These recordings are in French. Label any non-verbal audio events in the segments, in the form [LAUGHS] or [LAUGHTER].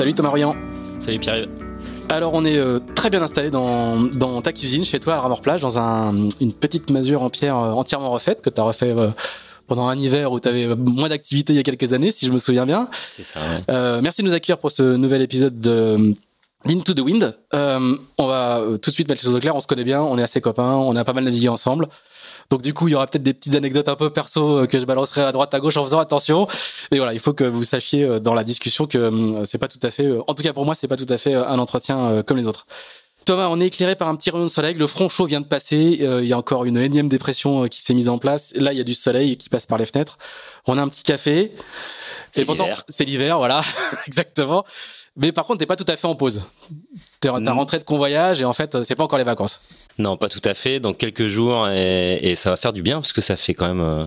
Salut Thomas Rian. Salut Pierre. Alors on est euh, très bien installé dans, dans, ta cuisine chez toi à Ramor Plage dans un, une petite masure en pierre euh, entièrement refaite que tu as refait euh, pendant un hiver où tu avais moins d'activité il y a quelques années si je me souviens bien. C'est ça. merci de nous accueillir pour ce nouvel épisode de d'Into the Wind. on va tout de suite mettre les choses au clair, on se connaît bien, on est assez copains, on a pas mal navigué ensemble. Donc du coup, il y aura peut-être des petites anecdotes un peu perso euh, que je balancerai à droite à gauche en faisant attention. Mais voilà, il faut que vous sachiez euh, dans la discussion que hum, c'est pas tout à fait, euh, en tout cas pour moi, c'est pas tout à fait un entretien comme les autres. Thomas, on est éclairé par un petit rayon de soleil. Le front chaud vient de passer. il y a encore une énième dépression qui s'est mise en place. Là, il y a du soleil qui passe par les fenêtres. On a un petit café. C'est l'hiver. C'est l'hiver, voilà, [LAUGHS] exactement. Mais par contre, t'es pas tout à fait en pause. T'es rentré de convoyage et en fait, c'est pas encore les vacances. Non, pas tout à fait. Dans quelques jours et, ça va faire du bien parce que ça fait quand même euh,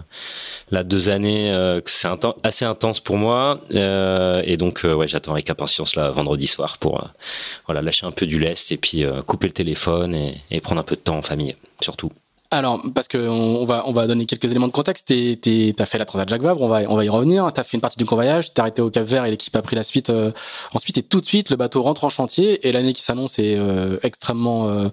là deux années euh, que c'est assez intense pour moi euh, et donc ouais, j'attends avec impatience là vendredi soir pour voilà lâcher un peu du lest et puis couper le téléphone et, et prendre un peu de temps en famille surtout. Alors, parce que on va on va donner quelques éléments de contexte. Tu as fait la Transat Jacques Vabre, on va on va y revenir. T'as fait une partie du convoyage, t'es arrêté au Cap Vert et l'équipe a pris la suite. Euh, ensuite, et tout de suite, le bateau rentre en chantier et l'année qui s'annonce est euh, extrêmement euh,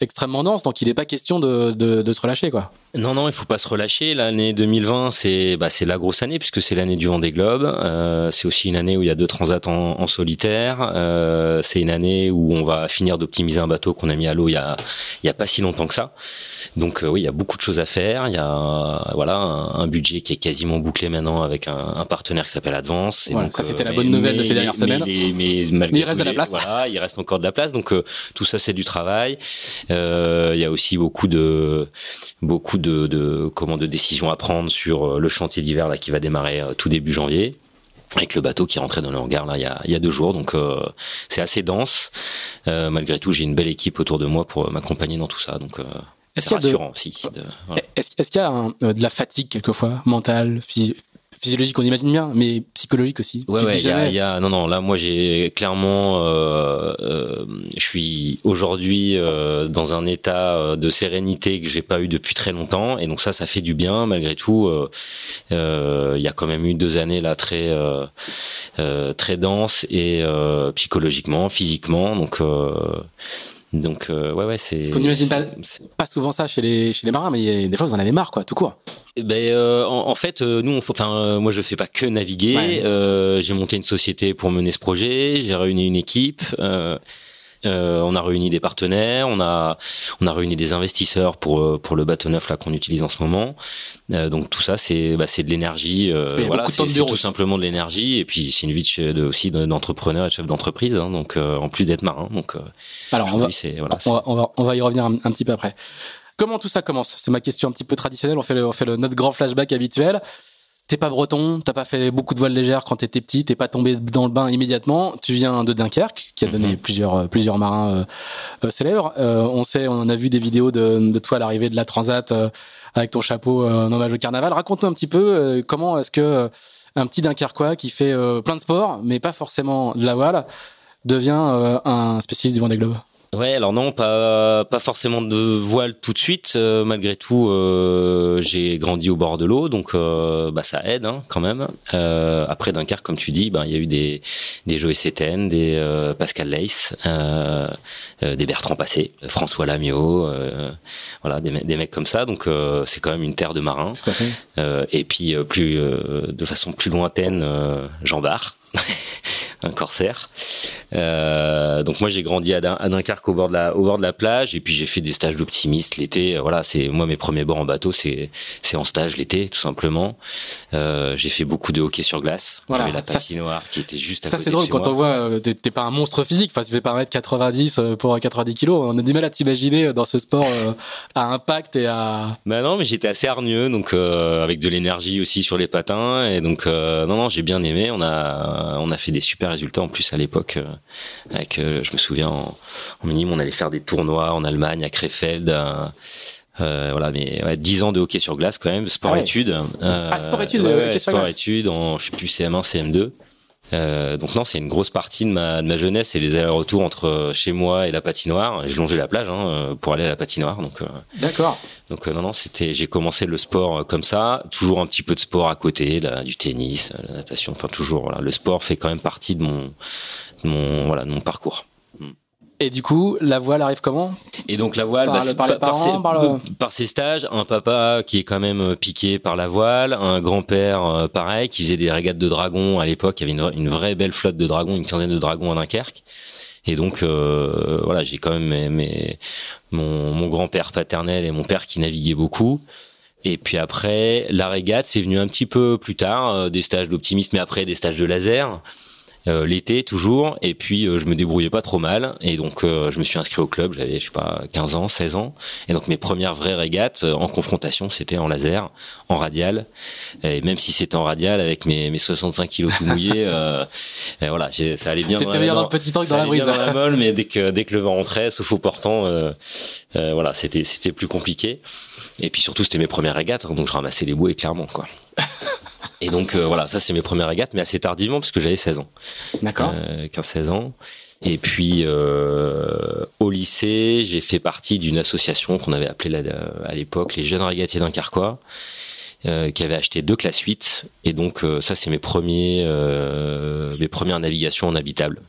extrêmement dense. Donc, il n'est pas question de, de, de se relâcher, quoi. Non, non, il faut pas se relâcher. L'année 2020, c'est bah, c'est la grosse année puisque c'est l'année du Vendée Globe. Euh, c'est aussi une année où il y a deux transats en, en solitaire. Euh, c'est une année où on va finir d'optimiser un bateau qu'on a mis à l'eau il y a il y a pas si longtemps que ça. Donc euh, oui, il y a beaucoup de choses à faire. Il y a voilà un, budget qui est quasiment bouclé maintenant avec un, un partenaire qui s'appelle Advance. Et donc, ça c'était la bonne nouvelle de ces dernières semaines. Mais, malgré il reste de la place. Voilà, il reste encore de la place. Donc tout ça c'est du travail. il y a aussi beaucoup de beaucoup de, de, comment, de décisions à prendre sur euh, le chantier d'hiver là qui va démarrer euh, tout début janvier. Avec le bateau qui est rentré dans le hangar là il y a, il y a deux jours. Donc euh, c'est assez dense. Malgré tout j'ai une belle équipe autour de moi pour m'accompagner dans tout ça. Donc c'est rassurant aussi est-ce qu'il y a de la fatigue quelquefois mentale physique physiologique, on imagine bien, mais psychologique aussi. Ouais, ouais, il y a, y a, non, non, là, moi, j'ai clairement, euh, euh, je suis aujourd'hui euh, dans un état euh, de sérénité que j'ai pas eu depuis très longtemps, et donc ça, ça fait du bien malgré tout. Euh, euh, il y a quand même eu deux années là très, très denses et psychologiquement, physiquement, donc. Donc ouais ouais c'est. Parce qu'on n'imagine pas, pas, souvent ça chez les chez les marins, mais des fois vous en avez marre quoi, tout court. Eh ben euh, en, fait euh, nous enfin euh, moi je fais pas que naviguer j'ai monté une société pour mener ce projet j'ai réuni une équipe on a réuni des partenaires on a on a réuni des investisseurs pour pour le bateau neuf là qu'on utilise en ce moment. Donc tout ça c'est bah, c'est de l'énergie voilà c'est tout simplement de l'énergie. Et puis c'est une vie de, aussi d'entrepreneur et de chef d'entreprise hein, donc en plus d'être marin donc alors on va, voilà, on va, on va on va y revenir un, un petit peu après. Comment tout ça commence? C'est ma question un petit peu traditionnelle. On fait, le, on fait le, notre grand flashback habituel. T'es pas breton, t'as pas fait beaucoup de voiles légères quand t'étais petit, t'es pas tombé dans le bain immédiatement. Tu viens de Dunkerque, qui a donné mhm. plusieurs euh, plusieurs marins euh, euh, célèbres. on sait, on a vu des vidéos de, de toi à l'arrivée de la Transat avec ton chapeau en hommage au carnaval. Raconte-nous un petit peu comment est-ce que un petit Dunkerquois qui fait plein de sports, mais pas forcément de la voile, devient un spécialiste du Vendée Globe. Ouais, alors non, pas pas forcément de voile tout de suite. Euh, malgré tout, euh, j'ai grandi au bord de l'eau, donc euh, bah ça aide hein, quand même. après Dunkerque, comme tu dis, bah il y a eu des des Joey Séten, des Pascal Leis, des Bertrand Passé, François Lamiot, voilà des, des mecs comme ça. Donc c'est quand même une terre de marins. et puis plus de façon plus lointaine, Jean Bar. [LAUGHS] un corsaire. Euh, donc moi j'ai grandi à, Dunkerque au bord de la au bord de la plage et puis j'ai fait des stages d'optimiste l'été. Voilà, c'est moi mes premiers bords en bateau, c'est c'est en stage l'été tout simplement. Euh, j'ai fait beaucoup de hockey sur glace. Voilà, J'avais la patinoire qui était juste à ça, côté. Ça c'est drôle quand on voit euh, t'es pas un monstre physique. Enfin tu fais pas 90 euh, pour 90 kilos. On a du mal à t'imaginer dans ce sport euh, à impact et à. Bah non mais j'étais assez hargneux donc avec de l'énergie aussi sur les patins et donc non non j'ai bien aimé. On a on a fait des super résultats en plus à l'époque. Euh, avec, euh, je me souviens en, en minime, on allait faire des tournois en Allemagne à Krefeld. Euh, euh, voilà, mais ouais, 10 ans de hockey sur glace quand même, sport études. ah, sport études, ouais, sport études, en je sais plus CM1, CM2. Euh, donc non, c'est une grosse partie de ma, de ma jeunesse et les allers-retours entre chez moi et la patinoire. J'ai longé la plage hein, pour aller à la patinoire. Donc d'accord. Donc non non, c'était j'ai commencé le sport comme ça, toujours un petit peu de sport à côté, du tennis, la natation, enfin toujours. Voilà, le sport fait quand même partie de mon de mon voilà de mon parcours. Et du coup, la voile arrive comment? Et donc la voile, par, bah, par, ses, par, ses, stages, un papa qui est quand même euh, piqué par la voile, un grand-père euh, pareil qui faisait des régates de dragons à l'époque. Il y avait une, vraie belle flotte de dragons, une quinzaine de dragons à Dunkerque. Et donc euh, voilà, j'ai quand même mes, mon, mon grand-père paternel et mon père qui naviguaient beaucoup. Et puis après, la régate, c'est venu un petit peu plus tard, des stages d'optimisme, mais après des stages de laser. Euh, l'été toujours. Et puis euh, je me débrouillais pas trop mal. Et donc euh, je me suis inscrit au club. J'avais je sais pas 15 ans 16 ans. Et donc mes premières vraies régates en confrontation c'était en laser en radial. Et même si c'était en radial avec mes, mes 65 kilos tout mouillés et voilà ça allait bien dans, dans, le petit temps dans la brise. dans la molle mais dès que [LAUGHS] dès que le vent rentrait sauf au portant voilà c'était c'était plus compliqué. Et puis surtout c'était mes premières régates donc je ramassais les bouées clairement quoi [LAUGHS] Et donc euh, voilà, ça c'est mes premières régates, mais assez tardivement parce que j'avais 16 ans. D'accord. Euh, 15-16 ans. Et puis euh, au lycée, j'ai fait partie d'une association qu'on avait appelée à l'époque les Jeunes Régatiers d'un Carquois euh, qui avait acheté deux classes 8 et donc euh, ça c'est mes premiers euh, mes premières navigations en habitable.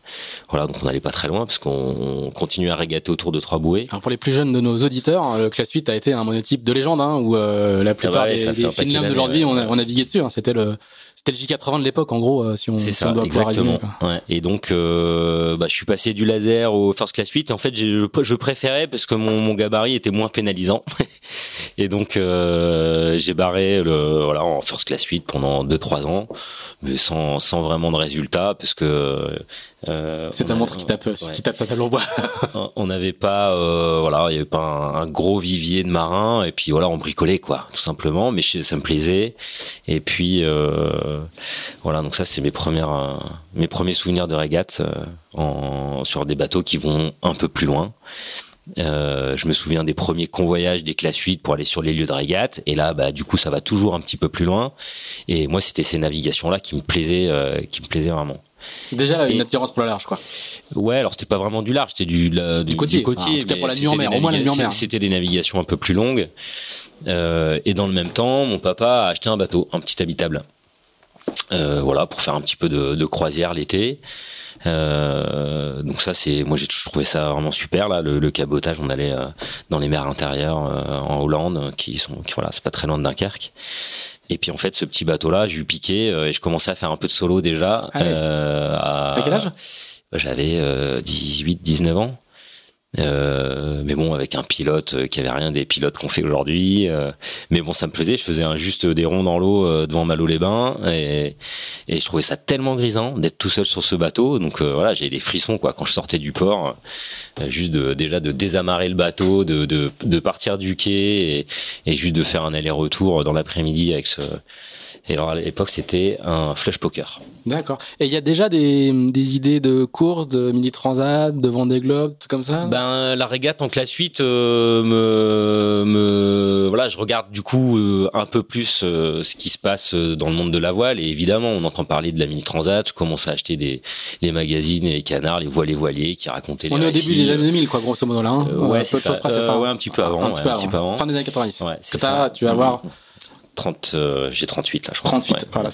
Voilà donc on n'allait pas très loin parce qu'on continuait à régater autour de trois bouées. Alors pour les plus jeunes de nos auditeurs, hein, le classe 8 a été un monotype de légende hein, où la plupart des, des d'aujourd'hui on, on naviguait dessus. Hein, c'était le c'était le J80 de l'époque, en gros, euh, si on, si ça, on doit exactement. Ouais. Et donc, euh, bah, je suis passé du laser au First Class 8. En fait, je, je préférais parce que mon, mon gabarit était moins pénalisant. [LAUGHS] et donc, euh, j'ai barré le, voilà, en First Class 8 pendant 2-3 ans, mais sans, sans vraiment de résultat parce que euh, c'est un montre qui tape, qui tape ta bois. [LAUGHS] on n'avait pas, euh, voilà, il y avait pas un, gros vivier de marins et puis voilà, on bricolait quoi, tout simplement. Mais ça me plaisait. Et puis euh, voilà, donc ça c'est mes premières, euh, mes premiers souvenirs de régate euh, en, sur des bateaux qui vont un peu plus loin. Euh, je me souviens des premiers convoyages des classes 8 pour aller sur les lieux de régate et là bah du coup ça va toujours un petit peu plus loin et moi c'était ces navigations là qui me plaisaient euh, qui me plaisaient vraiment Déjà là, une attirance pour la large, quoi. Ouais, alors c'était pas vraiment du large, c'était du, du, côtier. Du côtier en tout cas pour la nuit en mer, au moins la nuit en mer. C'était des navigations un peu plus longues. Euh, et dans le même temps, mon papa a acheté un bateau, un petit habitable. Euh, voilà, pour faire un petit peu de, de croisière l'été. Euh, donc ça c'est moi j'ai trouvé ça vraiment super là le, le cabotage on allait euh, dans les mers intérieures euh, en Hollande qui sont qui, voilà c'est pas très loin de Dunkerque et puis en fait, ce petit bateau-là, j'ai eu piqué euh, et je commençais à faire un peu de solo déjà. Ah euh, à, quel âge? Bah, J'avais 18, 19 ans. Euh, mais bon, avec un pilote euh, qui avait rien des pilotes qu'on fait aujourd'hui. Euh, mais bon, ça me plaisait. Je faisais un, juste des ronds dans l'eau devant Malo-les-Bains et, et je trouvais ça tellement grisant d'être tout seul sur ce bateau. Donc voilà, j'ai des frissons quoi quand je sortais du port, juste de, déjà de désamarrer le bateau, de, de, de partir du quai et, et juste de faire un aller-retour dans l'après-midi avec ce et alors à l'époque, c'était un flush poker. D'accord. Et il y a déjà des, des idées de courses, de mini transat, de Vendée Globe, comme ça? Ben la régate en classe 8 euh, me, me voilà, je regarde du coup euh, un peu plus euh, ce qui se passe dans le monde de la voile et évidemment, on entend parler de la mini transat, je commence à acheter des les magazines et les canards, les voiles et voiliers qui racontaient les On est au début des années 2000 quoi grosso modo là. Hein. ouais, c'est ça. ça. ouais, un petit peu avant, un, petit, peu avant. Fin des années 90. Ouais, c'est ça. tu vas voir 30, euh, j'ai 38 là, je crois. 38, voilà,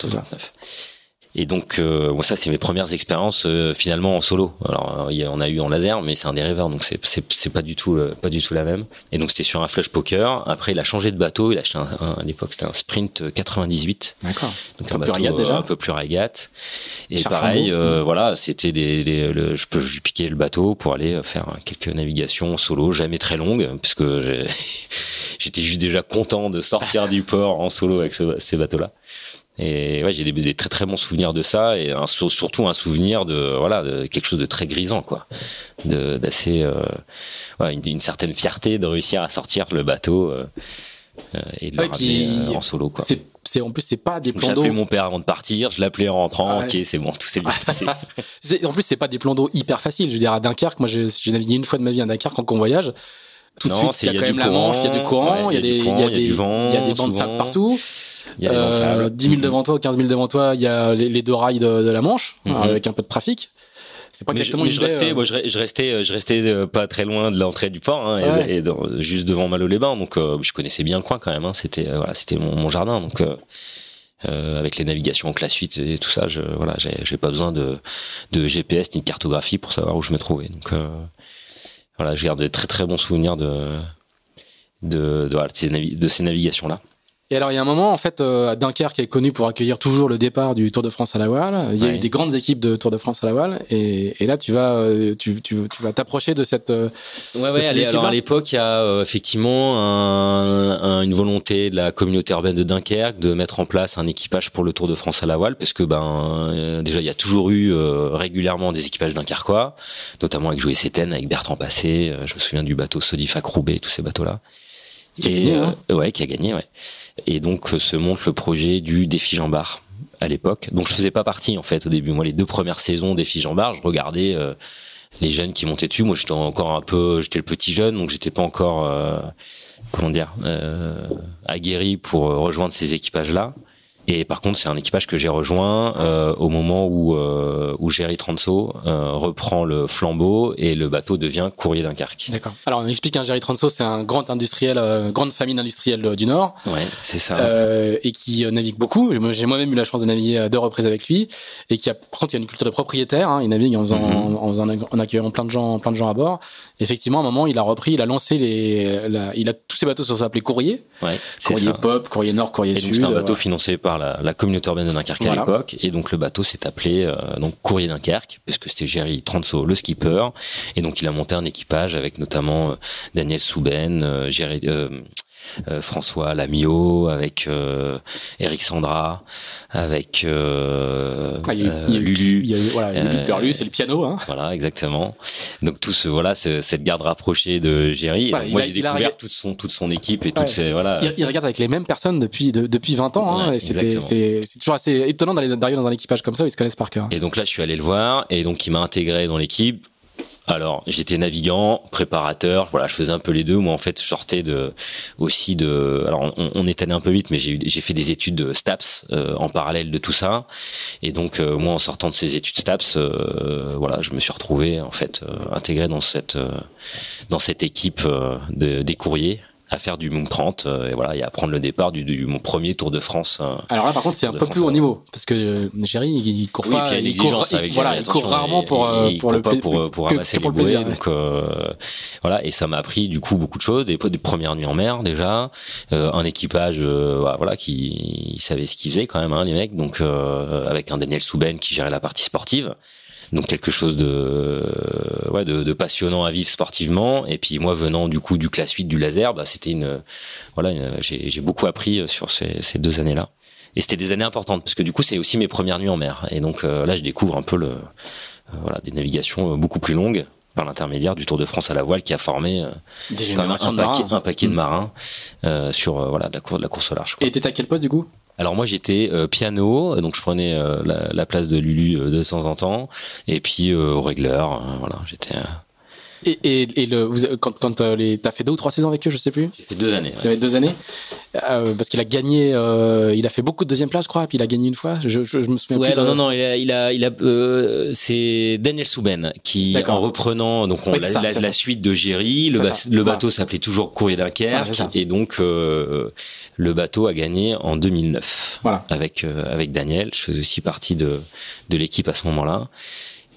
Et donc, euh, ça, c'est mes premières expériences euh, finalement en solo. Alors, on a eu en laser, mais c'est un dériveur, donc c'est c'est pas du tout pas du tout la même. Et donc, c'était sur un flush poker. Après, il a changé de bateau. Il a acheté un, à l'époque, c'était un Sprint 98. D'accord. Donc un, un peu plus déjà. un peu plus régate. Et pareil, euh, voilà, c'était des, le, je peux lui piquer le bateau pour aller faire quelques navigations solo, jamais très longues, puisque [LAUGHS] j'étais juste déjà content de sortir du port en solo avec ces bateaux-là. Et ouais, j'ai des, des, très très bons souvenirs de ça et un, surtout un souvenir de voilà de quelque chose de très grisant quoi, d'assez euh, ouais, une, une, certaine fierté de réussir à sortir le bateau euh, euh et de le ramener euh, en solo quoi. C'est en plus c'est pas des plans d'eau. J'ai mon père avant de partir, je l'appelais en rentrant. Ah ok, c'est bon, tout s'est bien [LAUGHS] passé. en plus c'est pas des plans d'eau hyper faciles. Je veux dire à Dunkerque, moi j'ai navigué une fois de ma vie à Dunkerque quand on voyage tout de suite, il y a, la Manche, il y a du courant, il y a des, il y a des, il y a des bancs de sable partout. Il y a euh, 10 000 devant toi, 15 000 devant toi, il y a les, deux rails de, la Manche, mhm. avec un peu de trafic. C'est pas exactement je, restais, euh. moi, je, restais, je restais euh, pas très loin de l'entrée du port, hein, et, juste devant Malo-les-Bains, donc euh, je connaissais bien le coin quand même. Hein, c'était voilà, c'était mon, jardin, donc avec les navigations en classe 8 et tout ça, je voilà, j'ai pas besoin de, de GPS ni de cartographie pour savoir où je me trouvais. Donc voilà, je garde de très très bons souvenirs de de, de, ces, de ces navigations là. Et alors, il y a un moment, en fait, euh, Dunkerque est connu pour accueillir toujours le départ du Tour de France à la voile. Il y a eu des grandes équipes de Tour de France à la voile, et, et là, tu vas, euh, tu, tu, tu vas t'approcher de cette. Euh, ouais, ouais. alors à l'époque, il y a euh, effectivement un, une volonté de la communauté urbaine de Dunkerque de mettre en place un équipage pour le Tour de France à la voile, parce que ben déjà, il y a toujours eu régulièrement des équipages dunkerquois, notamment avec Joël Séten, avec Bertrand Passé. je me souviens du bateau Sodifac Roubaix, tous ces bateaux-là. Et, hein. ouais, qui a gagné, ouais. Et donc euh, se monte le projet du défi Jean Bar à l'époque. Donc je faisais pas partie en fait au début. Moi les deux premières saisons défi Jean Bar, je regardais euh, les jeunes qui montaient dessus. Moi j'étais encore un peu, j'étais le petit jeune, donc j'étais pas encore euh, comment dire aguerri pour rejoindre ces équipages là. Et par contre, c'est un équipage que j'ai rejoint euh, au moment où euh, où Jerry Transo euh, reprend le flambeau et le bateau devient courrier Dunkerque. D'accord. Alors on explique hein, Jerry Transo, c'est un grand industriel, euh, grande famille industrielle du Nord. Ouais, c'est ça. Euh, et qui euh, navigue beaucoup. J'ai moi-même eu la chance de naviguer deux reprises avec lui et qui a par contre il y a une culture de propriétaire. Hein. Il navigue en, faisant, mhm. en, faisant, en, accueillant plein de gens, plein de gens à bord. effectivement, à un moment, il a repris, il a lancé les, la, il a tous ses bateaux sur s'appelait courrier. Ouais, courrier Pop, courrier Nord, courrier et Sud. C'est un bateau financé par la, communauté urbaine de Dunkerque à l'époque, et donc le bateau s'est appelé euh, donc Courrier Dunkerque, parce que c'était Jerry Transo, le skipper, et donc il a monté un équipage avec notamment euh, Daniel Souben, euh, Jerry, euh, François Lamio, avec euh, Eric Sandra, avec euh, Lulu. Il y a eu, voilà, Lulu c'est le piano. Hein. Voilà, exactement. Donc tout ce voilà, cette garde rapprochée de Jerry. moi, j'ai découvert toute son toute son équipe et toutes ces voilà. Il, regarde avec les mêmes personnes depuis depuis 20 ans. Hein, c'était c'est toujours assez étonnant d'arriver dans un équipage comme ça où ils se connaissent par cœur. Et donc là, je suis allé le voir et donc il m'a intégré dans l'équipe alors, j'étais navigant, préparateur, voilà, je faisais un peu les deux. Moi, en fait, je sortais de aussi de. Alors, on, on est allé un peu vite, mais j'ai fait des études de STAPS euh, en parallèle de tout ça. Et donc, euh, moi, en sortant de ces études STAPS, euh, voilà, je me suis retrouvé en fait intégré dans cette dans cette équipe de, des courriers à faire du Moon 30 euh, et voilà et à prendre le départ du, du, mon premier Tour de France. Euh, Alors là par contre c'est un peu plus haut niveau parce que euh, Jerry il, court oui, pas, il, court, avec voilà, il court rarement pour pour le pas pour pour ramasser les bouées donc voilà et ça m'a appris du coup beaucoup de choses des, des premières nuits en mer déjà un équipage voilà qui savait ce qu'il faisait quand même hein, les mecs donc avec un Daniel Souben qui gérait la partie sportive donc quelque chose de ouais de, de, passionnant à vivre sportivement et puis moi venant du coup du classe 8 du laser bah c'était une voilà j'ai beaucoup appris sur ces, ces deux années là et c'était des années importantes parce que du coup c'est aussi mes premières nuits en mer et donc euh, là je découvre un peu le euh, voilà des navigations beaucoup plus longues par l'intermédiaire du Tour de France à la voile qui a formé euh, un, paquet, un paquet de mmh. marins sur voilà la, cour, la course au large. Quoi. Et t'étais à quel poste du coup? Alors moi j'étais euh, piano, donc je prenais euh, la, la, place de Lulu euh, de temps en temps, et puis au régleur, voilà, j'étais Et, et, et le, vous, quand, quand euh, t'as fait deux ou trois saisons avec eux, je sais plus. J'ai fait deux années. Ouais. deux années. Euh, parce qu'il a gagné, euh, il a fait beaucoup de deuxième place, je crois, puis il a gagné une fois. Je, je, je me souviens ouais, plus. non, non, non, il a, il a, il a euh, c'est Daniel Souben qui, en reprenant donc on, la, ça, la, la suite de Géry, le, ba le bateau s'appelait toujours Courrier Dunkerque, et donc euh, le bateau a gagné en 2009. Voilà. Avec euh, avec Daniel, je faisais aussi partie de de l'équipe à ce moment-là.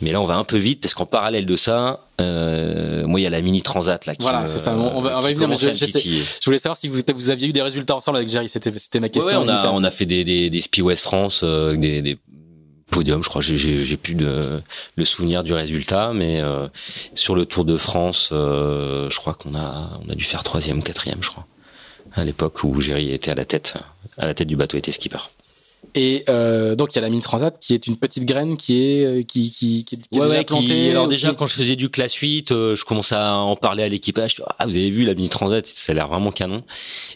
Mais là, on va un peu vite parce qu'en parallèle de ça, euh, moi, il y a la mini transat là. Qui voilà, c'est ça. On va, on va y venir. Mais je, je, je, voulais savoir si vous, vous aviez eu des résultats ensemble avec Jerry. C'était, c'était ma question. Ouais, on a, on a fait des, des, des Spi West France, euh, des, des podiums. Je crois. J'ai, j'ai plus de le souvenir du résultat, mais euh, sur le Tour de France, euh, je crois qu'on a, on a dû faire troisième, quatrième, je crois, à l'époque où Jerry était à la tête, à la tête du bateau, était skipper. Et euh, donc il y a la mini transat qui est une petite graine qui est euh, qui qui qui, qui ouais, est déjà ouais, plantée. Qui, alors déjà qui... quand je faisais du classe 8, euh, je commençais à en parler à l'équipage. Ah vous avez vu la mini transat, ça a l'air vraiment canon.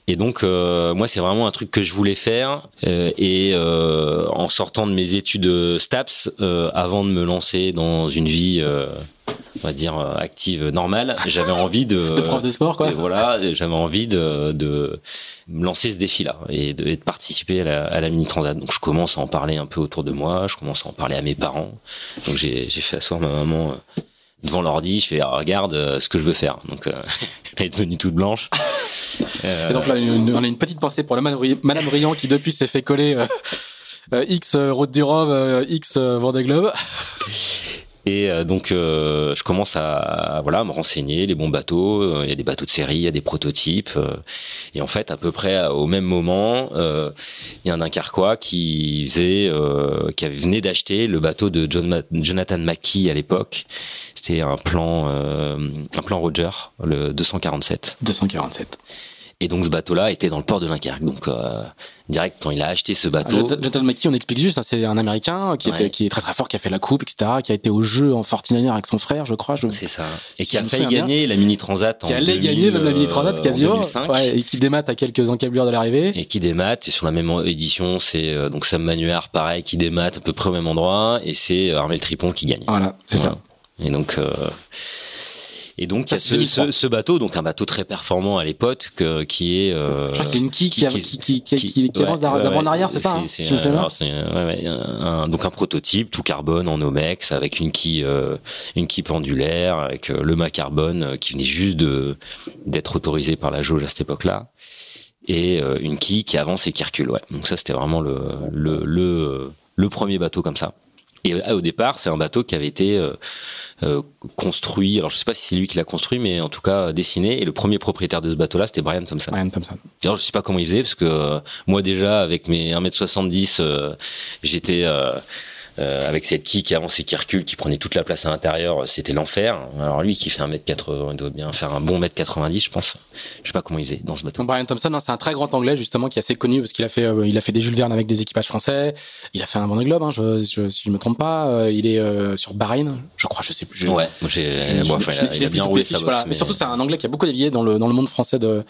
Et donc euh, moi c'est vraiment un truc que je voulais faire. Euh, et euh, en sortant de mes études STAPS, avant de me lancer dans une vie on va dire active normale. J'avais envie de [LAUGHS] de prof de sport quoi. Voilà j'avais envie de de me lancer ce défi là et de, et de participer à la, à la mini transat donc je commence à en parler un peu autour de moi. Je commence à en parler à mes parents. Donc j'ai j'ai fait asseoir ma maman devant l'ordi. Je fais ah, regarde ce que je veux faire. Donc euh, [LAUGHS] elle est devenue toute blanche. Euh... et donc là on a une petite pensée pour la madame Briand qui depuis s'est fait coller euh, euh, X Route du Rhum X Vendée Globe et euh, donc, euh, je commence à, voilà me renseigner les bons bateaux. Euh, il y a des bateaux de série, il y a des prototypes. et en fait, à peu près au même moment, il y a un Dunkerquois qui faisait, qui venait d'acheter le bateau de Jonathan Mackie à l'époque. C'était un plan, un plan Roger, le 247. 247. Et donc ce bateau-là était dans le port de Dunkerque. Donc euh, direct quand il a acheté ce bateau. Jonathan Mackie, on explique juste, hein, c'est un Américain qui, ouais. était, qui est très très fort, qui a fait la coupe, etc., qui a été au jeu en Fortinière avec son frère, je crois. Je... C'est ça. Et si qui a failli gagner la mini transat. Qui allait gagner même la mini transat quasiment. Ouais, et qui démate à quelques encablures de l'arrivée. Et qui démate. Et sur la même édition, c'est euh, donc Sam Manuard, pareil, qui démate à peu près au même endroit, et c'est euh, Armel Tripon qui gagne. Voilà, c'est voilà. ça. Et donc. Euh, et donc, il y a ce, ce, ce, bateau, donc un bateau très performant à l'époque, que, qui est. Euh, je crois qu'il y a une quille qui, qui, qui, qui, qui, qui avance d'avant ouais, en arrière, c'est ça hein, si ouais, un, Donc un prototype tout carbone en Omex avec une quille, euh, une quille pendulaire, avec euh, le mât carbone euh, qui venait juste de d'être autorisé par la jauge à cette époque-là et euh, une quille qui avance et qui recule. Ouais. Donc ça, c'était vraiment le, le, le, le premier bateau comme ça. Et au départ, c'est un bateau qui avait été euh, euh, construit. Alors, je sais pas si c'est lui qui l'a construit, mais en tout cas dessiné. Et le premier propriétaire de ce bateau-là, c'était Brian Thompson. Brian Thompson. Alors, je sais pas comment il faisait, parce que euh, moi déjà, avec mes 1m70, j'étais euh, avec cette quille qui avance et qui recule, qui prenait toute la place à l'intérieur, c'était l'enfer. Alors lui qui fait un mètre 80, il doit bien faire un bon mètre 90, je pense. Je sais pas comment il faisait dans ce bateau. Brian Thompson, hein, c'est un très grand anglais justement qui est assez connu parce qu'il a fait, euh, il a fait des Jules Verne avec des équipages français. Il a fait un Vendée Globe, hein, je, je, si je me trompe pas. Euh, il est euh, sur Bahreïn, je crois, je sais plus. Je, ouais, j'ai, bon, enfin, il, il, a bien roulé sa bosse. Voilà. Mais... mais surtout, c'est un anglais qui a beaucoup dévié dans le dans le monde français de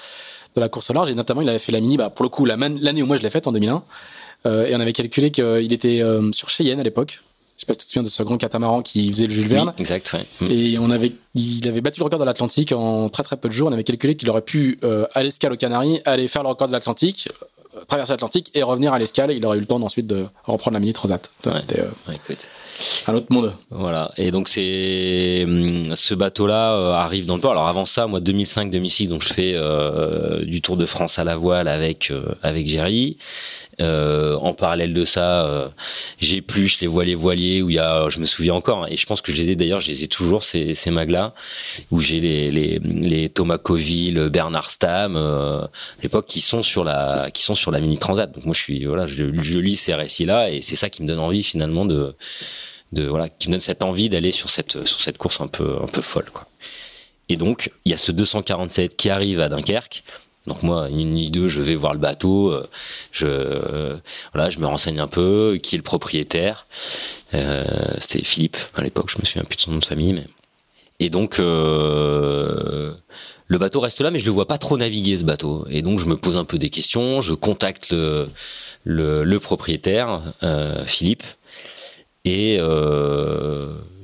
de la course au large et notamment il avait fait la mini, bah pour le coup l'année où moi je l'ai faite en 2001. Euh, et on avait calculé qu'il était euh, sur Cheyenne à l'époque. Je sais pas si tu te souviens de ce grand catamaran qui faisait le Jules Verne. Oui, exact, ouais. Mm. Et on avait, il avait battu le record de l'Atlantique en très très peu de jours. On avait calculé qu'il aurait pu, euh, à l'escale aux Canaries, aller faire le record de l'Atlantique, euh, traverser l'Atlantique et revenir à l'escale. Il aurait eu le temps ensuite de reprendre la mini transat. Ouais. C'était euh, ouais, un autre monde. Voilà. Et donc c'est ce bateau-là euh, arrive dans le port. Alors avant ça, moi 2005-2006, donc je fais euh, du Tour de France à la voile avec avec Jerry. Euh, en parallèle de ça, euh, plus les voiliers voiliers où il y a, je me souviens encore, et je pense que je les ai d'ailleurs, je les ai toujours ces, ces mags-là, où j'ai les, les, les Thomas Coville, Bernard Stam, euh, à l'époque qui sont sur la, qui sont sur la mini transat. Donc moi je suis, voilà, je, je lis ces récits-là et c'est ça qui me donne envie finalement de, de voilà, qui me donne cette envie d'aller sur cette, sur cette course un peu, un peu folle, quoi. Et donc il y a ce 247 qui arrive à Dunkerque. Donc moi, une ni deux, je vais voir le bateau, euh, je euh, voilà, je me renseigne un peu, qui est le propriétaire. Euh, C'était Philippe à l'époque, je me souviens plus de son nom de famille, mais et donc euh, le bateau reste là, mais je le vois pas trop naviguer ce bateau. Et donc je me pose un peu des questions, je contacte le le, le propriétaire Philippe et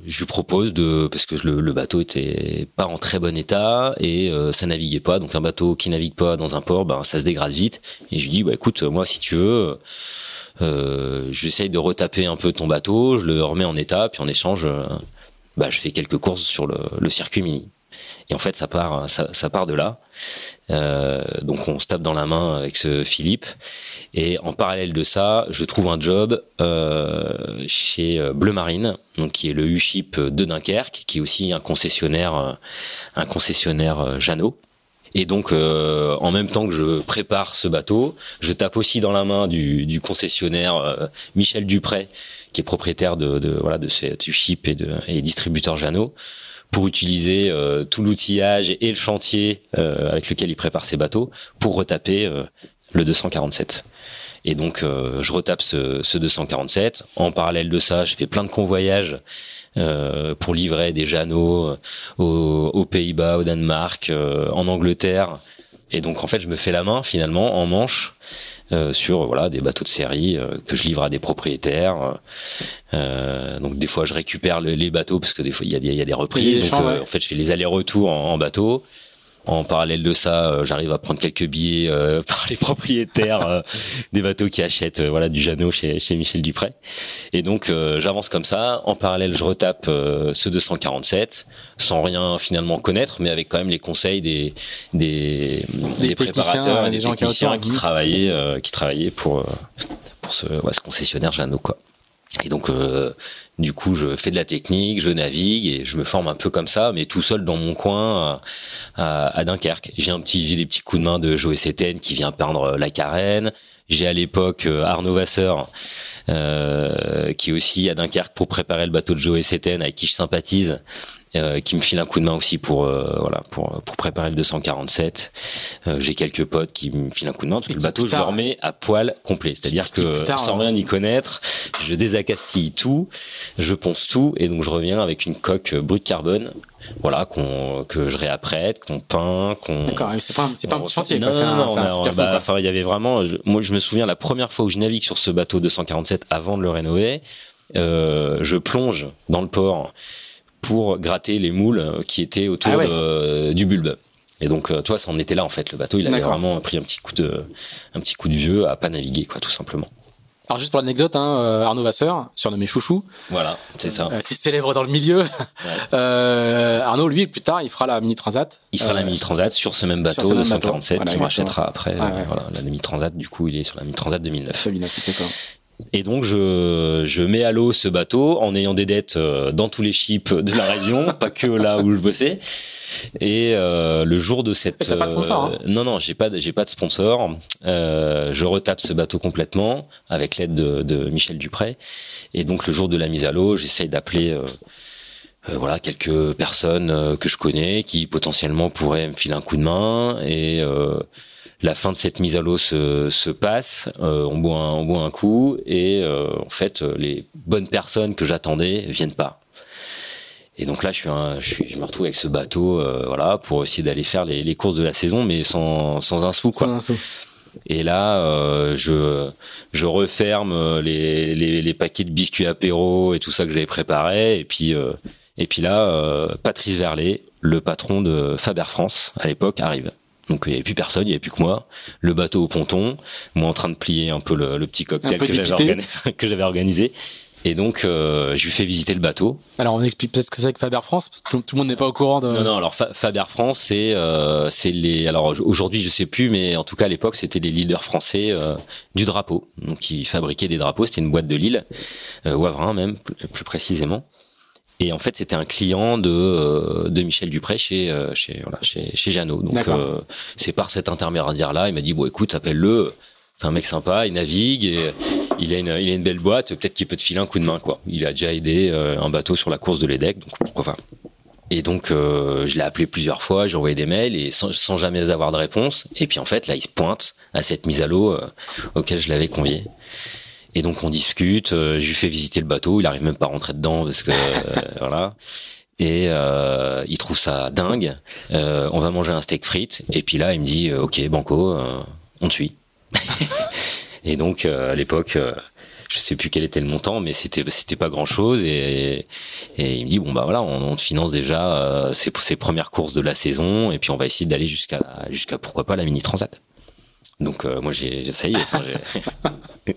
je lui propose de parce que le, bateau était pas en très bon état et euh, ça naviguait pas. Donc un bateau qui navigue pas dans un port, ben ça se dégrade vite. Et je lui dis bah écoute, moi si tu veux, euh, j'essaye de retaper un peu ton bateau, je le remets en état, puis en échange, euh, bah je fais quelques courses sur le, le circuit mini. Et en fait, ça part, ça, ça part de là. Euh, donc on se tape dans la main avec ce Philippe. Et en parallèle de ça, je trouve un job euh, chez euh, Bleu Marine, donc qui est le U-Ship de Dunkerque, qui est aussi un concessionnaire, euh, un concessionnaire Jeannot. Et donc, euh, en même temps que je prépare ce bateau, je tape aussi dans la main du, du concessionnaire Michel Dupré, qui est propriétaire de, de voilà de ce U-Ship et, de, et distributeur Jeannot, pour utiliser euh, tout l'outillage et le chantier euh, avec lequel il prépare ses bateaux pour retaper euh, le 247. Et donc je retape ce, ce, 247. En parallèle de ça, je fais plein de convoyages pour livrer des Jeannots aux, aux Pays-Bas, au Danemark, en Angleterre. Et donc en fait, je me fais la main finalement en manche euh, sur voilà des bateaux de série euh, que je livre à des propriétaires. Euh, donc des fois je récupère les bateaux parce que des fois il y a y a des reprises. donc en fait je fais les allers-retours en, bateau. En parallèle de ça, euh, j'arrive à prendre quelques billets euh, [LAUGHS] par les propriétaires euh, des bateaux qui achètent voilà du Jeannot chez, chez Michel Dupré. Et donc j'avance comme ça. En parallèle, je retape ce 247 sans rien finalement connaître, mais avec quand même les conseils des des, des préparateurs et des, techniciens qui, travaillaient qui travaillaient pour pour ce, ouais, ce concessionnaire Jeannot quoi. Et donc, euh, du coup, je fais de la technique, je navigue et je me forme un peu comme ça, mais tout seul dans mon coin à, Dunkerque. J'ai un petit, j'ai des petits coups de main de Joe Séten qui vient peindre la carène. J'ai à l'époque euh, Arnaud Vasseur, euh, qui est aussi à Dunkerque pour préparer le bateau de Joe Séten, avec qui je sympathise euh, qui me file un coup de main aussi pour euh, voilà pour pour préparer le 247. Euh, j'ai quelques potes qui me filent un coup de main parce que le bateau je le remets à poil complet, c'est-à-dire que sans rien y connaître, je désacastille tout, je ponce tout et donc je reviens avec une coque brute carbone voilà qu'on que je réapprête qu'on peint qu'on d'accord c'est pas c'est pas un petit chantier non non non, bah, enfin il y avait vraiment moi je me souviens la première fois où je navigue sur ce bateau 247 avant de le rénover euh, je plonge dans le port pour gratter les moules euh, qui étaient autour ah du bulbe. Et donc, euh, toi, ça en était là en fait. Le bateau, il avait vraiment pris un petit coup de, un petit coup de vieux à pas naviguer, quoi, tout simplement. Alors juste pour l'anecdote, hein, euh, Arnaud Vasseur, surnommé Chouchou. Voilà, c'est ça. Euh, si célèbre dans le milieu. [LAUGHS] euh, Arnaud, lui, plus tard, il fera la mini transat. Il fera la mini transat sur ce même bateau de 147 qu'il rachètera après. voilà, la mini transat, du coup, il est sur la mini transat 2009. 2009 et donc je, je mets à l'eau ce bateau en ayant des dettes euh, dans tous les ships de la région, [LAUGHS] pas que là où je bossais. Et euh, le jour de cette pas de sponsor, hein. Euh, non non j'ai pas j'ai pas de sponsor. Euh, je retape ce bateau complètement avec l'aide de, de, Michel Dupré. Et donc le jour de la mise à l'eau, j'essaye d'appeler euh, voilà quelques personnes que je connais qui potentiellement pourraient me filer un coup de main et la fin de cette mise à l'eau se, se passe, euh, on boit un, on boit un coup et euh, en fait les bonnes personnes que j'attendais viennent pas. Et donc là, je suis, un, je, suis je me retrouve avec ce bateau, euh, voilà, pour essayer d'aller faire les, les, courses de la saison, mais sans, sans un sou, quoi. Sans un sou. Et là, euh, je, je referme les, les, les, paquets de biscuits apéro et tout ça que j'avais préparé. Et puis, euh, et puis là, euh, Patrice Verlet, le patron de Faber France à l'époque, arrive. Donc il n'y avait plus personne, il n'y avait plus que moi, le bateau au ponton, moi en train de plier un peu le, petit cocktail [LAUGHS] que j'avais, organisé. Et donc, euh, je lui fais visiter le bateau. Alors, on explique peut-être ce que c'est que Faber France, parce que tout, le monde n'est pas au courant de. Non, non. Alors, Faber France, c'est, euh, les. Alors, aujourd'hui, je sais plus, mais en tout cas, à l'époque, c'était les leaders français euh, du drapeau. Donc, ils fabriquaient des drapeaux. C'était une boîte de Lille, euh, Wavrin même, plus précisément. Et en fait, c'était un client de euh, de Michel Dupré chez euh, chez voilà, chez chez Jeannot. Donc euh, c'est par cet intermédiaire là, il m'a dit bon écoute, appelle-le. C'est un mec sympa, il navigue et il a une il a une belle boîte, peut-être qu'il peut te filer un coup de main quoi. Il a déjà aidé un bateau sur la course de l'EDEC, donc pourquoi pas. Et donc je l'ai appelé plusieurs fois, j'ai envoyé des mails et sans, sans, jamais avoir de réponse. Et puis en fait là, il se pointe à cette mise à l'eau auquel je l'avais convié. Et donc on discute, euh, je lui fais visiter le bateau, il arrive même pas à rentrer dedans parce que euh, [LAUGHS] voilà. Et euh, il trouve ça dingue. Euh, on va manger un steak frites et puis là il me dit ok banco, on te suit. [LAUGHS] et donc à l'époque je sais plus quel était le montant, mais c'était c'était pas grand chose et, et il me dit bon bah voilà, on, te finance déjà euh, ces, ces premières courses de la saison et puis on va essayer d'aller jusqu'à jusqu'à pourquoi pas la mini transat. Donc euh, moi j'ai ça y est, enfin, [LAUGHS]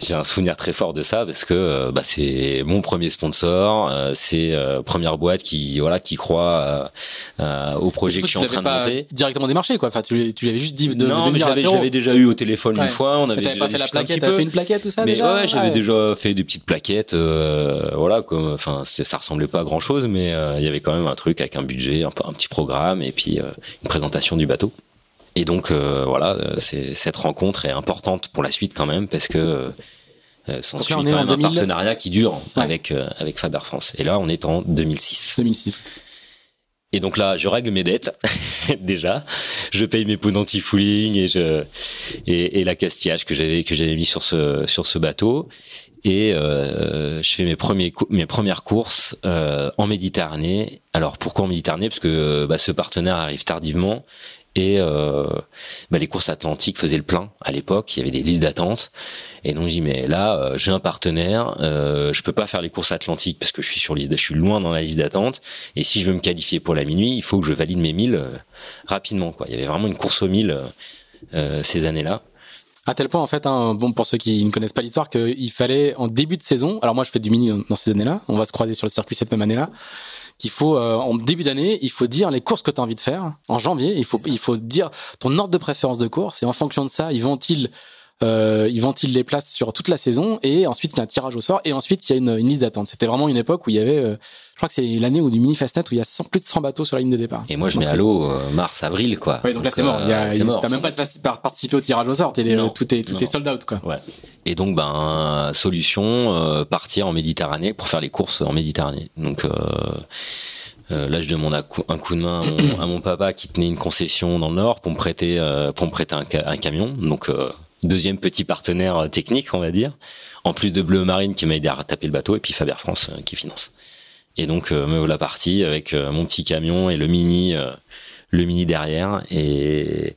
j'ai un souvenir très fort de ça parce que euh, bah, c'est mon premier sponsor, euh, c'est première boîte qui voilà qui croit au projet que je suis en train de monter. Directement démarché quoi. Enfin tu, tu l'avais juste dit de Non mais j'avais j'avais déjà eu au téléphone une fois, on avait déjà fait la plaquette, un petit fait une plaquette tout ça mais déjà. Ouais, j'avais déjà fait des petites plaquettes voilà comme enfin ça ressemblait pas à grand chose mais il y avait quand même un truc avec un budget, un, un petit programme et puis une présentation du bateau. Et donc euh, voilà, euh, c'est cette rencontre est importante pour la suite quand même parce que euh, s'en suit quand même un partenariat qui dure avec euh, avec Faber France. Et là, on est en 2006. 2006. Et donc là, je règle mes dettes [LAUGHS] déjà. Je paye mes pots d'anti-fouling et je et, et l'accastillage que j'avais que j'avais mis sur ce sur ce bateau. Et euh, je fais mes premiers mes premières courses euh, en Méditerranée. Alors pourquoi en Méditerranée? Parce que bah, ce partenaire arrive tardivement et euh, bah, les courses atlantiques faisaient le plein à l'époque. Il y avait des listes d'attente. Et donc j'ai mais là euh, j'ai un partenaire, euh, je peux pas faire les courses atlantiques parce que je suis sur liste, je suis loin dans la liste d'attente. Et si je veux me qualifier pour la minuit, il faut que je valide mes 1000 euh, rapidement. Quoi. Il y avait vraiment une course aux 1000 euh, ces années-là. À tel point, en fait, hein, bon, pour ceux qui ne connaissent pas l'histoire, qu'il fallait en début de saison. Alors moi, je fais du mini dans ces années-là. On va se croiser sur le circuit cette même année-là qu'il faut euh, en début d'année, il faut dire les courses que tu as envie de faire. En janvier, il faut il faut dire ton ordre de préférence de course et en fonction de ça, ils vont-ils euh, ils ventilent les places sur toute la saison et ensuite il y a un tirage au sort et ensuite il y a une, une liste d'attente. C'était vraiment une époque où il y avait, euh, je crois que c'est l'année où du mini fastnet où il y a 100, plus de 100 bateaux sur la ligne de départ. Et moi je mets à l'eau euh, mars avril quoi. Oui donc, là c'est mort. Euh, T'as même pas participé au tirage au sort. Les, tout est tout est sold out quoi. Ouais. Et donc ben solution partir en Méditerranée pour faire les courses en Méditerranée. Donc euh, là, je demande un coup, de main à mon, papa qui tenait une concession dans le Nord pour me prêter, euh, pour me prêter un, camion. Donc, euh, deuxième petit partenaire technique, on va dire. En plus de Bleu Marine qui m'a aidé à taper le bateau et puis Faber France qui finance. Et donc, me voilà parti avec mon petit camion et le mini, le mini derrière. Et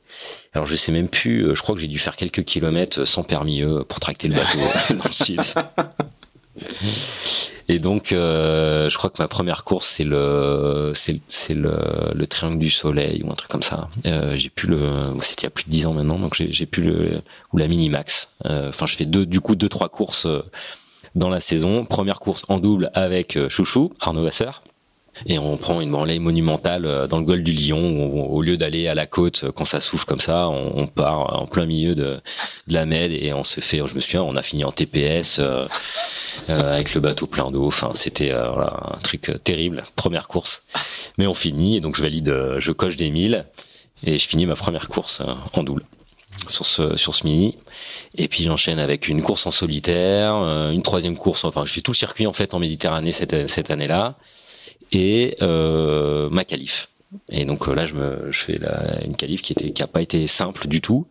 alors, je sais même plus. Je crois que j'ai dû faire quelques kilomètres sans permis pour tracter le bateau. [LAUGHS] [LAUGHS] [LAUGHS] Et donc, euh, je crois que ma première course, c'est le, c'est, le, le triangle du soleil ou un truc comme ça. Euh, j'ai pu le, c'était il y a plus de dix ans maintenant, donc j'ai, j'ai le, ou la mini max. Euh, enfin, je fais deux, du coup, deux trois courses euh, dans la saison. Première course en double avec euh, Chouchou, Arnaud Vasseur et on prend une branlée monumentale euh, dans le golfe du Lion où au lieu d'aller à la côte euh, quand ça souffle comme ça, on, part en plein milieu de, de, la Med et on se fait, je me souviens, on a fini en TPS euh, euh, avec le bateau plein d'eau. Enfin, c'était voilà, un truc terrible, première course. Mais on finit et donc je valide, je coche des milles et je finis ma première course en double. Sur ce sur ce mini. Et puis j'enchaîne avec une course en solitaire une troisième course. Enfin je fais tout le circuit en fait en Méditerranée cette cette année là et euh, ma qualif. Et donc euh, là, je me, je fais la, une qualif qui était, qui a pas été simple du tout.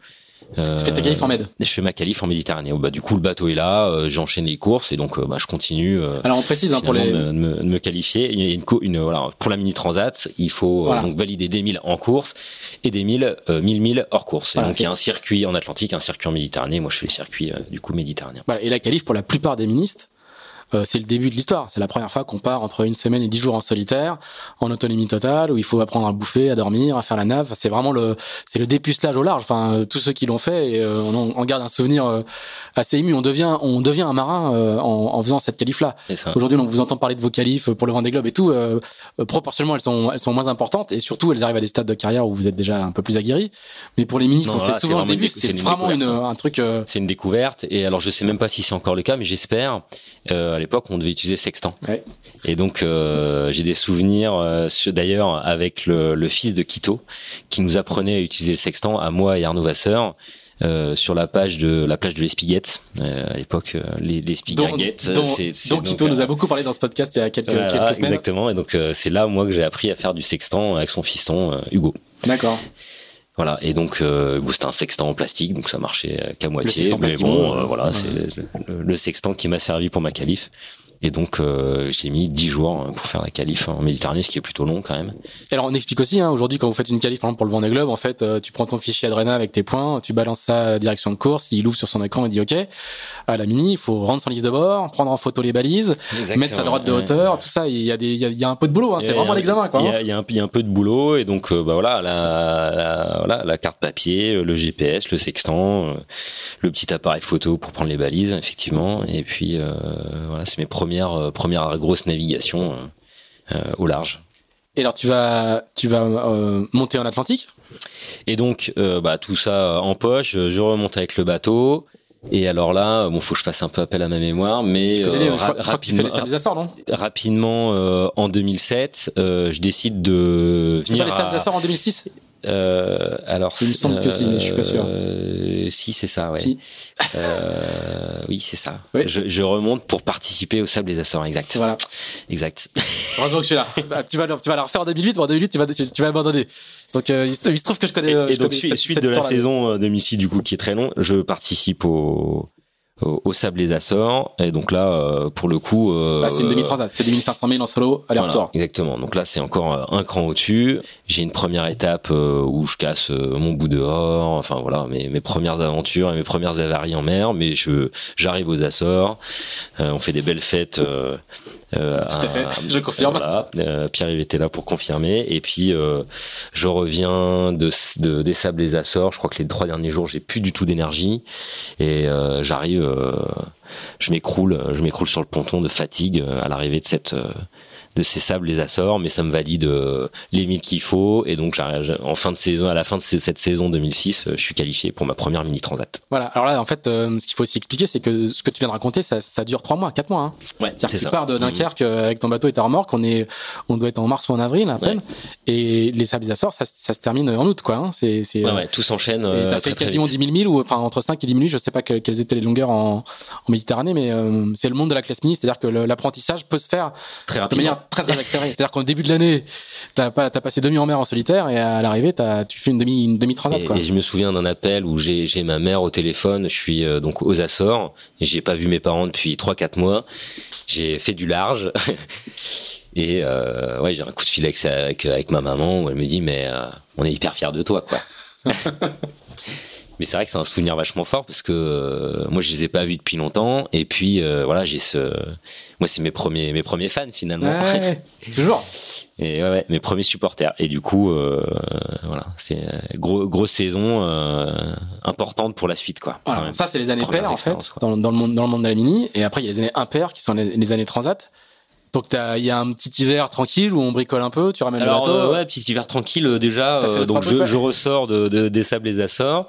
Euh, tu fais ta qualif en Med Je fais ma qualif en Méditerranée. Bah, du coup, le bateau est là, euh, j'enchaîne les courses et donc euh, bah, je continue. Euh, Alors on précise hein, pour les me, me, me, qualifier. Il y a une, une, voilà pour la mini transat, il faut donc valider des milles en course et des milles 1000 milles hors course. Et donc il y a un circuit en Atlantique, un circuit en Méditerranée. Moi, je fais les circuits du coup méditerranéens. Voilà. Et la qualif pour la plupart des ministres, c'est le début de l'histoire. C'est la première fois qu'on part entre une semaine et dix jours en solitaire, en autonomie totale, où il faut apprendre à bouffer, à dormir, à faire la nave. C'est vraiment le, c'est le dépucelage au large. Enfin, euh, tous ceux qui l'ont fait, et, euh, on, on, garde un souvenir assez ému. On devient, on devient un marin en, en, faisant cette qualif-là. Aujourd'hui, on vous entend parler de vos qualifs pour le Vendée Globe et tout. proportionnellement, elles sont, elles sont moins importantes et surtout, elles arrivent à des stades de carrière où vous êtes déjà un peu plus aguerri. Mais pour les ministres, c'est souvent le début. C'est vraiment une, hein. un truc. C'est une découverte. Et alors, je sais même pas si c'est encore le cas, mais j'espère. À l'époque, on devait utiliser sextant. Ouais. Et donc euh, j'ai des souvenirs, euh, d'ailleurs avec le, le, fils de Quito, qui nous apprenait à utiliser le sextant à moi et Arnaud Vasseur. Euh, sur la page de la plage de l'Espiguette euh, à l'époque euh, les, les Spiguettes dont, dont, Quito nous a beaucoup parlé dans ce podcast il y a quelques, quelques semaines exactement et donc c'est là moi que j'ai appris à faire du sextant avec son fiston Hugo d'accord voilà, et donc euh, c'était un sextant en plastique, donc ça marchait qu'à moitié. Mais bon, voilà, c'est le, le, sextant qui m'a servi pour ma qualif. Et donc euh, j'ai mis 10 jours hein, pour faire la qualif en Méditerranée, ce qui est plutôt long quand même. Et alors on explique aussi, hein, aujourd'hui quand vous faites une qualif par exemple pour le Vendée Globe, en fait euh, tu prends ton fichier Adrena avec tes points, tu balances sa direction de course, il ouvre sur son écran et dit ok, à la mini il faut rendre son livre de bord, prendre en photo les balises, mettre sa droite de hauteur, tout ça, il y a des, il y a, un peu de boulot, hein, c'est vraiment l'examen quoi. Il y, a, il y, a un, il y a un peu de boulot et donc euh, bah voilà la, la, voilà la carte papier, le GPS, le sextant, le petit appareil photo pour prendre les balises effectivement et puis voilà c'est mes premières premières grosse navigation euh, euh, au large. Et alors tu vas tu vas euh, monter en Atlantique? Et donc bah tout ça en poche, je remonte avec le bateau. Et alors là, bon, faut que je fasse un peu appel à ma mémoire, mais rapidement, rapidement en 2007, je décide de venir. Pas les en 2006 euh, alors, il me semble que si, mais je suis pas sûr. Euh, si, c'est ça, ouais. Si. Euh, oui, c'est ça. Je, je, remonte pour participer au Sable des Açores, exact. Voilà. Exact. [LAUGHS] Heureusement que je suis là. Bah, tu vas, tu vas la refaire en 2008, en 2008, tu vas, tu vas abandonner. Donc, euh, il, se, trouve que je connais. Et, et donc, suite, de la saison 2006, du coup, qui est très long, je participe au, au, Sable les Açores. Et donc là euh, pour le coup euh, ah, c'est une demi transat c'est 2500 000 en solo aller-retour. exactement. Donc là c'est encore euh, un cran au-dessus. J'ai une première étape euh, où je casse mon bout dehors. Enfin voilà mes, mes premières aventures et mes premières avaries en mer. Mais je j'arrive aux Açores. On fait des belles fêtes euh, Tout à fait, je confirme. Voilà, euh, Pierre-Yves était là pour confirmer. Et puis, euh, je reviens de, de, des Sables des Açores. Je crois que les trois derniers jours, j'ai plus du tout d'énergie. Et j'arrive, je m'écroule, je m'écroule sur le ponton de fatigue à l'arrivée de cette de ces sables les Açores, mais ça me valide euh, les milles qu'il faut et donc en fin de saison, à la fin de cette saison 2006, euh, je suis qualifié pour ma première mini transat. Voilà. Alors là, en fait, euh, ce qu'il faut aussi expliquer, c'est que ce que tu viens de raconter, ça, ça dure trois mois, quatre mois. Hein. Ouais, c'est ça. Tu pars de Dunkerque mmh. avec ton bateau et ta remorque, on est, on doit être en mars ou en avril à peine, et les sables des Açores, ça, ça, se termine en août, quoi. Hein. C'est, c'est. Ouais, ouais, tout s'enchaîne. Euh, t'as fait quasiment 10 000 milles ou enfin entre 5 et 10 000 je sais pas quelles étaient les longueurs en, en Méditerranée, mais c'est le monde de la classe mini, c'est-à-dire que l'apprentissage peut se faire très de manière très, très accélérée. C'est-à-dire qu'au début de l'année, t'as pas, t'as passé demi en mer en solitaire et à l'arrivée, t'as, tu fais une demi, une demi transat. Et, je me souviens d'un appel où j'ai, j'ai ma mère au téléphone. Je suis euh, donc aux Açores et j'ai pas vu mes parents depuis trois quatre mois. J'ai fait du large. [LAUGHS] et euh, ouais, j'ai un coup de fil avec, avec, avec, ma maman où elle me dit mais euh, on est hyper fiers de toi quoi. [LAUGHS] Mais c'est vrai que c'est un souvenir vachement fort parce que euh, moi je les ai pas vus depuis longtemps. Et puis euh, voilà j'ai ce moi c'est mes premiers mes premiers fans finalement. Ouais, [LAUGHS] toujours. Et ouais, ouais, mes premiers supporters. Et du coup euh, voilà c'est gros grosse saison importante pour la suite quoi. ça c'est les années paires en fait dans, dans, le monde dans le monde de la mini. Et après il y a les années impaires qui sont les, les années transat. Donc il y a un petit hiver tranquille où on bricole un peu, tu ramènes Alors, le bateau. Euh, ouais, petit hiver tranquille déjà. Euh, donc je, je, ressors de, de, des sables les Açores.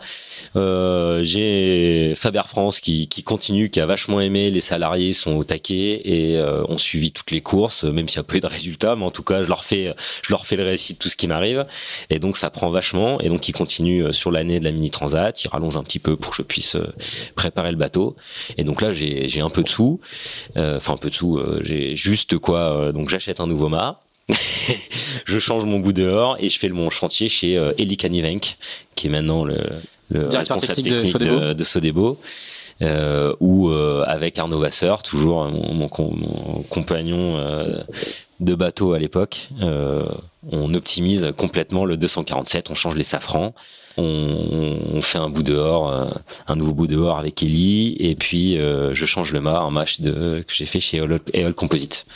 Euh, j'ai Faber France qui, continue, qui a vachement aimé. Les salariés sont au taquet et euh, ont suivi toutes les courses, même s'il y a peu de résultats, mais en tout cas je leur fais je leur fais le récit de tout ce qui m'arrive. Et donc ça prend vachement. Et donc ils continuent sur l'année de la mini transat. Ils rallongent un petit peu pour que je puisse préparer le bateau. Et donc là j'ai un peu de sous, enfin un peu de sous. j'ai juste quoi. Euh, donc j'achète un nouveau mât. [LAUGHS] je change mon bout dehors et je fais mon chantier chez euh, Eli Canivenk, qui est maintenant le, responsable technique, de Sodebo. Euh, ou avec Arnaud Vasseur, toujours mon, compagnon de bateau à l'époque, on optimise complètement le 247, on change les safrans, on, fait un bout dehors, euh, un nouveau bout dehors avec Ellie, et puis euh, je change le mât, un match de que j'ai fait chez Eol Composite.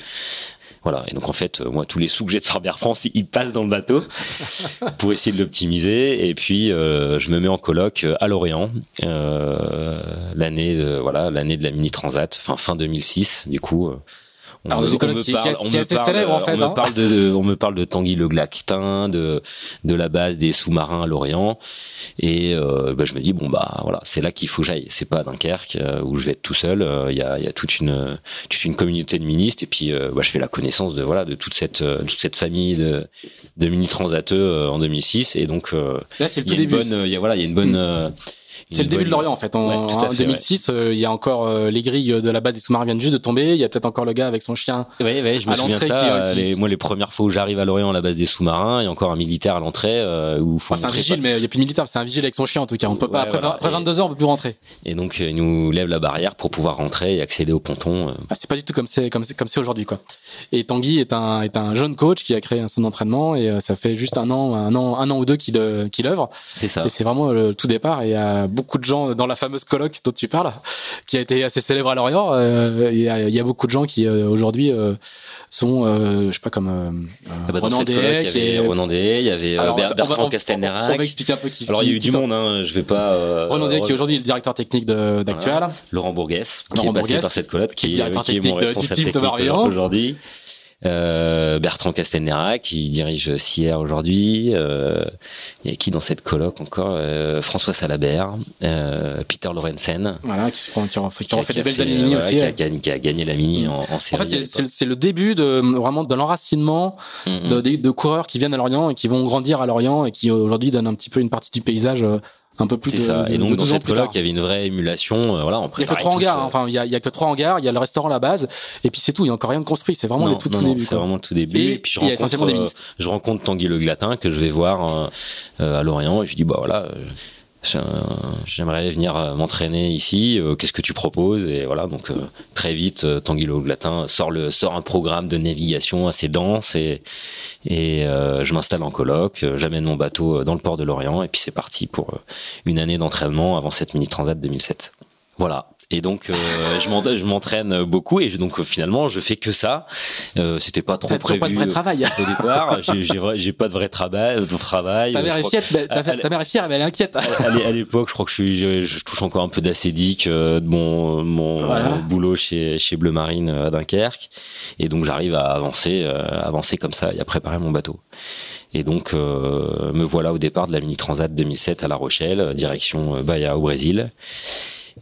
Voilà. Et donc en fait, moi, tous les sous que j'ai de Faber France, ils passent dans le bateau [LAUGHS] pour essayer de l'optimiser. Et puis, euh, je me mets en coloc à Lorient l'année, voilà, l'année de la mini transat, enfin fin 2006. Du coup, on, me parle, célèbre en fait. On me parle de, on me parle de Tanguy le Glactin, de de la base des sous-marins à Lorient, et euh, bah, je me dis bon bah voilà, c'est là qu'il faut que j'aille. C'est pas Dunkerque euh, où je vais être tout seul. Euh, il y a il y a toute une toute une communauté de ministres, et puis bah, je fais la connaissance de voilà de toute cette toute cette famille de de mini transateux en 2006, et donc là c'est le a une bonne, il y a voilà il y a une bonne c'est le début de l'Orient en fait. En, 2006, euh, il y a encore euh, les grilles de la base des sous-marins viennent juste de tomber. Il y a peut-être encore le gars avec son chien. Oui, oui, je me souviens de ça. les, moi, les premières fois où j'arrive à l'Orient, à la base des sous-marins, il y a encore un militaire à l'entrée euh, où faut. c'est un vigile, mais il y a plus de militaire. C'est un vigile avec son chien en tout cas. On peut pas après, 22 heures, on peut plus rentrer. Et donc, il nous lève la barrière pour pouvoir rentrer et accéder au ponton. Ah, c'est pas du tout comme c'est comme c'est comme c'est aujourd'hui quoi. Et Tanguy est un est un jeune coach qui a créé un centre d'entraînement et ça fait juste un an un an un an ou deux qu'il qu'il œuvre. C'est ça. Et c'est vraiment le tout départ. Et beaucoup de gens dans la fameuse colloque dont tu parles, qui a été assez célèbre à Lorient. Euh, il, y a, il, y a, beaucoup de gens qui euh, aujourd'hui euh, sont, je sais pas comme ah bah Day, il y avait Ronan Day, il y avait Bertrand Castelnerac. On va expliquer un peu qui. Alors il y a eu du monde, hein, je vais pas. Ronan Day qui est aujourd'hui le directeur technique d'Actual. Laurent Bourguès, qui est passé par cette colloque, qui, qui est mon responsable technique aujourd'hui. Euh, Bertrand Castelnera qui dirige CIR aujourd'hui, euh, et qui dans cette colloque encore euh, François Salabert, euh, Peter Lorenzen, voilà, qui, qui, ont, qui, ont fait, des belles années mini aussi, qui a, gagné, qui a gagné la mini en, en série. En fait, c'est le début de vraiment de l'enracinement mm-hmm. de, de, de, coureurs qui viennent à Lorient et qui vont grandir à Lorient et qui aujourd'hui donnent un petit peu une partie du paysage un peu plus. C'est ça. et donc dans cette colloque, il y avait une vraie émulation. Euh, voilà, on Il y a que trois hangars. Hein. Enfin, il y a, y a que trois hangars. Il y a le restaurant à la base, et puis c'est tout. Il y a encore rien de construit. C'est vraiment le tout, tout début. C'est vraiment le tout début. Et, puis je rencontre, euh, je rencontre Tanguy Le Glatin que je vais voir euh, à Lorient. Et je dis bah voilà j'aimerais venir euh, m'entraîner ici. Euh, qu'est-ce que tu proposes? Et voilà, donc euh, très vite, Tanguy Le Glatin sort le sort un programme de navigation assez dense et et je m'installe en coloc. J'amène mon bateau dans le port de Lorient et puis c'est parti pour une année d'entraînement avant cette mini transat 2007. Voilà. Et donc, euh, je m'entraîne beaucoup et donc finalement, je fais que ça. Euh, C'était pas trop prévu pas de vrai travail. au départ. [LAUGHS] J'ai pas de vrai travail. De travail. Ta mère est fière, ta, mère est fière, mais elle est inquiète. À, l'époque, je crois que je, suis, je, touche encore un peu d'acédique euh, de mon, mon boulot chez, chez Bleu Marine euh, à Dunkerque. Et donc, j'arrive à avancer, avancer comme ça et à préparer mon bateau. Et donc, me voilà au départ de la Mini Transat 2007 à La Rochelle, direction Bahia au Brésil.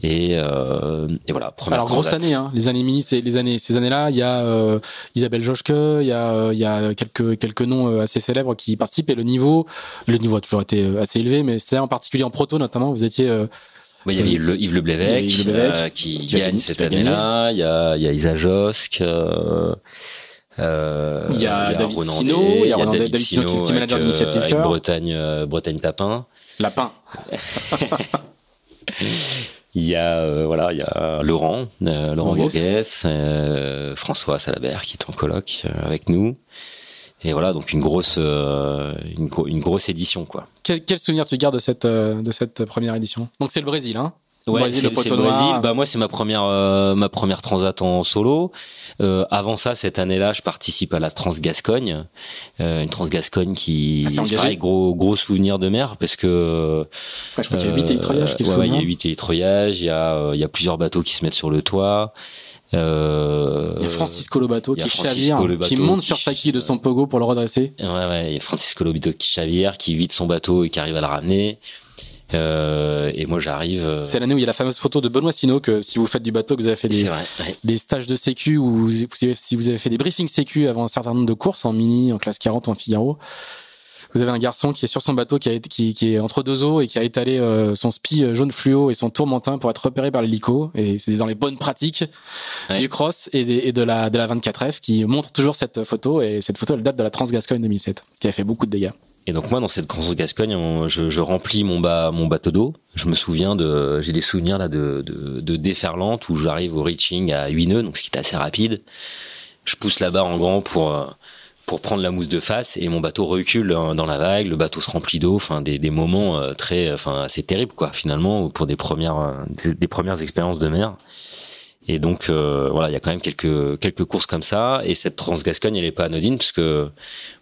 Et, euh, et voilà. Alors grosse année, hein, les années mini, c'est les années, ces années-là, il y a euh, Isabelle Joschke, il y a, euh, il y a quelques quelques noms euh, assez célèbres qui participent et le niveau, le niveau a toujours été assez élevé, mais c'était en particulier en proto notamment, vous étiez il y avait Yves, Le, Yves Le qui, gagne cette année-là. Il y a, il y a Isa Josk. Euh, il y a, David Sino, il y a, David, Sino, qui est manager d'initiative Bretagne, Bretagne Tapin. Lapin. [LAUGHS] [LAUGHS] Il y a euh, voilà, il y a Laurent, euh, Laurent Bourguès, euh, François Salabert qui est en colloque avec nous. Et voilà, donc une grosse, une, une, grosse édition quoi. Quel, quel souvenir tu gardes de cette de cette première édition? Donc c'est le Brésil, hein? Ouais, c'est le, Brésil. Bah moi c'est ma première euh, ma première transat en solo. Euh, avant ça, cette année-là, je participe à la Transgascogne, euh, une Transgascogne qui ah, pareil, gros gros souvenir de mer parce que ouais, je crois qu'il y a 8 télétroyages qui ouais, il y a 8 télétroyages, il y a il y a plusieurs bateaux qui se mettent sur le toit. Euh, il y a Francisco Lobato qui chavire, qui monte sur sa quille de son pogo pour le redresser. Ouais, ouais, il y a Francisco Lobato qui chavire, qui vide son bateau et qui arrive à le ramener. Euh, et moi j'arrive. Euh, c'est l'année où il y a la fameuse photo de Benoît Sino que si vous faites du bateau, que vous avez fait des, des stages de sécu ou vous, si vous avez fait des briefings sécu avant un certain nombre de courses en mini, en classe 40 ou en Figaro. Vous avez un garçon qui est sur son bateau, qui, a, qui, qui est entre deux eaux et qui a étalé euh, son spi jaune fluo et son tourmentin pour être repéré par l'hélico. Et c'est dans les bonnes pratiques du cross et, et, de la de la 24F qui montre toujours cette photo. Et cette photo, elle date de la Transgascogne 2007, qui a fait beaucoup de dégâts. Et donc moi dans cette grosse Gascogne, je, je, remplis mon, bas, mon bateau d'eau. Je me souviens de, j'ai des souvenirs là de, de, de déferlante où j'arrive au reaching à 8 nœuds, donc ce qui est assez rapide. Je pousse la barre en grand pour pour prendre la mousse de face et mon bateau recule dans la vague, le bateau se remplit d'eau, enfin des, des moments euh, très, enfin assez terribles quoi finalement pour des premières des premières expériences de mer. Et donc euh, voilà, il y a quand même quelques quelques courses comme ça. Et cette Transgascogne, elle est pas anodine parce que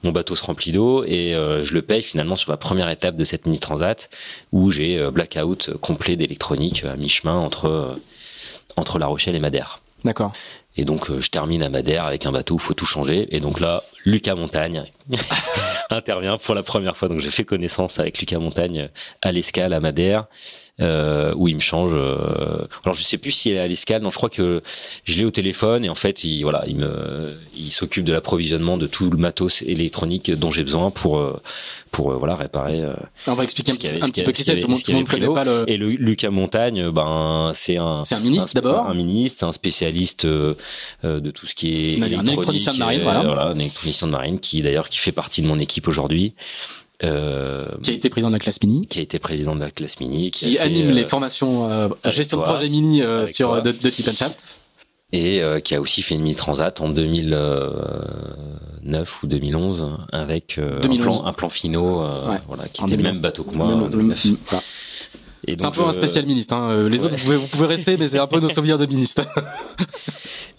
mon bateau se remplit d'eau et euh, je le paye finalement sur la première étape de cette mini transat où j'ai euh, blackout complet d'électronique à mi-chemin entre entre La Rochelle et Madère. D'accord. Et donc je termine à Madère avec un bateau où faut tout changer. Et donc là, Lucas Montagne [LAUGHS] intervient pour la première fois. Donc j'ai fait connaissance avec Lucas Montagne à l'escale à Madère euh, où il me change. Euh, alors je sais plus s'il est à l'escale, non, je crois que je l'ai au téléphone et en fait, il voilà, il me, il s'occupe de l'approvisionnement de tout le matos électronique dont j'ai besoin pour euh, pour euh, voilà réparer. On va expliquer un, un petit peu qui c'est. Tout le monde connaît pas le. Et le Lucas Montagne, ben c'est un. C'est un ministre d'abord. Un ministre, un spécialiste de tout ce qui est électronique. Un électronicien de marine, voilà. voilà. Un électronicien de marine qui d'ailleurs qui fait partie de mon équipe aujourd'hui. Euh, qui a été président de la classe mini, qui a été président de la classe mini, qui, anime les euh, formations euh, gestion de projet mini euh, sur de, de Tip Shaft. et qui a aussi fait une mini transat en 2009 ou 2011 avec Un, plan, un plan finaux, voilà, qui était le même bateau que moi. C'est un peu un spécial ministre. Hein. Les autres, vous pouvez, vous pouvez rester, mais c'est un peu nos souvenirs de ministre. [LAUGHS]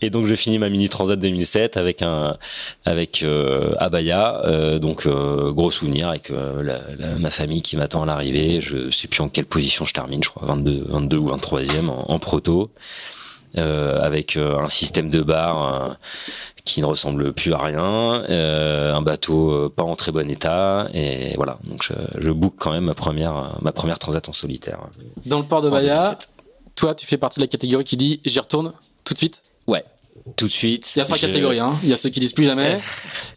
Et donc je finis ma mini transat 2007 avec un avec euh, Abaya, euh, donc euh, gros souvenir avec euh, la, ma famille qui m'attend à l'arrivée. Je sais plus en quelle position je termine, je crois 22 22 ou 23e en, en proto. avec un système de bar qui ne ressemble plus à rien, euh, un bateau pas en très bon état, et voilà. Donc je, je book quand même ma première ma première transat en solitaire. Dans le port de Bahia, toi tu fais partie de la catégorie qui dit j'y retourne tout de suite? Ouais, tout de suite. Il y a trois catégories. Hein. Il y a ceux qui disent plus jamais.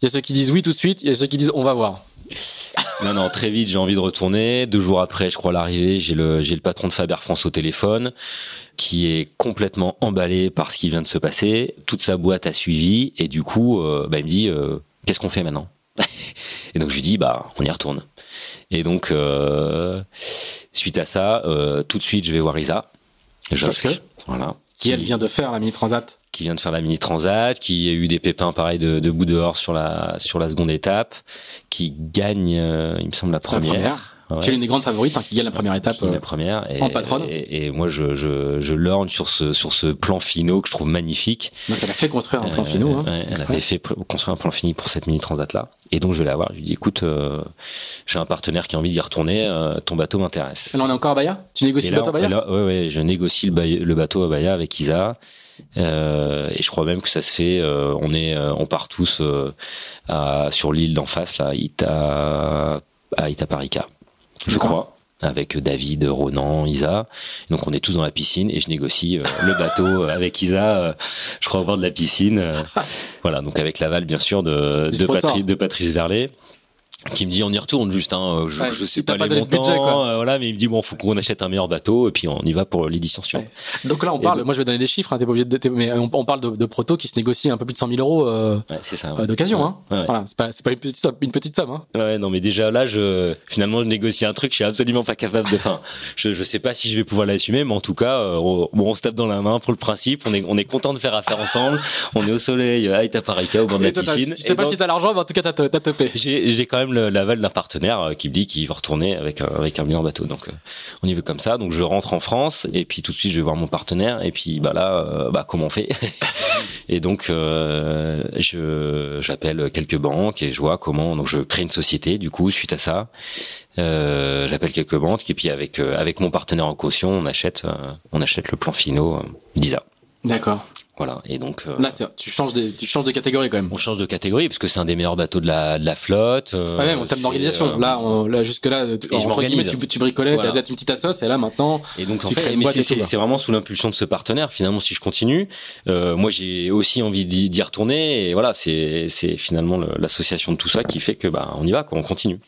Il y a ceux qui disent oui tout de suite. Il y a ceux qui disent on va voir. [LAUGHS] Non, non, très vite, j'ai envie de retourner. Deux jours après, je crois, l'arrivée, j'ai le, j'ai le patron de Faber France au téléphone, qui est complètement emballé par ce qui vient de se passer. Toute sa boîte a suivi, et du coup, euh, bah, il me dit, euh, qu'est-ce qu'on fait maintenant? [LAUGHS] Et donc, je lui dis, bah, on y retourne. Et donc, euh, suite à ça, tout de suite, je vais voir Isa. Josque, voilà. Qui, elle vient de faire la mini transat qui vient de faire la mini transat, qui a eu des pépins pareils de, de bout dehors sur la sur la seconde étape, qui gagne, euh, il me semble la première. La première. Qui est l'une des grandes favorites, hein, qui gagne la première étape. la euh, première. Et, en patronne. Et, et, moi, je, je, je lorne sur ce, sur ce plan finaux que je trouve magnifique. Donc, elle a fait construire un plan finaux. Hein, ouais, elle avait fait construire un plan fini pour cette mini transat là. Et donc, je vais la voir. Je lui dis, écoute, euh, j'ai un partenaire qui a envie d'y retourner. ton bateau m'intéresse. Là, on est encore à Bahia? Tu négocies le bateau à Bahia? Ouais, ouais, je négocie le, bateau à Bahia avec Isa. Euh, et je crois même que ça se fait. Euh, on est, euh, on part tous à, sur l'île d'en face là, Ita, à Itaparica, je crois avec David, Ronan, Isa. Donc on est tous dans la piscine et je négocie le bateau avec Isa. je crois au bord de la piscine. [LAUGHS] voilà, donc avec l'aval bien sûr de, de, de Patrice Verlet qui me dit on y retourne juste hein, je, je sais pas les montants euh, voilà mais il me dit bon faut qu'on achète un meilleur bateau et puis on y va pour l'édition suivante. Donc là on parle moi je vais donner des chiffres hein, t'es pas obligé de mais on, on parle de, de, proto qui se négocie un peu plus de 100 000 euros euh, c'est ça euh, d'occasion hein. Voilà c'est pas c'est pas une petite somme une petite somme hein. Ouais non mais déjà là je finalement je négocie un truc je suis absolument pas capable de enfin je je sais pas si je vais pouvoir l'assumer mais en tout cas euh, on, bon on se tape dans la main pour le principe on est on est content de faire affaire ensemble on est au soleil à Itaparica au bord de la piscine je sais pas si t'as l'argent mais en tout cas t'as topé j'ai j'ai quand même l'aval d'un partenaire euh, qui me dit qu'il va retourner avec euh, avec un meilleur bateau. Donc euh, on y veut comme ça. Donc je rentre en France et puis tout de suite je vais voir mon partenaire et puis bah là bah comment on fait [LAUGHS] Et donc je j'appelle quelques banques et je vois comment donc je crée une société du coup suite à ça. J'appelle quelques banques et puis avec avec mon partenaire en caution on achète on achète le plan finaux d'Isa. D'accord. Voilà. Et donc euh, là, tu changes de, tu changes de catégorie quand même. On change de catégorie parce que c'est un des meilleurs bateaux de la, de la flotte. Euh, même en termes d'organisation. Euh, là, là jusque là, tu, je m'organise. Tu, tu bricolais, voilà. t'as une petite assoce et là maintenant. Et donc en fait, c'est vraiment sous l'impulsion de ce partenaire. Finalement, si je continue, euh, moi j'ai aussi envie d'y retourner et voilà, c'est c'est finalement l'association de tout ça qui fait que bah on y va, quoi, on continue.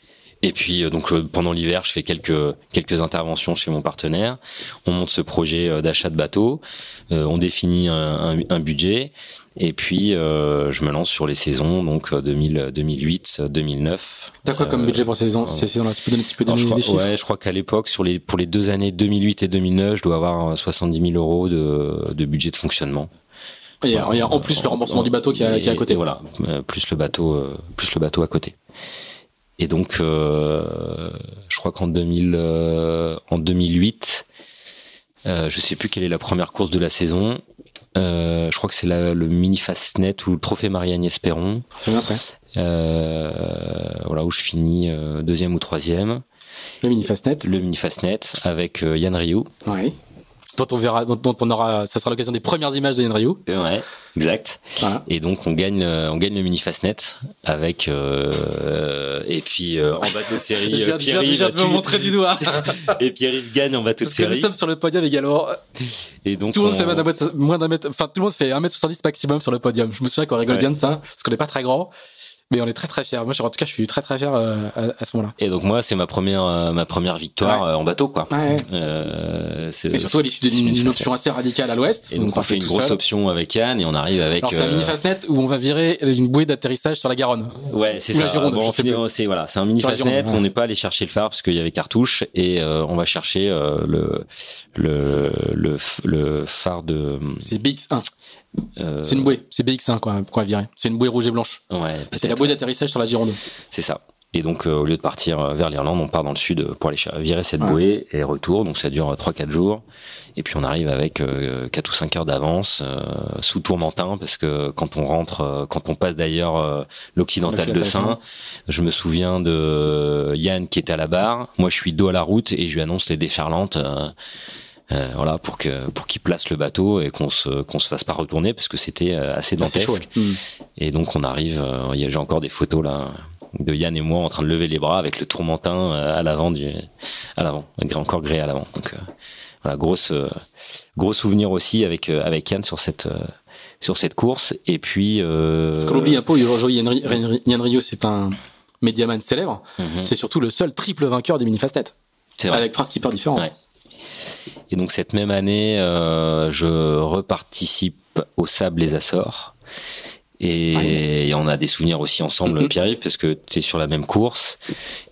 Et puis euh, donc euh, pendant l'hiver, je fais quelques quelques interventions chez mon partenaire. On monte ce projet euh, d'achat de bateau, on définit un, un, budget et puis je me lance sur les saisons donc 2000, 2008, 2009. T'as quoi comme budget pour ces saisons ces saisons-là? Tu peux donner un petit peu je crois, des Ouais, je crois qu'à l'époque sur les pour les deux années 2008 et 2009, je dois avoir 70 000 euros de, de budget de fonctionnement. Il y, a, il y a en plus le remboursement du bateau qui est, qui est à côté. Voilà, plus le bateau, plus le bateau à côté. Et donc, euh, je crois qu'en 2000, euh, en 2008, euh, je sais plus quelle est la première course de la saison. Je crois que c'est le mini Fastnet ou le Trophée Marie-Agnès Perron. Euh, voilà où je finis deuxième ou troisième. Le mini Fastnet. Le mini Fastnet avec Yann Rioux. Oui. Dont on verra, dont, on aura, ça sera l'occasion des premières images de Yann Ryu. Ouais, exact. Et donc on gagne, on gagne le mini Fastnet avec euh, et puis euh, en bateau de [LAUGHS] série. je viens, Pierre de me montrer du doigt. [LAUGHS] et Pierre-Yves gagne en bateau de série. Que nous sommes sur le podium également. Et donc tout le monde fait moins d'un mètre, enfin tout le monde fait 1m70 maximum sur le podium. Je me souviens qu'on rigole bien de ça parce qu'on n'est pas très grand mais on est très très fiers. Moi, en tout cas, je suis très très fier euh, à, ce moment-là. Et donc moi, c'est ma première euh, ma première victoire euh, en bateau, quoi. Ouais. Euh, et surtout à l'issue d'une option assez radicale à l'ouest. Et donc, on, fait, une grosse option avec Yann et on arrive avec. Alors c'est un mini fastnet où on va virer une bouée d'atterrissage sur la Garonne. Ouais, c'est ça. bon, c'est voilà, c'est un mini fastnet. On n'est pas allé chercher le phare parce qu'il y avait cartouche et on va chercher le le le le phare de. C'est BX1. Euh, c'est une bouée, c'est BX1 quoi, quoi virer. C'est une bouée rouge et blanche. Ouais. C'était la bouée d'atterrissage sur la Gironde. C'est ça. Et donc, euh, au lieu de partir euh, vers l'Irlande, on part dans le sud pour aller virer cette bouée et retour. Donc, ça dure 3-4 jours. Et puis, on arrive avec 4 ou 5 heures d'avance, sous tourmentin, parce que quand on rentre, quand on passe d'ailleurs l'occidental de Saint, je me souviens de Yann qui était à la barre. Moi, je suis dos à la route et je lui annonce les déferlantes. Euh, voilà pour que pour qu'il place le bateau et qu'on se qu'on se fasse pas retourner parce que c'était euh, assez dantesque. Mm. Et donc on arrive, euh, j'ai encore des photos là de Yann et moi en train de lever les bras avec le tourmentin à l'avant du à l'avant, encore gré à l'avant. Donc voilà, grosse gros souvenir aussi avec avec Yann sur cette sur cette course et puis euh... parce qu'on oublie un peu Yann, Yann Rio c'est un médiaman célèbre mm-hmm. c'est surtout le seul triple vainqueur des mini fast avec trois skippers différents ouais. Et donc cette même année, euh, je reparticipe au Sable les Açores. Et, on a des souvenirs aussi ensemble, mm-hmm. Pierre-Yves, parce que tu es sur la même course.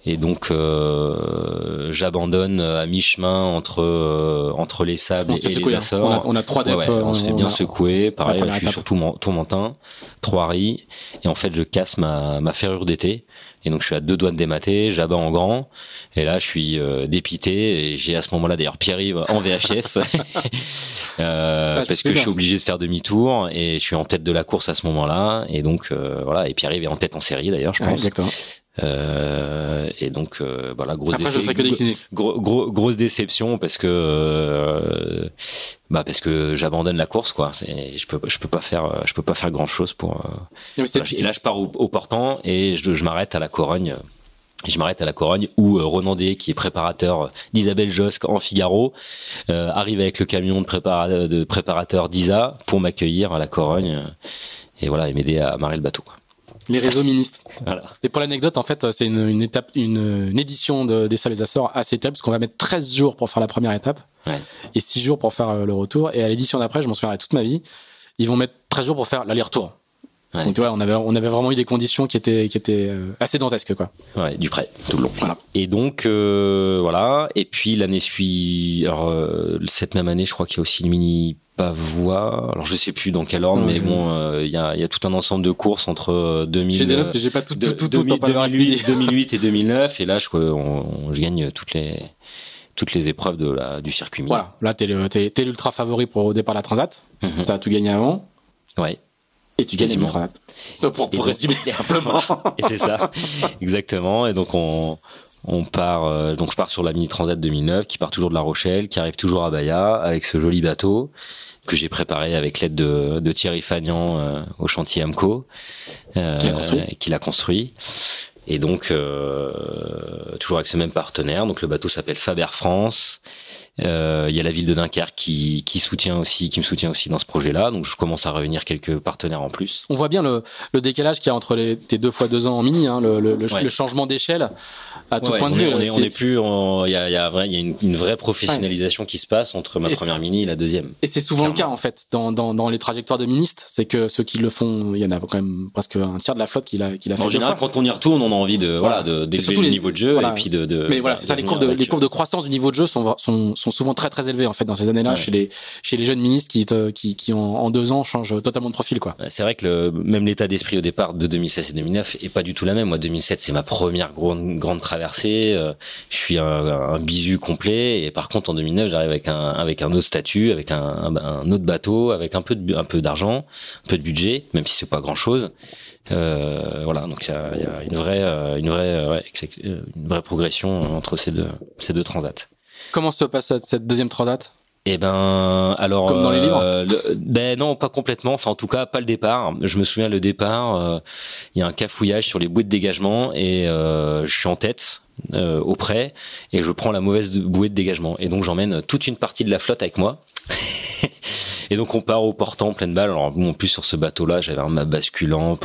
Et donc, euh, j'abandonne à mi-chemin entre euh, entre les sables et les Açores. On a, trois ouais, on, se fait bien secouer. Pareil, je suis sur Tourmentin, trois riz. Et en fait, je casse ma, ma ferrure d'été. Et donc je suis à deux doigts de démater, j'abats en grand. Et là je suis euh, dépité. Et j'ai à ce moment-là d'ailleurs Pierre-Yves en VHF. [LAUGHS] euh, parce que je suis obligé de faire demi-tour. Et je suis en tête de la course à ce moment-là. Et donc euh, voilà. Et Pierre-Yves est en tête en série d'ailleurs, je pense. exactement. Euh, et donc euh, voilà grosse, déception, gros, gros, grosse déception parce que euh, bah parce que j'abandonne la course quoi et je peux je peux pas faire je peux pas faire grand chose pour euh, et là je pars au, au portant et je, je m'arrête à la Corogne je m'arrête à la Corogne où euh, Ronan qui est préparateur d'Isabelle Josque en Figaro, euh, arrive avec le camion de, prépara de préparateur d'Isa pour m'accueillir à la Corogne et voilà et m'aider à marrer le bateau. Quoi. Les réseaux ministres. voilà. Et pour l'anecdote, en fait, c'est une, une, étape, une, une édition de, des Salles des Açores assez étape, parce qu'on va mettre 13 jours pour faire la première étape. Ouais. Et 6 jours pour faire euh, le retour. Et à l'édition d'après, je m'en souviendrai toute ma vie, ils vont mettre 13 jours pour faire l'aller-retour. Ouais. Donc tu vois, on avait on avait vraiment eu des conditions qui étaient qui étaient euh, assez dantesques quoi. Ouais, du prêt tout le long. Voilà. Et donc euh, voilà. Et puis l'année suit. Alors euh, cette même année, je crois qu'il y a aussi le mini Pavois. Alors je sais plus dans quel ordre, mais bon, euh, il y, a, y a tout un ensemble de courses entre 2000, j'ai des notes, j'ai pas tout, tout, tout, 2008, 2008 et 2009. Et là, je, on, je gagne toutes les toutes les épreuves de la, du circuit mini. Voilà, là t'es t'es, l'ultra favori pour au départ la Transat. Mm -hmm. T'as tout gagné avant. Ouais. Et tu gagnes Pour, pour résumer [LAUGHS] simplement. [LAUGHS] et c'est ça, exactement. Et donc on on part euh, donc je pars sur la mini transat 2009 qui part toujours de La Rochelle, qui arrive toujours à Bahia avec ce joli bateau que j'ai préparé avec l'aide de, de Thierry Fagnan euh, au chantier Amco, euh, qui l'a construit. Et donc euh, toujours avec ce même partenaire. Donc le bateau s'appelle Faber France. Euh, il y a la ville de Dunkerque qui, qui soutient aussi, qui me soutient aussi dans ce projet-là. Donc je commence à réunir quelques partenaires en plus. On voit bien le, le décalage qu'il y a entre les, tes deux fois deux ans en mini, hein, le, le, le, changement d'échelle à tout point de vue. On est, on est plus, il y a, y a, vrai, y a une, une, vraie professionnalisation qui se passe entre ma première mini et la deuxième. Et c'est souvent le cas en fait dans, dans, dans les trajectoires de ministres, c'est que ceux qui le font, il y en a quand même presque un tiers de la flotte qui l'a qui l'a fait. En général, quand on y retourne, on a envie de voilà, de d'élever le niveau de jeu et puis de, de Mais voilà, c'est ça les courbes de, les courbes de croissance du niveau de jeu sont sont, sont souvent très très élevées en fait dans ces années-là chez les chez les jeunes ministres qui qui qui en, en deux ans changent totalement de profil quoi. C'est vrai que le, même l'état d'esprit au départ de 2016 et 2009 est pas du tout la même. Moi 2007 c'est ma première grande grande traversée, euh, je suis un, un bisu complet et par contre en 2009 j'arrive avec un avec un autre statut, avec un, un, autre bateau, avec un peu de, un peu d'argent, un peu de budget, même si c'est pas grand chose. Euh, voilà, donc il y a, y a, une vraie, euh, une vraie, euh, ouais, une vraie progression entre ces deux, ces deux transats. Comment se passe cette deuxième transat Eh ben, alors, comme dans les livres. Euh, ben non, pas complètement. Enfin, en tout cas, pas le départ. Je me souviens le départ. Euh, il y a un cafouillage sur les bouées de dégagement et euh, je suis en tête auprès et je prends la mauvaise bouée de dégagement et donc j'emmène toute une partie de la flotte avec moi. [LAUGHS] Et donc on part au portant pleine balle. Alors en plus sur ce bateau-là, j'avais un mât basculant,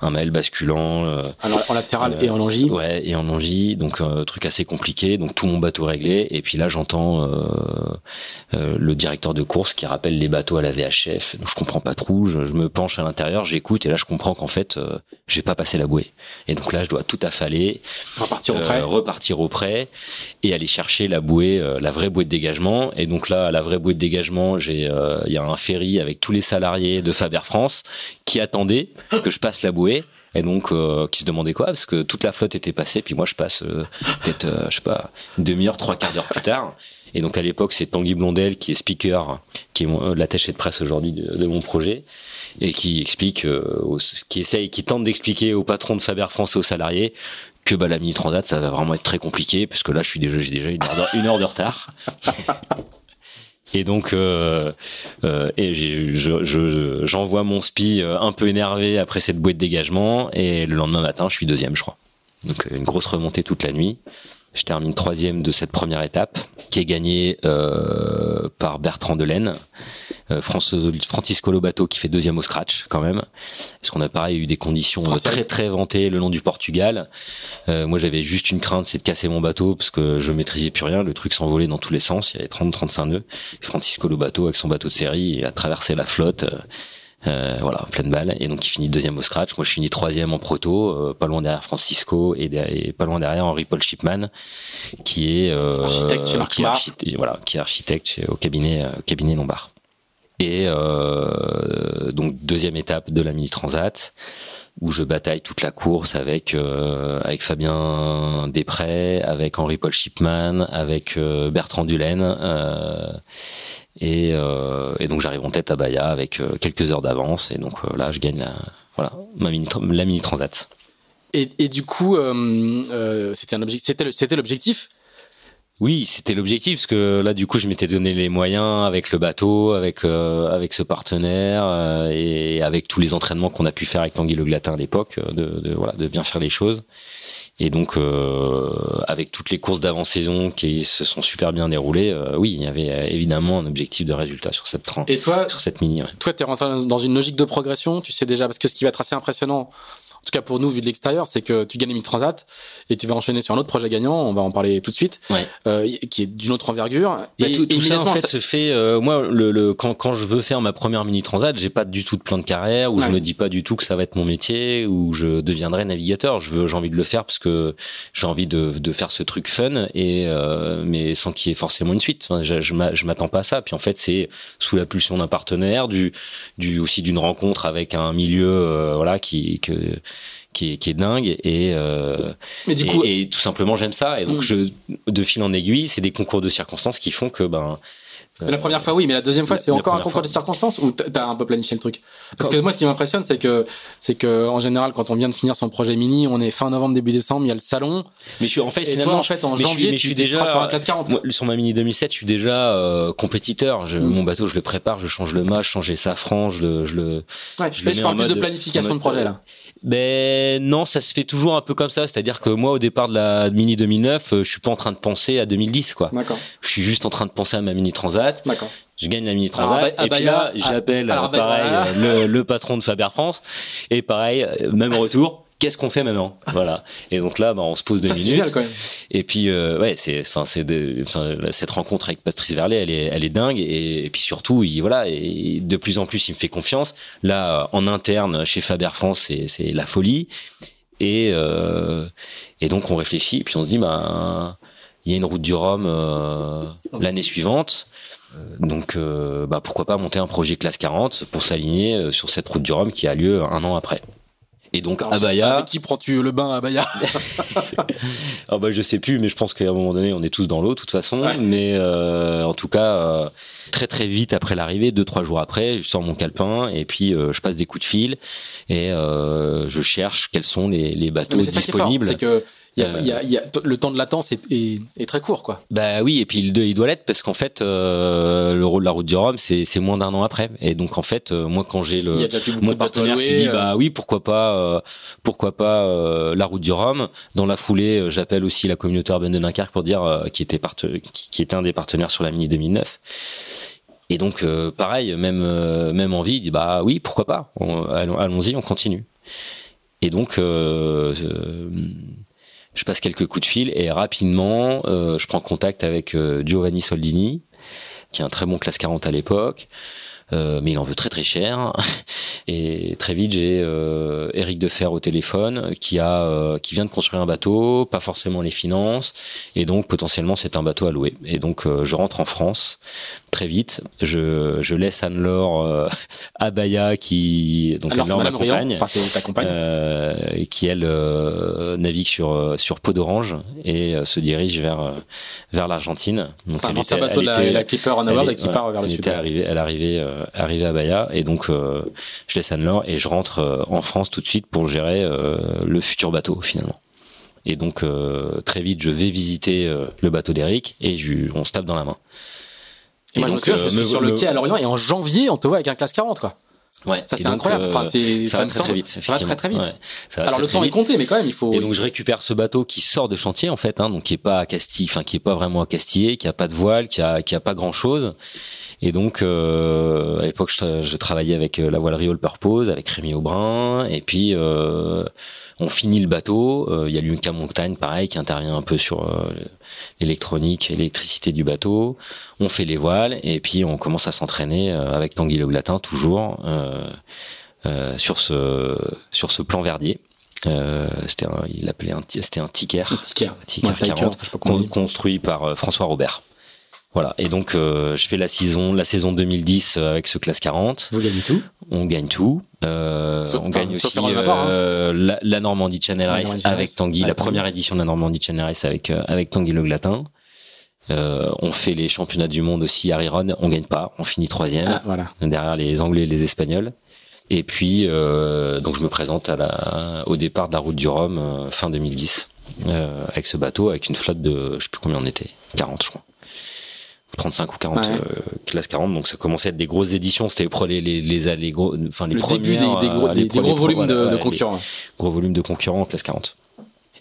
un mail basculant. Euh, en latéral et en longie. Ouais, et en longie. Donc euh, truc assez compliqué. Donc tout mon bateau réglé. Et puis là j'entends euh, euh, le directeur de course qui rappelle les bateaux à la VHF. Donc je comprends pas trop. Je, je me penche à l'intérieur, j'écoute et là je comprends qu'en fait j'ai pas passé la bouée. Et donc là je dois tout affaler, repartir au près, repartir au près et aller chercher la bouée, la vraie bouée de dégagement. Et donc là la vraie bouée de dégagement, j'ai y a un ferry avec tous les salariés de Faber France qui attendaient que je passe la bouée et donc euh, qui se demandaient quoi parce que toute la flotte était passée puis moi je passe euh, peut-être euh, je sais pas demi-heure trois quarts d'heure plus tard. Et donc à l'époque c'est Tanguy Blondel qui est speaker qui est l'attaché de presse aujourd'hui de, mon projet et qui explique qui essaye qui tente d'expliquer au patron de Faber France et aux salariés que bah la mini transat ça va vraiment être très compliqué parce que là déjà j'ai déjà une heure de retard Et donc, euh, euh, j'envoie mon spi euh, un peu énervé après cette bouée de dégagement. Et le lendemain matin, je suis deuxième, je crois. Donc une grosse remontée toute la nuit. Je termine troisième de cette première étape, qui est gagnée euh, par Bertrand Delaine, euh, Francisco Lobato qui fait deuxième au scratch quand même. Parce qu'on a pareil eu des conditions euh, très très vantées le long du Portugal. Euh, moi j'avais juste une crainte, c'est de casser mon bateau parce que je maîtrisais plus rien. Le truc s'envolait dans tous les sens. Il y avait 30-35 nœuds. Francisco Lobato avec son bateau de série a traversé la flotte. Euh, voilà, pleine balle. Et donc il finit deuxième au scratch. Moi je finis troisième en proto, euh, pas loin derrière Francisco et, pas loin derrière Henri Paul Shipman, qui est euh, architecte chez qui est voilà, qui est architecte au cabinet cabinet Lombard. Et donc deuxième étape de la mini transat où je bataille toute la course avec avec Fabien Després, avec Henri Paul Shipman, avec Bertrand Dulaine. Et, euh, et donc j'arrive en tête à Bahia avec euh, quelques heures d'avance et donc euh, là je gagne la voilà ma mini la mini transat. Et, et du coup euh, c'était un objectif c'était c'était l'objectif? Oui, c'était l'objectif parce que là du coup je m'étais donné les moyens avec le bateau, avec avec ce partenaire et avec tous les entraînements qu'on a pu faire avec Tanguy Le Glatin à l'époque de, de voilà de bien faire les choses. Et donc, euh, avec toutes les courses d'avant-saison qui se sont super bien déroulées, euh, oui, il y avait euh, évidemment un objectif de résultat sur cette train, et toi, sur cette mini. Ouais. Toi, tu es rentré dans une logique de progression. Tu sais déjà parce que ce qui va être assez impressionnant en tout cas pour nous vu de l'extérieur, c'est que tu gagnes les transat et tu vas enchaîner sur un autre projet gagnant, on va en parler tout de suite, ouais. euh, qui est d'une autre envergure. Bah, et, tout, ça en fait se fait. Euh, moi, le, le, quand, quand je veux faire ma première mini transat, j'ai pas du tout de plan de carrière, ou je me dis pas du tout que ça va être mon métier, ou je deviendrai navigateur. Je veux, j'ai envie de le faire parce que j'ai envie de, de faire ce truc fun et euh, mais sans qu'il y ait forcément une suite. je, je m'attends pas à ça. Puis en fait, c'est sous la pulsion d'un partenaire, du, du aussi d'une rencontre avec un milieu, euh, voilà, qui que qui est, qui est dingue et, euh, Mais du coup, et, tout simplement j'aime ça et donc mm. je de fil en aiguille c'est des concours de circonstances qui font que ben la première fois, oui, mais la deuxième fois, c'est encore un concours de circonstances ou t'as un peu planifié le truc? Parce que moi, ce qui m'impressionne, c'est que, c'est que, en général, quand on vient de finir son projet mini, on est fin novembre, début décembre, il y a le salon. Mais je suis, en fait, finalement, en fait, en janvier, je suis, tu déjà sur la classe 40. Moi, sur ma mini 2007, je suis déjà euh, compétiteur. Je, mm. Mon bateau, je le prépare, je change le mât, je change les safrans, je le, je le. Ouais, je, je parle plus de planification de projet là. Ben non, ça se fait toujours un peu comme ça. C'est-à-dire que moi, au départ de la Mini 2009, euh, je suis pas en train de penser à 2010, quoi. D'accord. Je suis juste en train de penser à ma Mini Transat. D'accord. Je gagne la Mini Transat et puis là, j'appelle pareil le, le, patron de Faber France et pareil, même retour qu'est-ce qu'on fait maintenant [LAUGHS] Voilà. Et donc là, bah, on se pose deux minutes. quand même. Et puis, euh, ouais, c'est, enfin, c'est, cette rencontre avec Patrice Verlet, elle est, elle est dingue. Et, puis surtout, il, voilà, et de plus en plus, il me fait confiance. Là, en interne, chez Faber France, c'est, c'est la folie. Et, euh, et donc, on réfléchit. Et puis, on se dit, bah, il y a une route du Rhum euh, l'année suivante. Donc, euh, bah, pourquoi pas monter un projet classe 40 pour s'aligner euh, sur cette route du Rhum qui a lieu un an après. Et donc à Abaya. Avec qui prends-tu le bain à Abaya [LAUGHS] Ah bah je sais plus, mais je pense qu'à un moment donné, on est tous dans l'eau, de toute façon. Mais euh, en tout cas, euh, très très vite après l'arrivée, deux trois jours après, je sors mon calepin et puis euh, je passe des coups de fil et je cherche quels sont les, les bateaux disponibles. C'est que il y, a, y a, y a, le temps de latence est, est, est, très court, quoi. Bah oui, et puis il, il doit l'être parce qu'en fait, euh, le rôle de la route du Rhum, c'est, moins d'un an après. Et donc en fait, euh, moi quand j'ai le mon partenaire qui dit bah oui, pourquoi pas, euh, pourquoi pas euh, la route du Rhum. Dans la foulée, j'appelle aussi la communauté urbaine de Dunkerque pour dire qui était qui, qui, était un des partenaires sur la Mini 2009. Et donc pareil, même même envie, dit bah oui, pourquoi pas, allons-y, on continue. Et donc je passe quelques coups de fil et rapidement, euh, je prends contact avec euh, Giovanni Soldini, qui est un très bon classe 40 à l'époque. Euh, mais il en veut très très cher. [LAUGHS] Et très vite, j'ai euh, Eric Defer au téléphone qui a euh, qui vient de construire un bateau, pas forcément les finances, et donc potentiellement c'est un bateau à louer. Et donc je rentre en France très vite. Je, je laisse Anne-Laure euh, [LAUGHS] à Baya qui donc Anne-Laure m'accompagne, euh, qui elle euh, navigue sur sur peau d'orange et se dirige vers vers l'Argentine. Donc enfin, elle était, bateau elle de la, la Clipper en et qui part vers le sud. Arrivée, elle arrivait arrivée à Baya et donc je laisse Anne-Laure et je rentre en France tout de suite pour gérer le futur bateau finalement. Et donc très vite, je vais visiter le bateau d'Eric et je, on se tape dans la main. Et, moi, je, je suis sur le, quai à Lorient et en janvier, on te voit avec un classe 40, quoi. Ouais, ça c'est incroyable. Enfin, c'est ça, va très, très vite. Ça va très très vite. Ouais, Alors le temps est compté, mais quand même il faut. Et donc je récupère ce bateau qui sort de chantier en fait, hein, donc qui est pas à Castille, enfin qui est pas vraiment à Castiller, qui a pas de voile, qui a qui a pas grand chose. Et donc euh, à l'époque je, je, travaillais avec euh, la voilerie All Purpose, avec Rémi Aubrin, et puis euh, on finit le bateau. Euh, il y a Lucas Montagne pareil qui intervient un peu sur euh, l'électronique, l'électricité du bateau. On fait les voiles et puis on commence à s'entraîner euh, avec Tanguy Le Glatin toujours euh, euh, sur ce sur ce plan verdier. c'était un, il appelait un c'était un ticker, un ticker, un ticker 40, construit par François Robert. Voilà. Et donc, euh, je fais la saison, la saison 2010 avec ce classe 40. Vous gagnez tout. On gagne tout. Euh, on gagne aussi euh, hein. la, la, Normandie Channel Race avec Tanguy, la première édition de la Normandie Channel Race avec euh, avec Tanguy Le Glatin. Euh, on fait les championnats du monde aussi à Riron. On gagne pas. On finit troisième. Ah, voilà. Derrière les Anglais et les Espagnols. Et puis, donc, je me présente à la, au départ de la route du Rhum fin 2010 avec ce bateau, avec une flotte de, je sais plus combien on était, 40 je crois. 35 ou 40 ouais. euh, classe 40 donc ça commençait à être des grosses éditions c'était les les les, les gros enfin les le premières, début des, des gros, euh, des, des gros volumes de, de, concurrents gros volumes de concurrents en classe 40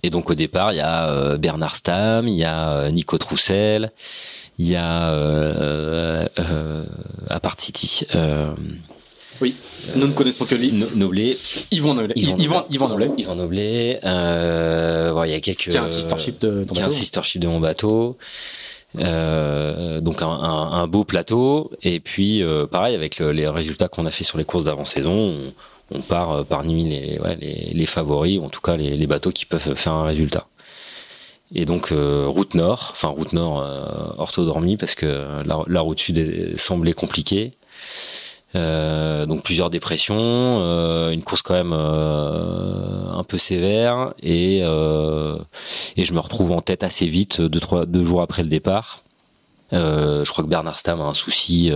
et donc au départ il y a euh, Bernard Stam il y a Nico Troussel il y a euh, euh, Apart City oui, nous ne connaissons que lui. Noblet. Yvon Noblet. Yvon, Yvon, Yvon Noblet. Yvon Noblet. Euh, bon, il y a quelques. Qui a un sistership de, qui a un sistership de mon bateau. Euh, donc un, un, un, beau plateau et puis euh, pareil avec le, les résultats qu'on a fait sur les courses d'avant-saison, on, part euh, parmi les, ouais, les, les, favoris ou en tout cas les, les, bateaux qui peuvent faire un résultat. Et donc euh, route nord, enfin route nord euh, orthodormie parce que la, la route sud semblait compliquée. Euh, donc plusieurs dépressions, euh, une course quand même euh, un peu sévère et et je me retrouve en tête assez vite deux trois deux jours après le départ. je crois que Bernard Stam a un souci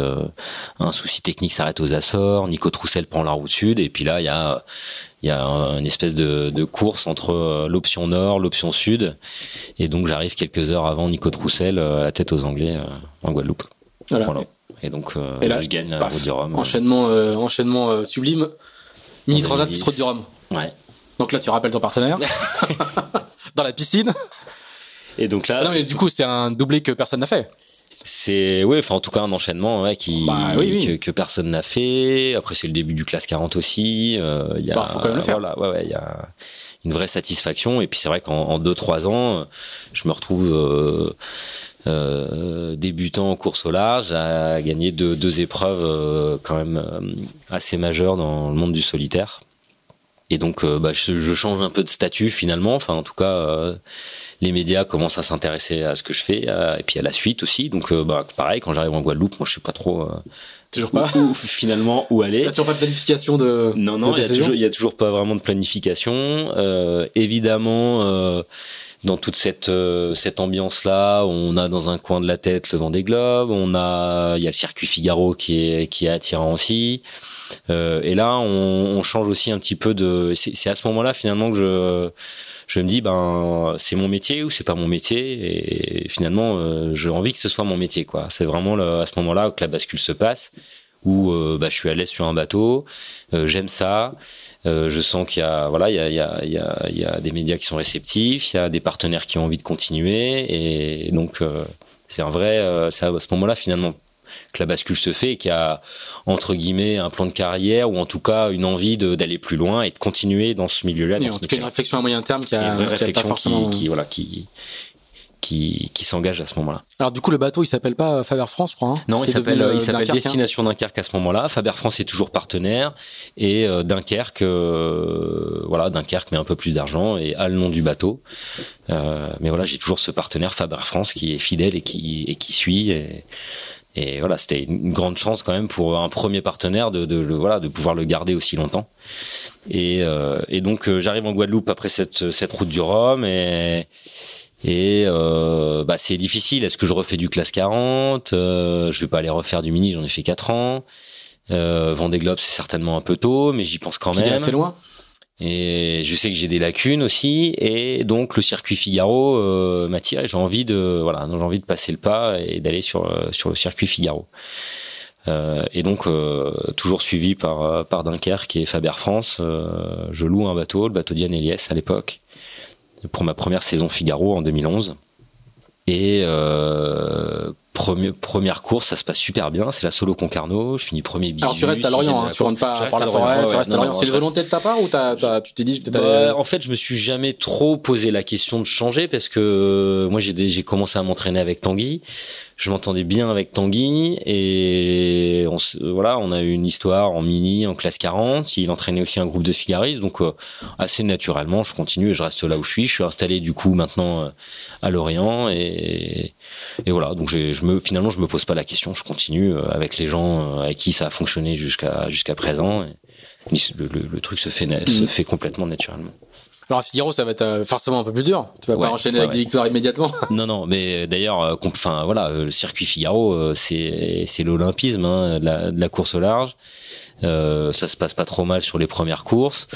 un souci technique s'arrête aux Açores, Nico Troussel prend la route sud et puis là il y a il y a une espèce de, de course entre l'option nord, l'option sud et donc j'arrive quelques heures avant Nico Troussel à la tête aux Anglais en Guadeloupe. Voilà. voilà. Et donc, euh, et là, je gagne la route du Rhum. Enchaînement, euh, enchaînement euh, sublime. Mini transat plus route du Rhum. Ouais. Donc là, tu rappelles ton partenaire [LAUGHS] [LAUGHS] dans la piscine. Et donc là. non, mais du coup, c'est un doublé que personne n'a fait. C'est oui, enfin en tout cas un enchaînement ouais, qui bah, oui, oui. Que, que, personne n'a fait. Après c'est le début du classe 40 aussi. Euh, il y a bah, faut quand même le faire. Voilà, ouais, ouais, il y a une vraie satisfaction. Et puis c'est vrai qu'en deux trois ans, je me retrouve euh, débutant en course au large, a gagné deux, deux épreuves euh, quand même euh, assez majeures dans le monde du solitaire. Et donc, bah, je, je, change un peu de statut finalement. Enfin, en tout cas, les médias commencent à s'intéresser à ce que je fais et puis à la suite aussi. Donc, bah, pareil, quand j'arrive en Guadeloupe, moi, je sais pas trop. Toujours pas. Où, où, finalement où aller. T'as toujours pas de planification de. Non, non, il y, a a toujours pas vraiment de planification. Euh, évidemment, euh, dans toute cette euh, cette ambiance là, on a dans un coin de la tête le vent des globes, on a il y a le circuit Figaro qui est qui est attirant aussi. Euh, et là, on, on, change aussi un petit peu de. C'est à ce moment-là finalement que je je me dis ben c'est mon métier ou c'est pas mon métier? Et finalement euh, j'ai envie que ce soit mon métier quoi. C'est vraiment à ce moment-là que la bascule se passe où euh, bah, je suis à l'aise sur un bateau, euh, j'aime ça, je sens qu'il y a voilà il y a, il y, a, il y, a, y a des médias qui sont réceptifs, il y a des partenaires qui ont envie de continuer et donc c'est un vrai c'est à ce moment-là finalement que la bascule se fait et qui a entre guillemets un plan de carrière ou en tout cas une envie d'aller plus loin et de continuer dans ce milieu-là. en tout cas, une réflexion à moyen terme qui a, une vraie réflexion qui, qui, voilà qui qui, qui s'engage à ce moment-là. Alors du coup, le bateau, il s'appelle pas Faber France, je crois. Hein non, il s'appelle il s'appelle hein. Destination Dunkerque à ce moment-là. Faber France est toujours partenaire et euh, Dunkerque, euh, voilà, Dunkerque met un peu plus d'argent et a le nom du bateau. Euh, mais voilà, j'ai toujours ce partenaire Faber France qui est fidèle et qui et qui suit. Et, et voilà, c'était une grande chance quand même pour un premier partenaire de, de, voilà de pouvoir le garder aussi longtemps. Et, euh, et donc euh, j'arrive en Guadeloupe après cette cette route du Rhum et et euh, bah c'est difficile. Est-ce que je refais du classe 40 euh, Je vais pas aller refaire du mini. J'en ai fait 4 ans. Euh, Vendée Globe c'est certainement un peu tôt, mais j'y pense quand même. assez loin. Et je sais que j'ai des lacunes aussi, et donc le circuit Figaro euh, m'attire. J'ai envie de voilà, j'ai envie de passer le pas et d'aller sur euh, sur le circuit Figaro. Euh, et donc euh, toujours suivi par par Dunkerque et Faber France, je loue un bateau, le bateau Diane Eliès à l'époque, pour ma première saison Figaro en 2011. Et euh, premier, première course, ça se passe super bien. C'est la solo Concarneau. Je finis premier bisu. Alors tu restes à Lorient, hein, tu rentres pas par la forêt, tu restes à Lorient. C'est une volonté de ta part ou t'as, tu t'es dit peut-être bah, En fait, je me suis jamais trop posé la question de changer parce que euh, moi j'ai, j'ai commencé à m'entraîner avec Tanguy je m'entendais bien avec Tanguy et on, voilà, on a eu une histoire en mini en classe 40. Il entraînait aussi un groupe de figaristes, donc euh, assez naturellement, je continue et je reste là où je suis. Je suis installé du coup maintenant euh, à Lorient et, et voilà. Donc je me finalement je me pose pas la question, je continue euh, avec les gens avec qui ça a fonctionné jusqu'à jusqu'à présent. Et le, le, truc se fait se mmh. fait complètement naturellement. Alors à Figaro, ça va être euh, forcément un peu plus dur. Tu vas pas enchaîner avec des victoires immédiatement. [LAUGHS] Non, non, mais euh, d'ailleurs, euh, enfin voilà, le circuit Figaro, c'est c'est l'olympisme hein, de, la, de, la, course au large. Euh, ça se passe pas trop mal sur les premières courses.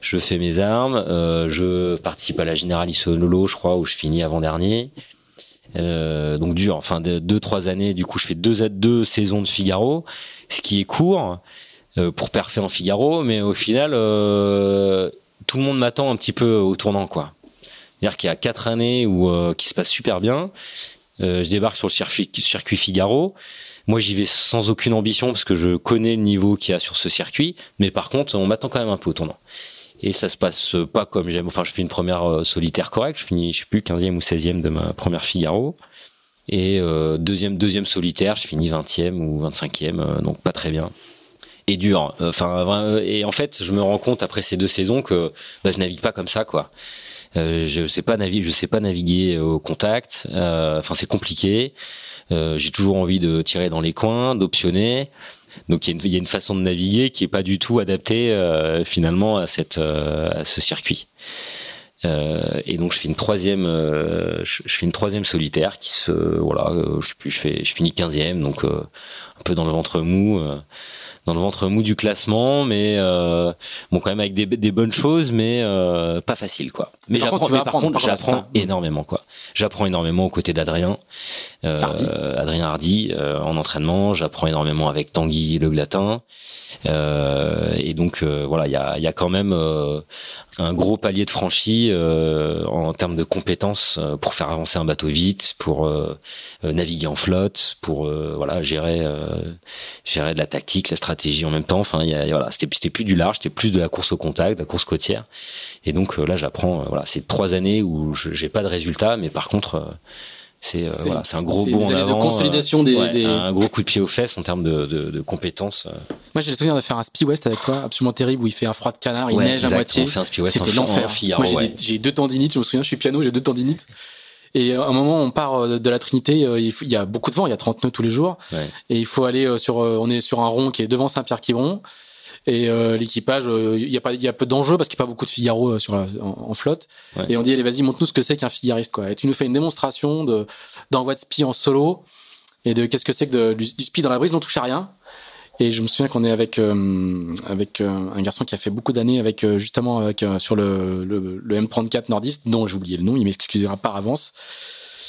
Je fais mes armes. Euh, je participe à la Generali Lolo, je crois, où je finis avant dernier. Euh, donc dur. Enfin, de, deux trois années. Du coup, je fais deux deux saisons de Figaro, ce qui est court pour parfait en Figaro, mais au final tout le monde m'attend un petit peu au tournant, quoi. C'est-à-dire qu'il y a quatre années où euh, qui se passe super bien. Euh, je débarque sur le circuit Figaro. Moi, j'y vais sans aucune ambition parce que je connais le niveau qu'il y a sur ce circuit. Mais par contre, on m'attend quand même un peu au tournant. Et ça se passe pas comme j'aime. Enfin, je fais une première euh, solitaire correcte. Je finis, je sais plus, 15e ou 16e de ma première Figaro. Et euh, deuxième, deuxième solitaire, je finis 20e ou 25e. Euh, donc pas très bien et dur. Enfin, et en fait, je me rends compte après ces deux saisons que bah, je navigue pas comme ça, quoi. Je sais pas naviguer, je sais pas naviguer au contact. Enfin, c'est compliqué. J'ai toujours envie de tirer dans les coins, d'optionner. Donc il y, a une façon de naviguer qui est pas du tout adaptée euh, finalement à cette euh, à ce circuit. et donc je fais une troisième, je, fais une troisième solitaire qui se, voilà, je sais plus, je fais, je finis quinzième, donc un peu dans le ventre mou dans le ventre mou du classement, mais euh, bon quand même avec des, des bonnes choses, mais euh, pas facile quoi. Mais j'apprends, par contre j'apprends énormément quoi. J'apprends énormément aux côtés d'Adrien, euh, Adrien Hardy euh, en entraînement. J'apprends énormément avec Tanguy Le Glatin. Euh, et donc euh, voilà, il y a, y a, quand même euh, un gros palier de franchi euh, en termes de compétences pour faire avancer un bateau vite, pour naviguer en flotte, pour voilà gérer gérer de la tactique, la stratégie en même temps. Enfin, y a, voilà, c'était c'était plus du large, c'était plus de la course au contact, de la course côtière. Et donc là, j'apprends. voilà, c'est trois années où j'ai pas de résultats, mais par contre c'est euh, voilà, c'est un gros bond en avant. de consolidation des, des, un gros coup de pied aux fesses en termes de, de, de compétences. Euh. Moi, j'ai le souvenir de faire un Speed West avec toi, absolument terrible, où il fait un froid de canard, il neige à moitié. C'était l'enfer. Moi, j'ai deux tendinites. Je me souviens, je suis piano, j'ai deux tendinites. Et à un moment, on part euh, de la Trinité. Il y a beaucoup de vent, il y a 30 nœuds tous les jours, et il faut aller sur. On est sur un rond qui est devant Saint-Pierre-Quiberon. Et euh, l'équipage, il euh, y a pas, il y a peu d'enjeux parce qu'il n'y a pas beaucoup de Figaro euh, sur la, en, flotte. Et on dit allez vas-y montre-nous ce que c'est qu'un figariste quoi. Et tu nous fais une démonstration de d'envoi de spi en solo et de qu'est-ce que c'est que de, du, spi dans la brise, on touche à rien. Et je me souviens qu'on est avec avec un garçon qui a fait beaucoup d'années avec justement avec sur le, le, le M34 nordiste dont j'ai oublié le nom, il m'excusera par avance.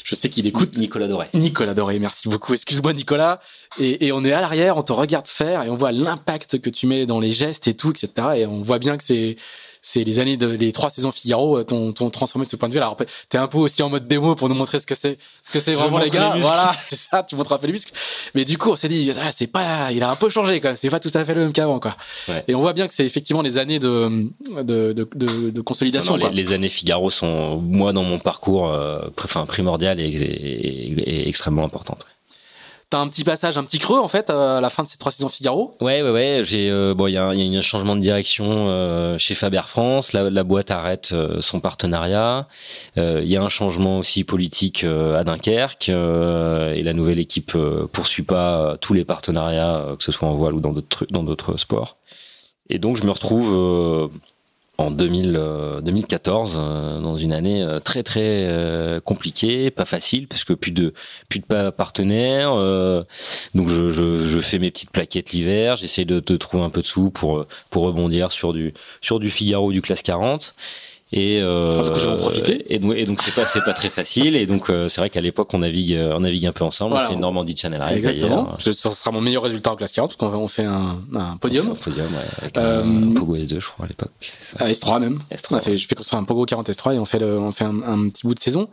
Je sais qu'il écoute. Nicolas Doré. Nicolas Doré, merci beaucoup. Excuse-moi Nicolas. Et, et, on est à l'arrière, on te regarde faire et on voit l'impact que tu mets dans les gestes et tout, etc. Et on voit bien que c'est c'est les années de les trois saisons Figaro euh, t'ont transformé de ce point de vue. Alors t'es un peu aussi en mode démo pour nous montrer ce que c'est, ce que c'est vraiment les gars. voilà, [LAUGHS] c'est ça, tu montres un peu les muscles. Mais du coup, on s'est dit, ah, c'est pas, il a un peu changé quand même. C'est pas tout à fait le même qu'avant, quoi. Ouais. Et on voit bien que c'est effectivement les années de de de, de, de consolidation. Non, Les, années Figaro sont, moi, dans mon parcours, euh, enfin primordial et, et, et extrêmement importantes t'as un petit passage, un petit creux en fait à la fin de ces trois saisons Figaro. Ouais, ouais, ouais. J'ai euh, bon, il y a, y a un changement de direction euh, chez Faber France. La, la boîte arrête euh, son partenariat. Il y a un changement aussi politique à Dunkerque et la nouvelle équipe poursuit pas tous les partenariats, que ce soit en voile ou dans d'autres dans d'autres sports. Et donc je me retrouve en 2000, 2014 euh, euh, dans une année euh, très très compliquée, pas facile parce que plus de plus de partenaires. donc je, je, je, fais mes petites plaquettes l'hiver, j'essaie de, de, trouver un peu de sous pour pour rebondir sur du sur du Figaro du classe 40 et euh, et, et donc c'est pas c'est pas très facile. Et donc euh, c'est vrai qu'à l'époque on navigue euh, on navigue un peu ensemble. On fait Normandie Channel Race exactement. ce sera mon meilleur résultat en classe 40 parce qu'on fait un, un podium. Un podium ouais, avec un Pogo S2 je crois à l'époque. S3 même. S3, on a fait je fais construire un Pogo 40 S3 et on fait le, on fait un, petit bout de saison.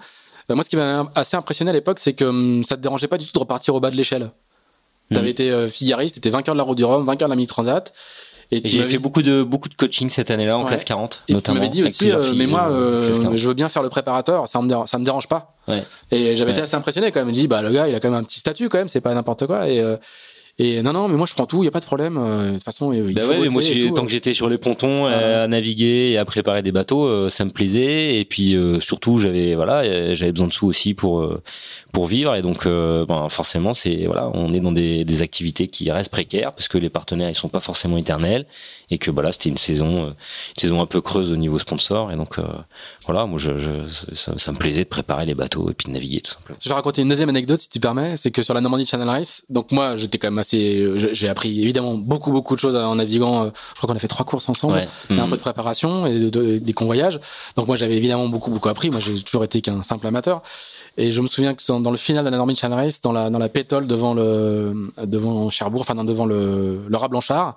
Moi ce qui m'a assez impressionné à l'époque c'est que hum, ça te dérangeait pas du tout de repartir au bas de l'échelle. Tu avais mmh. été figariste, t'étais vainqueur de la Route du Rhum, vainqueur de la Mini Transat. Et, j'ai fait beaucoup de beaucoup de coaching cette année-là en classe 40 et notamment. Tu m'avais dit aussi, euh, mais moi, euh, euh je veux bien faire le préparateur, ça me dérange, ça me dérange pas. Ouais. Et j'avais été assez impressionné quand même. Je dis, bah le gars, il a quand même un petit statut quand même, c'est pas n'importe quoi. Et euh, et non, non, mais moi je prends tout, il y a pas de problème. de toute façon, il bah ouais, moi tant que j'étais sur les pontons à naviguer et à préparer des bateaux, ça me plaisait. Et puis surtout, j'avais voilà, j'avais besoin de sous aussi pour pour vivre. Et donc euh, ben, forcément c'est voilà on est dans des, des, activités qui restent précaires parce que les partenaires ils sont pas forcément éternels et que voilà c'était une saison euh, une saison un peu creuse au niveau sponsor. Et donc euh, voilà moi je, je ça, ça, me plaisait de préparer les bateaux et puis de naviguer tout simplement. Je vais raconter une deuxième anecdote si tu permets. C'est que sur la Normandie Channel Race donc moi j'étais quand même assez j'ai appris évidemment beaucoup beaucoup de choses en naviguant je crois qu'on a fait trois courses ensemble. Ouais. un mmh. peu de préparation et de, des convoyages. Donc moi j'avais évidemment beaucoup beaucoup appris. Moi j'ai toujours été qu'un simple amateur et je me souviens que dans le final de la Norman Channel Race, dans la dans la pétole devant le devant Cherbourg, enfin devant le le rat Blanchard,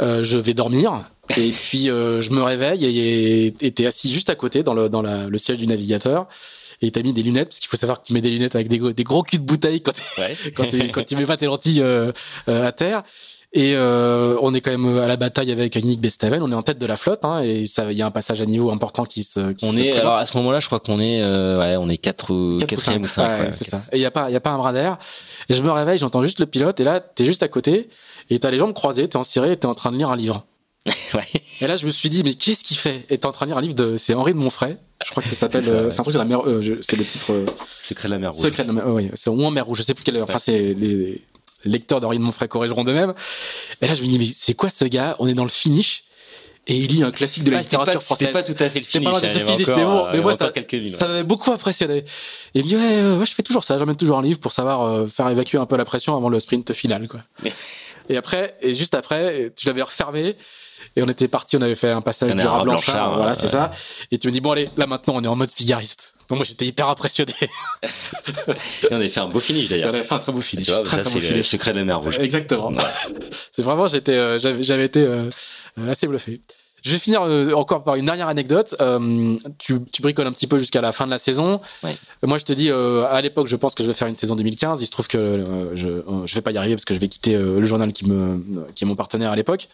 euh, je vais dormir. [LAUGHS] Et puis euh, je me réveille et était assis juste à côté dans le dans la, le siège du navigateur. Et t'as mis des lunettes parce qu'il faut savoir que tu mets des lunettes avec des, des gros culs de bouteille quand ouais. [LAUGHS] quand tu quand tu mets pas tes lentilles euh, euh, à terre et euh, on est quand même à la bataille avec Yannick Bestaven. On est en tête de la flotte, hein, et il y a un passage à niveau important qui se. Qui on se est alors à ce moment-là, je crois qu'on est, euh, ouais, on est quatre, quatrième ou cinq. Ouais, c'est ça. Et il y a pas, il y a pas un bras d'air. Et je me réveille, j'entends juste le pilote, et là, t'es juste à côté, et t'as les jambes croisées, t'es en ciré, t'es en train de lire un livre. [LAUGHS] ouais. Et là, je me suis dit, mais qu'est-ce qu'il fait? Et t'es en train de lire un livre de, c'est Henri de Monfray. Je crois que ça s'appelle, [LAUGHS] euh, c'est un truc de la mer, euh, c'est le titre. Secret de la mer rouge. Secret de la mer, oui, c'est ou en mer rouge. Je sais plus quelle. Enfin, c'est les lecteurs d'Henri de Monfray corrigeront de même. Et là, je me dis, mais c'est quoi ce gars? On est dans le finish. Et il lit un classique de la littérature française. C'était pas tout à fait le finish. Pas finish encore, mais, bon, mais moi, ça, ça m'avait beaucoup impressionné. Et il me dit, ouais, ouais, je fais toujours ça. J'emmène toujours un livre pour savoir euh, faire évacuer un peu la pression avant le sprint final, quoi. et après, et juste après, tu l'avais refermé. Et on était parti, on avait fait un passage du rat blanchard, voilà, c'est ça. Et tu me dis, bon, allez, là maintenant, on est en mode figariste. Donc moi, j'étais hyper impressionné. [LAUGHS] et on avait fait un beau finish d'ailleurs. On avait fait un très beau finish. vois, très, ça, c'est le secret de la mer rouge. Exactement. [LAUGHS] c'est vraiment, j'étais, euh, j'avais été euh, assez bluffé. Je vais finir euh, encore par une dernière anecdote. Tu, tu, bricoles un petit peu jusqu'à la fin de la saison. Ouais. Moi, je te dis, à l'époque, je pense que je vais faire une saison 2015. Il se trouve que je je vais pas y arriver parce que je vais quitter le journal qui me qui est mon partenaire à l'époque.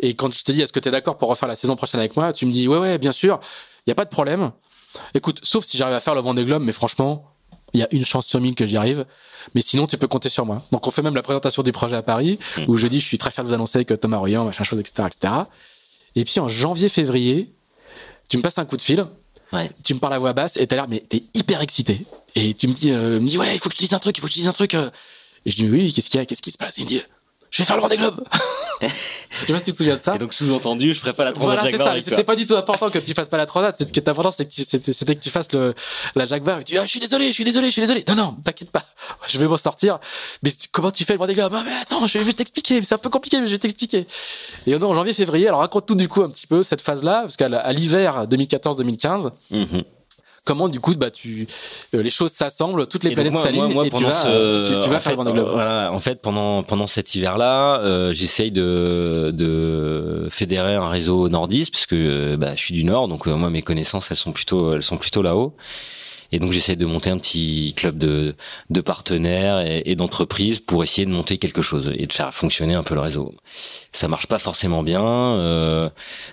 Et quand je te dis, est-ce que tu es d'accord pour refaire la saison prochaine avec moi? Tu me dis, ouais, ouais, bien sûr. Il y a pas de problème. Écoute, sauf si j'arrive à faire le Vendée Globe, mais franchement, il y a une chance sur mille que j'y arrive. Mais sinon, tu peux compter sur moi. Donc, on fait même la présentation du projet à Paris, mmh. où je dis, je suis très fier de vous annoncer que Thomas Royan, machin chose, etc., etc. Et puis, en janvier, février, tu me passes un coup de fil. Ouais. Tu me parles à voix basse et t'as l'air, mais t'es hyper excité. Et tu me dis, euh, me dis, ouais, il faut que je te dise un truc, il faut que je te dise un truc. Euh. Et je dis, oui, qu'est-ce qu'il y a, qu'est-ce qui se passe? il me dit, je vais faire le Vendée Globe. [LAUGHS] je sais pas si tu te souviens de ça. Et donc sous-entendu, je ferai pas la Transat voilà, c'est ça. C'était pas du tout important que tu fasses pas la Transat. Ce qui était important, c'était que, tu fasses le, la Jacques Vabre. Et tu dis, ah, je suis désolé, je suis désolé, je suis désolé. Non, non, t'inquiète pas. [LAUGHS] Je vais m'en sortir. Mais comment tu fais le Vendée Globe? Ah, mais attends, je vais t'expliquer. C'est un peu compliqué, mais je vais t'expliquer. Et on est en janvier, février. Alors raconte tout du coup un petit peu cette phase-là, parce qu'à l'hiver 2014-2015, comment du coup bah tu euh, les choses s'assemblent toutes les planètes s'alignent et tu vas, euh, tu, vas faire le Vendée Globe. Voilà, en fait pendant pendant cet hiver-là, euh, j'essaye de de fédérer un réseau nordiste puisque bah, je suis du nord donc moi mes connaissances elles sont plutôt elles sont plutôt là-haut. Et donc j'essaie de monter un petit club de, partenaires et, d'entreprises pour essayer de monter quelque chose et de faire fonctionner un peu le réseau. Ça marche pas forcément bien. Euh,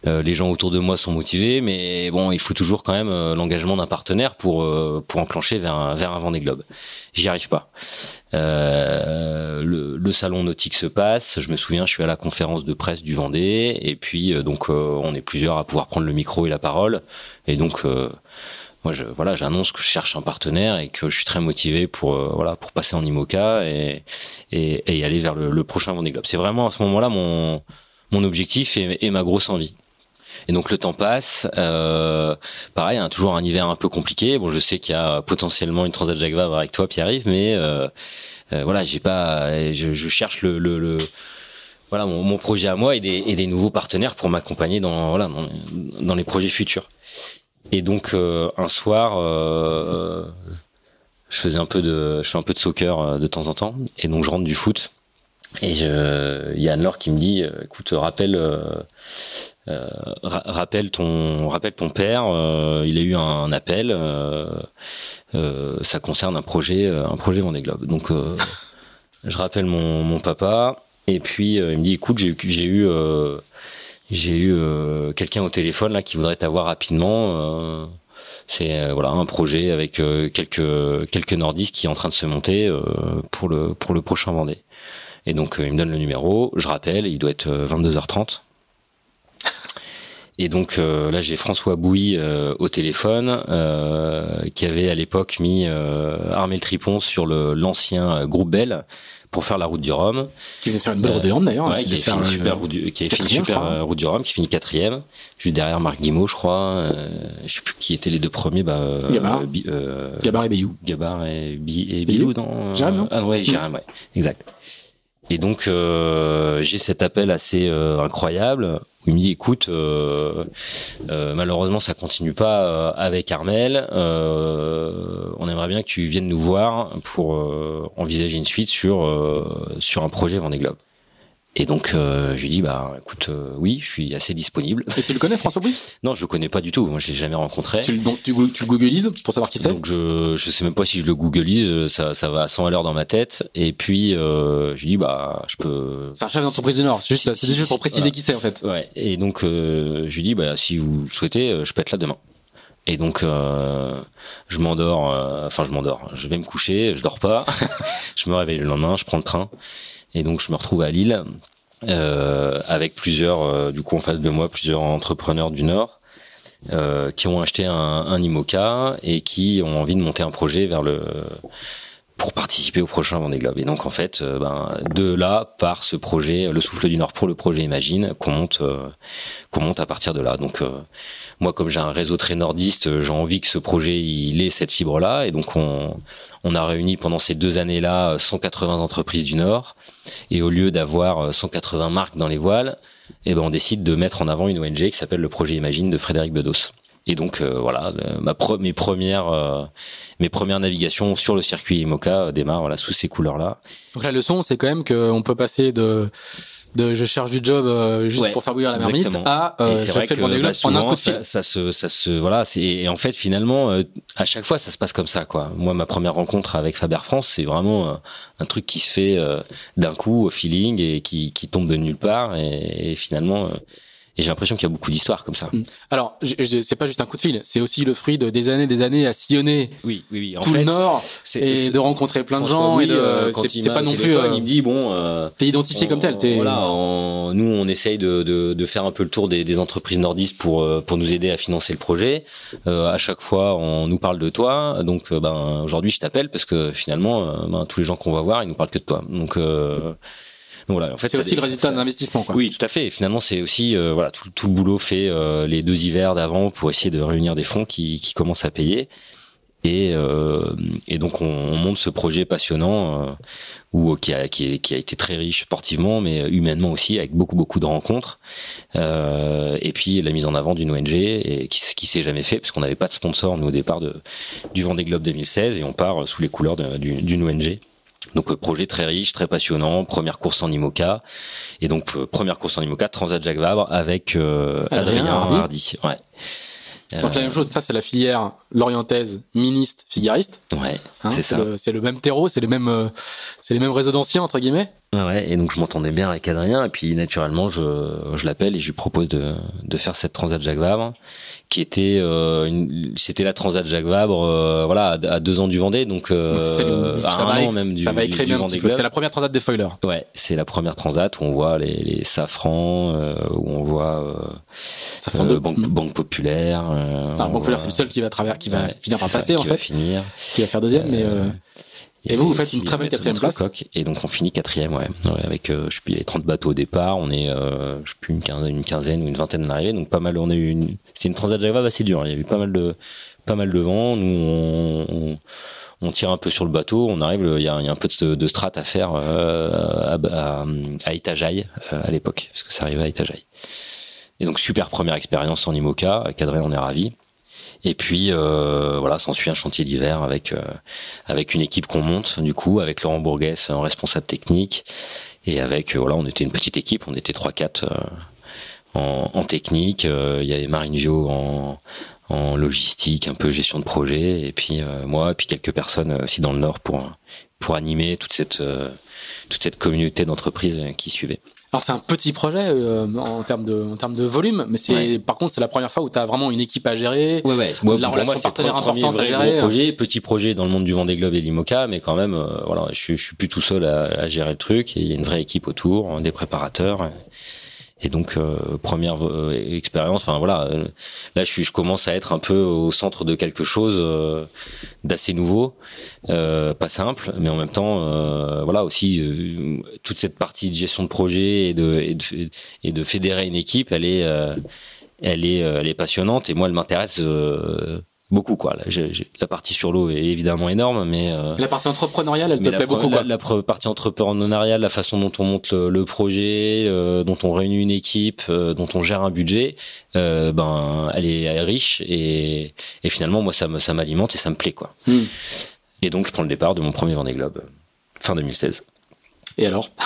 euh, les gens autour de moi sont motivés, mais bon, il faut toujours quand même euh, l'engagement d'un partenaire pour pour enclencher vers un, vers un Vendée Globe. J'y arrive pas. Le, le, salon nautique se passe. Je me souviens, je suis à la conférence de presse du Vendée, et puis donc on est plusieurs à pouvoir prendre le micro et la parole, et donc moi je voilà j'annonce que je cherche un partenaire et que je suis très motivé pour euh, voilà pour passer en IMOCA et et, et aller vers le, le prochain Vendée Globe. C'est vraiment à ce moment-là mon mon objectif et, ma grosse envie. Et donc le temps passe euh, pareil hein, toujours un hiver un peu compliqué. Bon je sais qu'il y a potentiellement une Transat Jacques Vabre avec toi Pierre-Yves mais euh, euh, voilà j'ai pas je, je cherche le, le, le voilà mon, mon, projet à moi et des, et des nouveaux partenaires pour m'accompagner dans voilà dans les projets futurs et donc euh, un soir, euh, je faisais un peu de, je fais un peu de soccer euh, de temps en temps, et donc je rentre du foot. Et il y a Anne-Laure qui me dit, écoute, rappelle, rappelle ton, rappelle ton père. il a eu un, appel. ça concerne un projet, un projet Vendée Globe. Donc [LAUGHS] je rappelle mon, mon papa. Et puis il me dit, écoute, j'ai j'ai eu j'ai eu euh, quelqu'un au téléphone là qui voudrait t'avoir rapidement. Euh, c'est euh, voilà un projet avec quelques quelques nordistes qui est en train de se monter pour le pour le prochain Vendée. Et donc il me donne le numéro, je rappelle, il doit être 22h30. Et donc là j'ai François Bouy au téléphone qui avait à l'époque mis Armel Tripon sur l'ancien groupe Bell pour faire la route du Rhum. Qui va faire une belle route du Rhum d'ailleurs. Ouais, qui, a fait une super route du, qui a fait une super euh, route du Rhum, qui finit quatrième, juste derrière Marc Guimau, je crois. Euh, je sais plus qui étaient les deux premiers. Bah, euh, Gabar. Euh, Gabar et Bayou. Gabar et, Bi et Bilou, non Jérém, non Ah ouais, Jérém, ouais, exact. Et donc euh, j'ai cet appel assez euh, incroyable il me dit écoute euh, malheureusement ça continue pas avec Armel. On aimerait bien que tu viennes nous voir pour envisager une suite sur sur un projet Vendée Globe et donc euh, je lui dis bah écoute euh, oui je suis assez disponible. Et tu le connais François Bouy? [LAUGHS] Non je le connais pas du tout. Moi je l'ai jamais rencontré. Tu, donc tu, tu le googlises pour savoir qui c'est? Donc je je sais même pas si je le googlise. Ça ça va à 100 à l'heure dans ma tête. Et puis euh, je lui dis bah je peux. C'est un chef d'entreprise du Nord. C'est juste c'est juste pour préciser qui c'est en fait. Ouais. Et donc euh, je lui dis bah si vous souhaitez euh, je peux être là demain. Et donc euh, je m'endors. Enfin je m'endors. Je vais me coucher. Je dors pas. [LAUGHS] je me réveille le lendemain. Je prends le train. Et donc je me retrouve à Lille euh, avec plusieurs, euh, du coup en face de moi, plusieurs entrepreneurs du Nord euh, qui ont acheté un, un IMOCA et qui ont envie de monter un projet vers le pour participer au prochain Vendée Globe. Et donc en fait, euh, ben, de là par ce projet, le Souffle du Nord pour le projet Imagine, qu'on monte, euh, qu'on monte à partir de là. Donc moi, comme j'ai un réseau très nordiste, j'ai envie que ce projet il ait cette fibre là, et donc on on a réuni pendant ces deux années-là 180 entreprises du Nord. Et au lieu d'avoir 180 marques dans les voiles, eh ben on décide de mettre en avant une ONG qui s'appelle le Projet Imagine de Frédéric Bedos. Et donc euh, voilà, ma mes premières euh, mes premières navigations sur le circuit IMOCA démarrent voilà sous ces couleurs-là. Donc la leçon, c'est quand même qu'on peut passer de de je cherche du job euh, juste pour faire bouillir la marmite à euh, je fais le bah, en un coup de fil. Ça, se ça se voilà c'est et en fait finalement euh, à chaque fois ça se passe comme ça quoi. Moi ma première rencontre avec Faber France c'est vraiment un truc qui se fait d'un coup au feeling et qui qui tombe de nulle part et, et finalement et j'ai l'impression qu'il y a beaucoup d'histoires comme ça. Mm. Alors, c'est pas juste un coup de fil, c'est aussi le fruit de des années, des années à sillonner oui, oui, oui. En tout fait, le Nord et de rencontrer plein de gens. et de, euh, c'est pas non plus. Euh, il me dit bon. Euh, t'es identifié comme tel. Es... Voilà, nous on essaye de, de, de, faire un peu le tour des, des, entreprises nordistes pour euh, pour nous aider à financer le projet. Euh, à chaque fois, on nous parle de toi. Donc, ben aujourd'hui, je t'appelle parce que finalement, ben, tous les gens qu'on va voir, ils nous parlent que de toi. Donc voilà, en fait, c'est aussi le résultat d'un investissement. Quoi. Oui, tout à fait. finalement, c'est aussi voilà tout, tout, le boulot fait les deux hivers d'avant pour essayer de réunir des fonds qui, qui commencent à payer. Et, euh, et donc on, on, monte ce projet passionnant euh, où, qui, a, qui, qui, a été très riche sportivement, mais humainement aussi, avec beaucoup beaucoup de rencontres. Euh, et puis la mise en avant d'une ONG et qui, qui s'est jamais fait parce qu'on n'avait pas de sponsor nous au départ de, du Vendée Globe 2016 et on part sous les couleurs d'une ONG. Donc euh, projet très riche, très passionnant, première course en IMOCA et donc euh, première course en IMOCA Transat Jacques Vabre avec euh, Adrien, Adrien Hardy. Ouais. Donc la même chose, ça c'est la filière lorientaise, ministe, figariste. Ouais, hein, c'est ça. C'est le même terreau, c'est les mêmes, c'est les mêmes réseaux d'anciens entre guillemets. Ouais, et donc je m'entendais bien avec Adrien, et puis naturellement je, je l'appelle et je lui propose de, de faire cette transat Jacques Vabre, qui était, euh, c'était la transat Jacques Vabre, euh, voilà, à, deux ans du Vendée, donc euh, à ça un va, an même du, ça va écrire un petit peu. C'est la première transat des foilers. Ouais, c'est la première transat où on voit les, les safrans, où on voit Safran de banque, banque populaire. banque populaire, c'est le seul qui va travers, qui va finir par passer en fait, finir, qui va faire deuxième, mais et, vous, vous faites une très belle quatrième place. Coque, et donc on finit quatrième, ouais. ouais avec, euh, je sais plus, il y avait 30 bateaux au départ. On est, euh, je sais plus, une quinzaine, une quinzaine ou une vingtaine d'arrivées. Donc pas mal. On a eu une, c'était une transat assez dure. Il y avait pas mal de, pas mal de vent. Nous, on, on, on tire un peu sur le bateau. On arrive, il y a, il y a un peu de, de strat à faire euh, à, à, à euh, à l'époque, parce que ça arrivait à Itajaï. Et donc super première expérience en IMOCA. Cadré, on est ravi. Et puis euh, voilà, s'ensuit un chantier d'hiver avec euh, avec une équipe qu'on monte du coup, avec Laurent Bourguès en responsable technique et avec euh, voilà, on était une petite équipe, on était trois quatre euh, en, en, technique. il y avait Marine Vio en en logistique, un peu gestion de projet, et puis moi, et puis quelques personnes aussi dans le Nord pour pour animer toute cette toute cette communauté d'entreprises qui suivait. Alors c'est un petit projet euh, en termes de en termes de volume, mais c'est par contre c'est la première fois où tu as vraiment une équipe à gérer, ouais, ouais. Moi, la relation moi, partenaire importante à gérer. projet, petit projet dans le monde du Vendée Globe et de l'Imoca, mais quand même euh, voilà, je, je suis plus tout seul à, à, gérer le truc et il y a une vraie équipe autour, des préparateurs. Et donc euh, première euh, expérience, enfin voilà, euh, là je suis, je commence à être un peu au centre de quelque chose d'assez nouveau, pas simple, mais en même temps, voilà aussi toute cette partie de gestion de projet et de, et de, et de fédérer une équipe, elle est elle est elle est passionnante. Et moi elle m'intéresse beaucoup quoi. la partie sur l'eau est évidemment énorme, mais euh, la partie entrepreneuriale, elle te plaît beaucoup. Quoi. La, partie entrepreneuriale, la façon dont on monte le, projet, euh, dont on réunit une équipe, euh, dont on gère un budget, ben elle est, riche et, et, finalement moi ça me ça m'alimente et ça me plaît quoi. Hmm. Et donc je prends le départ de mon premier Vendée Globe fin 2016. Et alors [LAUGHS]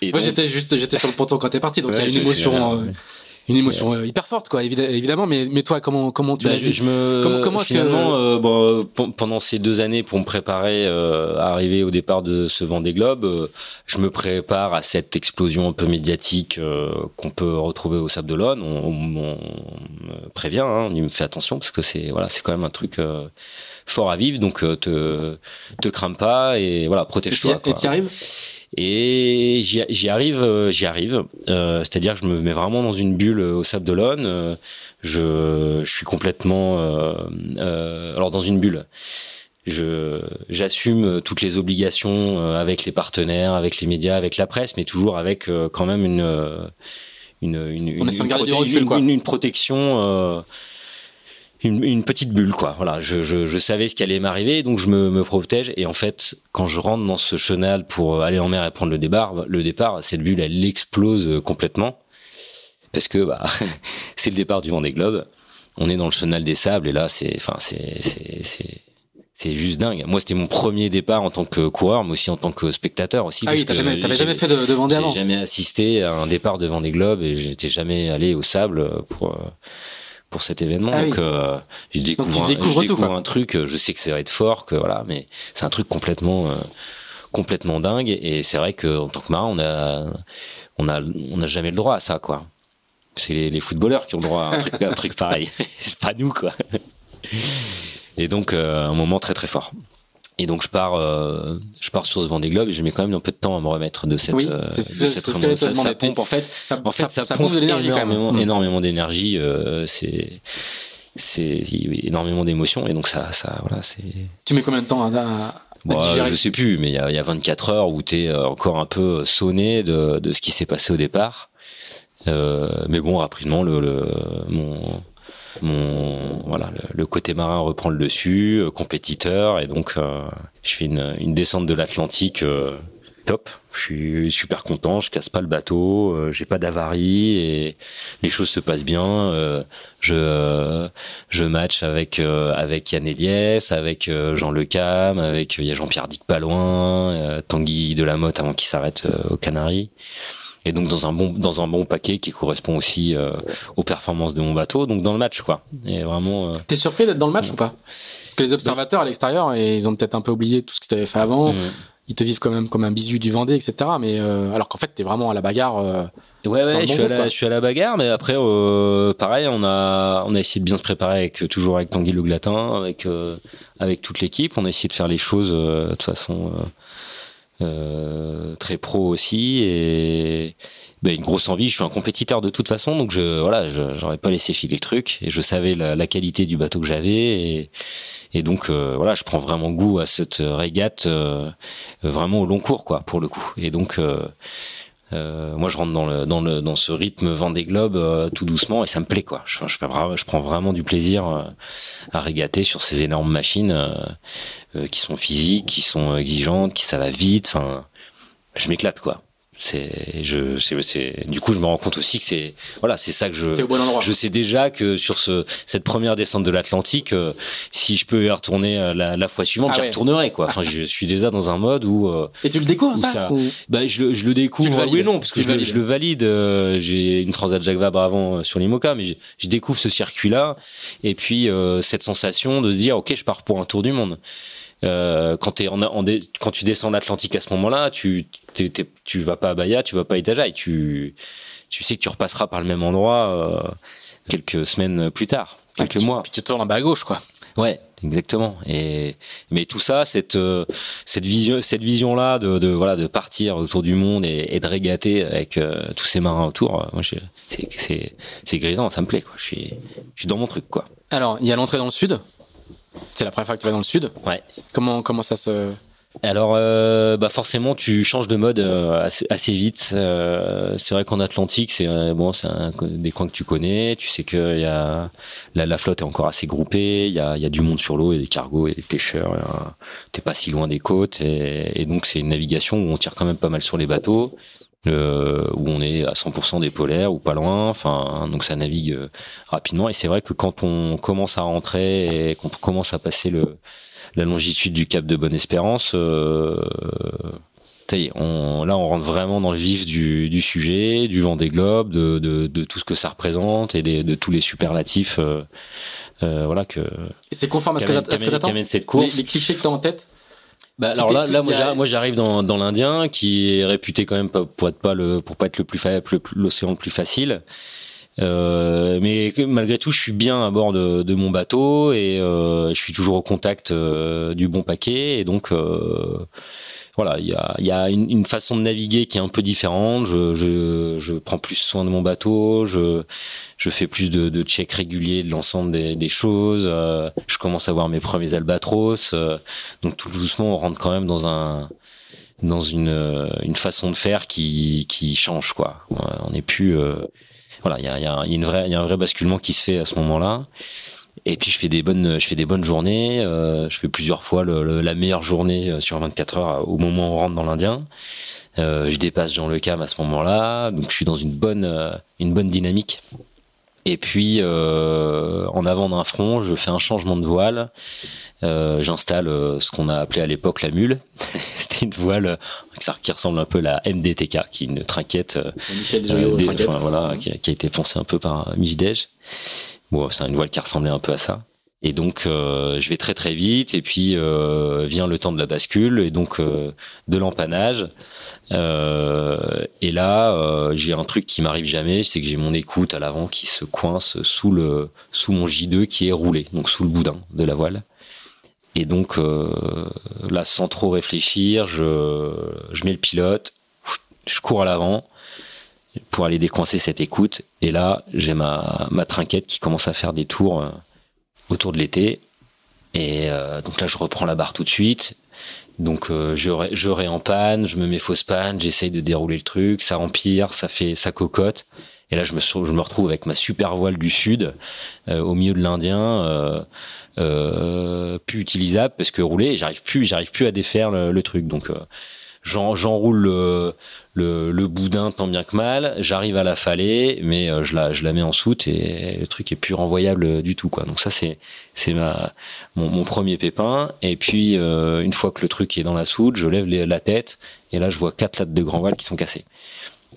Moi j'étais juste j'étais sur le ponton quand t'es parti donc il y a une émotion une émotion euh, hyper forte quoi évidemment mais mais toi comment comment tu bah, l'as vu je me comment, comment finalement que... euh, bon, pendant ces deux années pour me préparer euh, à arriver au départ de ce Vendée Globe euh, je me prépare à cette explosion un peu médiatique euh, qu'on peut retrouver au Sable d'Olonne. On, on, on, me prévient hein, on me fait attention parce que c'est voilà c'est quand même un truc fort à vivre. Donc te te crame pas et voilà protège-toi et t'y arrives et j'y arrive, euh, j'y arrive. Euh, C'est-à-dire que je me mets vraiment dans une bulle euh, au Sable d'Olonne. Euh, je, je suis complètement, euh, alors dans une bulle. Je j'assume toutes les obligations avec les partenaires, avec les médias, avec la presse, mais toujours avec quand même une une une, une, une, une protection une, une, petite bulle quoi voilà je, je, je savais ce qui allait m'arriver donc je me, me, protège et en fait quand je rentre dans ce chenal pour aller en mer et prendre le départ le départ cette bulle elle explose complètement parce que bah [LAUGHS] c'est le départ du Vendée Globe on est dans le chenal des sables et là c'est enfin c'est c'est c'est c'est juste dingue. Moi, c'était mon premier départ en tant que coureur, mais aussi en tant que spectateur aussi. Ah oui, t'avais jamais, jamais, fait de, de Vendée. J'ai jamais assisté à un départ de Vendée Globe et j'étais jamais allé au sable pour pour cet événement. Ah donc, euh, je découvre, un, un truc. Je sais que ça va être fort, que voilà, mais c'est un truc complètement, euh, complètement dingue. Et c'est vrai que en tant que marin, on a, on a, on n'a jamais le droit à ça, quoi. C'est les, les, footballeurs qui ont le droit à un truc, un truc pareil. [LAUGHS] c'est pas nous, quoi. Et donc, euh, un moment très très fort. Et donc je pars, euh, je pars sur ce Vendée Globe et je mets quand même un peu de temps à me remettre de cette, oui, euh, de cette ce ça, ça, pompe en fait, ça, en fait, ça, ça pompe énormément, énormément, énormément d'énergie. Euh, c'est c'est énormément d'émotions et donc ça, ça voilà, c'est. Tu mets combien de temps à, Bah, je sais plus, mais il y a, y a 24 heures où tu es encore un peu sonné de, de ce qui s'est passé au départ. Euh, mais bon, rapidement, le, le mon mon voilà le, côté marin reprend le dessus, euh, compétiteur et donc euh, je fais une, une descente de l'Atlantique top. Je suis super content, je casse pas le bateau, j'ai pas d'avarie et les choses se passent bien. je je match avec avec Yann Eliès, avec Jean Lecam, avec il y a Jean-Pierre Dick pas loin, Tanguy de la Motte avant qu'il s'arrête aux Canaries et donc dans un bon dans un bon paquet qui correspond aussi euh, aux performances de mon bateau donc dans le match quoi. Et vraiment euh... t'es surpris d'être dans le match ou pas? Parce que les observateurs à l'extérieur ils ont peut-être un peu oublié tout ce que tu avais fait avant. Mm. ils te vivent quand même comme un bisu du Vendée etc mais euh, alors qu'en fait t'es vraiment à la bagarre ouais ouais je, suis à la, je suis à la bagarre mais après pareil on a on a essayé de bien se préparer avec toujours avec Tanguy Le Glatin avec avec toute l'équipe. On a essayé de faire les choses de façon très pro aussi et ben, une grosse envie. Je suis un compétiteur de toute façon, donc je voilà, j'aurais pas laissé filer le truc et je savais la, qualité du bateau que j'avais et, et donc euh, voilà, je prends vraiment goût à cette régate euh, vraiment au long cours quoi pour le coup. Et donc euh, moi, je rentre dans le dans le dans ce rythme Vendée Globe euh, tout doucement et ça me plaît quoi. Je, je, prends vraiment du plaisir euh, à régater sur ces énormes machines euh, qui sont physiques, qui sont exigeantes, qui ça va vite. Enfin, je m'éclate quoi. C'est je c'est du coup je me rends compte aussi que c'est voilà c'est ça que je je sais déjà que sur ce cette première descente de l'Atlantique euh, si je peux y retourner euh, la, la fois suivante ah j'y retournerai quoi. Enfin je suis déjà dans un mode où euh, et tu le découvres ça, bah je, je le découvre oui non parce que je, je, le valide j'ai une transat Jacques Vabre avant sur l'Imoca mais je, je, découvre ce circuit là et puis cette sensation de se dire ok je pars pour un tour du monde euh, quand, t'es en, en, quand tu descends l'Atlantique à ce moment-là, tu tu vas pas à Bahia, tu vas pas à Itajaï, tu tu sais que tu repasseras par le même endroit euh, quelques semaines plus tard, quelques mois. Puis tu tournes en bas à gauche, quoi. Ouais, exactement. Et mais tout ça, cette euh, cette vision, cette vision là de, de voilà de partir autour du monde et, et de régater avec euh, tous ces marins autour, moi c'est c'est c'est grisant, ça me plaît quoi. Je suis je suis dans mon truc quoi. Alors il y a l'entrée dans le sud. C'est la première fois que tu vas dans le sud. Ouais. Comment comment ça se alors, euh, bah forcément, tu changes de mode euh, assez, assez, vite. Euh, c'est vrai qu'en Atlantique, c'est bon, c'est des coins que tu connais. Tu sais que y a la, la, flotte est encore assez groupée. Il y a, y a du monde sur l'eau, et des cargos et des pêcheurs. T'es pas si loin des côtes, et, et donc c'est une navigation où on tire quand même pas mal sur les bateaux. Euh, où on est à 100% des polaires ou pas loin. Enfin, donc ça navigue euh, rapidement. Et c'est vrai que quand on commence à rentrer et quand on commence à passer le la longitude du cap de Bonne-Espérance, euh, on, là on rentre vraiment dans le vif du, du sujet, du vent des globes, de, de, de, tout ce que ça représente et des, de tous les superlatifs. Euh, euh, voilà que. c'est conforme à ce que, j'attends. Les, les clichés que t'as en tête bah alors là, là moi, j'arrive dans, dans l'Indien qui est réputé quand même pour être pas le pour pas être le plus l'océan le plus facile. Euh, mais malgré tout, je suis bien à bord de, de mon bateau et euh, je suis toujours au contact euh, du bon paquet et donc euh, voilà, il y a, y a une, une, façon de naviguer qui est un peu différente. Je, je, je, prends plus soin de mon bateau, je, je fais plus de, de checks réguliers de l'ensemble des, des, choses. Euh, je commence à voir mes premiers albatros. Euh, donc tout doucement, on rentre quand même dans un dans une, une façon de faire qui, qui change quoi. On n'est plus voilà, il y a, y, a vraie, y a un vrai basculement qui se fait à ce moment-là. Et puis je fais des bonnes, je fais des bonnes journées. Euh, je fais plusieurs fois le, la meilleure journée euh, sur 24 heures euh, au moment où on rentre dans l'Indien. Euh, je dépasse Jean Le Cam à ce moment-là, donc je suis dans une bonne, une bonne dynamique. Et puis en avant d'un front, je fais un changement de voile. J'installe ce qu'on a appelé à l'époque la mule. [LAUGHS] C'était une voile qui ressemble un peu à la MDTK, qui est une trinquette, Michel des, enfin, voilà, qui a, qui, a, été poncée un peu par Mijidej. Bon, c'est une voile qui ressemblait un peu à ça. Et donc, euh, je vais très très vite. Et puis euh, vient le temps de la bascule et donc euh, de l'empannage. Euh, et là, j'ai un truc qui m'arrive jamais, c'est que j'ai mon écoute à l'avant qui se coince sous le sous mon J2 qui est roulé, donc sous le boudin de la voile. Et donc là, sans trop réfléchir, je je mets le pilote, je cours à l'avant pour aller décoincer cette écoute. Et là, j'ai ma, ma trinquette qui commence à faire des tours euh, autour de l'été. Et euh, donc là, je reprends la barre tout de suite. Donc je, je en panne, je me mets fausse panne, j'essaye de dérouler le truc, ça empire, ça fait ça cocotte. Et là, je me, je me retrouve avec ma super voile du sud au milieu de l'Indien, euh, euh, plus utilisable parce que rouler, j'arrive plus, j'arrive plus à défaire le, truc. Donc j'enroule le, le, boudin tant bien que mal, j'arrive à la faller, mais euh, je la je la mets en soute et le truc est plus renvoyable du tout quoi. Donc ça c'est c'est ma mon, premier pépin et puis euh, une fois que le truc est dans la soute, je lève la tête et là je vois quatre lattes de grand val qui sont cassées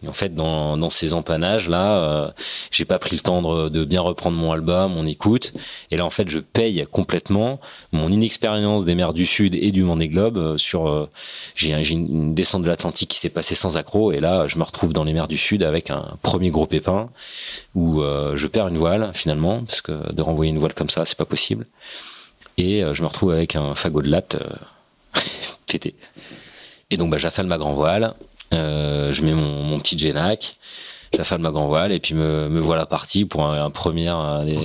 en fait, dans, dans ces empannages là, euh, j'ai pas pris le temps de, de, bien reprendre mon album, mon écoute, et là en fait, je paye complètement mon inexpérience des mers du Sud et du Vendée Globe euh, sur. Euh, j'ai une descente de l'Atlantique qui s'est passée sans accroc, et là, je me retrouve dans les mers du Sud avec un premier gros pépin où euh, je perds une voile finalement, parce que de renvoyer une voile comme ça, c'est pas possible, et je me retrouve avec un fagot de latte [LAUGHS] pété. Et donc, bah, j'affale ma grand voile euh, je mets mon, mon petit Genac, j'affale ma grand voile et puis me, me voilà parti pour un, un premier.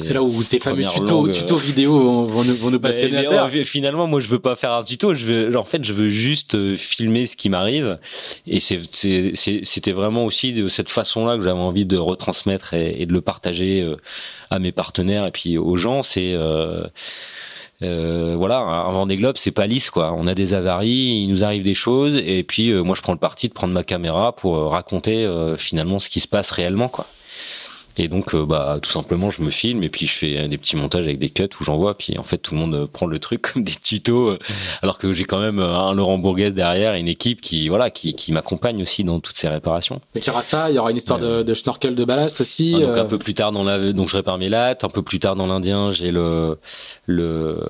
C'est là où tes fameux tutos, tutos vidéo vont, vont, nous, vont nous passionner. Mais, finalement, moi, je veux pas faire un tuto. Je veux, en fait, je veux juste euh, filmer ce qui m'arrive. Et c'était vraiment aussi de cette façon-là que j'avais envie de retransmettre et, et, de le partager euh, à mes partenaires et puis aux gens. C'est euh, euh, voilà, un Vendée Globe, c'est pas lisse quoi. On a des avaries, il nous arrive des choses, et puis euh, moi je prends le parti de prendre ma caméra pour euh, raconter finalement ce qui se passe réellement quoi. Et donc, euh, bah, tout simplement, je me filme et puis je fais des petits montages avec des cuts où j'envoie. Puis en fait, tout le monde prend le truc [LAUGHS] comme des tutos, euh, alors que j'ai quand même euh, un Laurent Bourguès derrière et une équipe qui, voilà, qui, qui m'accompagne aussi dans toutes ces réparations. Donc il y aura ça, il y aura une histoire de, de schnorkel de ballast aussi. Ah, donc un peu plus tard dans la, donc je répare mes lattes. Un peu plus tard dans l'Indien, j'ai le le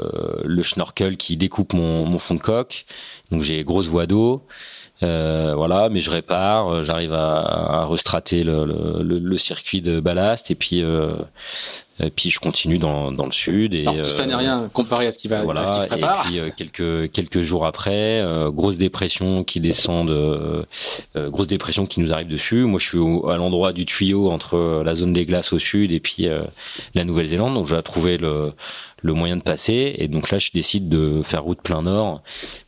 le schnorkel qui découpe mon, mon fond de coque. Donc j'ai grosse voie d'eau. Euh, voilà, mais je répare, euh, j'arrive à, à restrater le, circuit de ballast et puis euh, et puis je continue dans, dans le sud et tout ça n'est rien comparé à ce qui va voilà, à ce qui se prépare. Et puis quelques quelques jours après, grosse dépression qui descend de grosse dépression qui nous arrive dessus. Moi, je suis à l'endroit du tuyau entre la zone des glaces au sud et puis la Nouvelle-Zélande, donc j'ai trouvé le le moyen de passer. Et donc là, je décide de faire route plein nord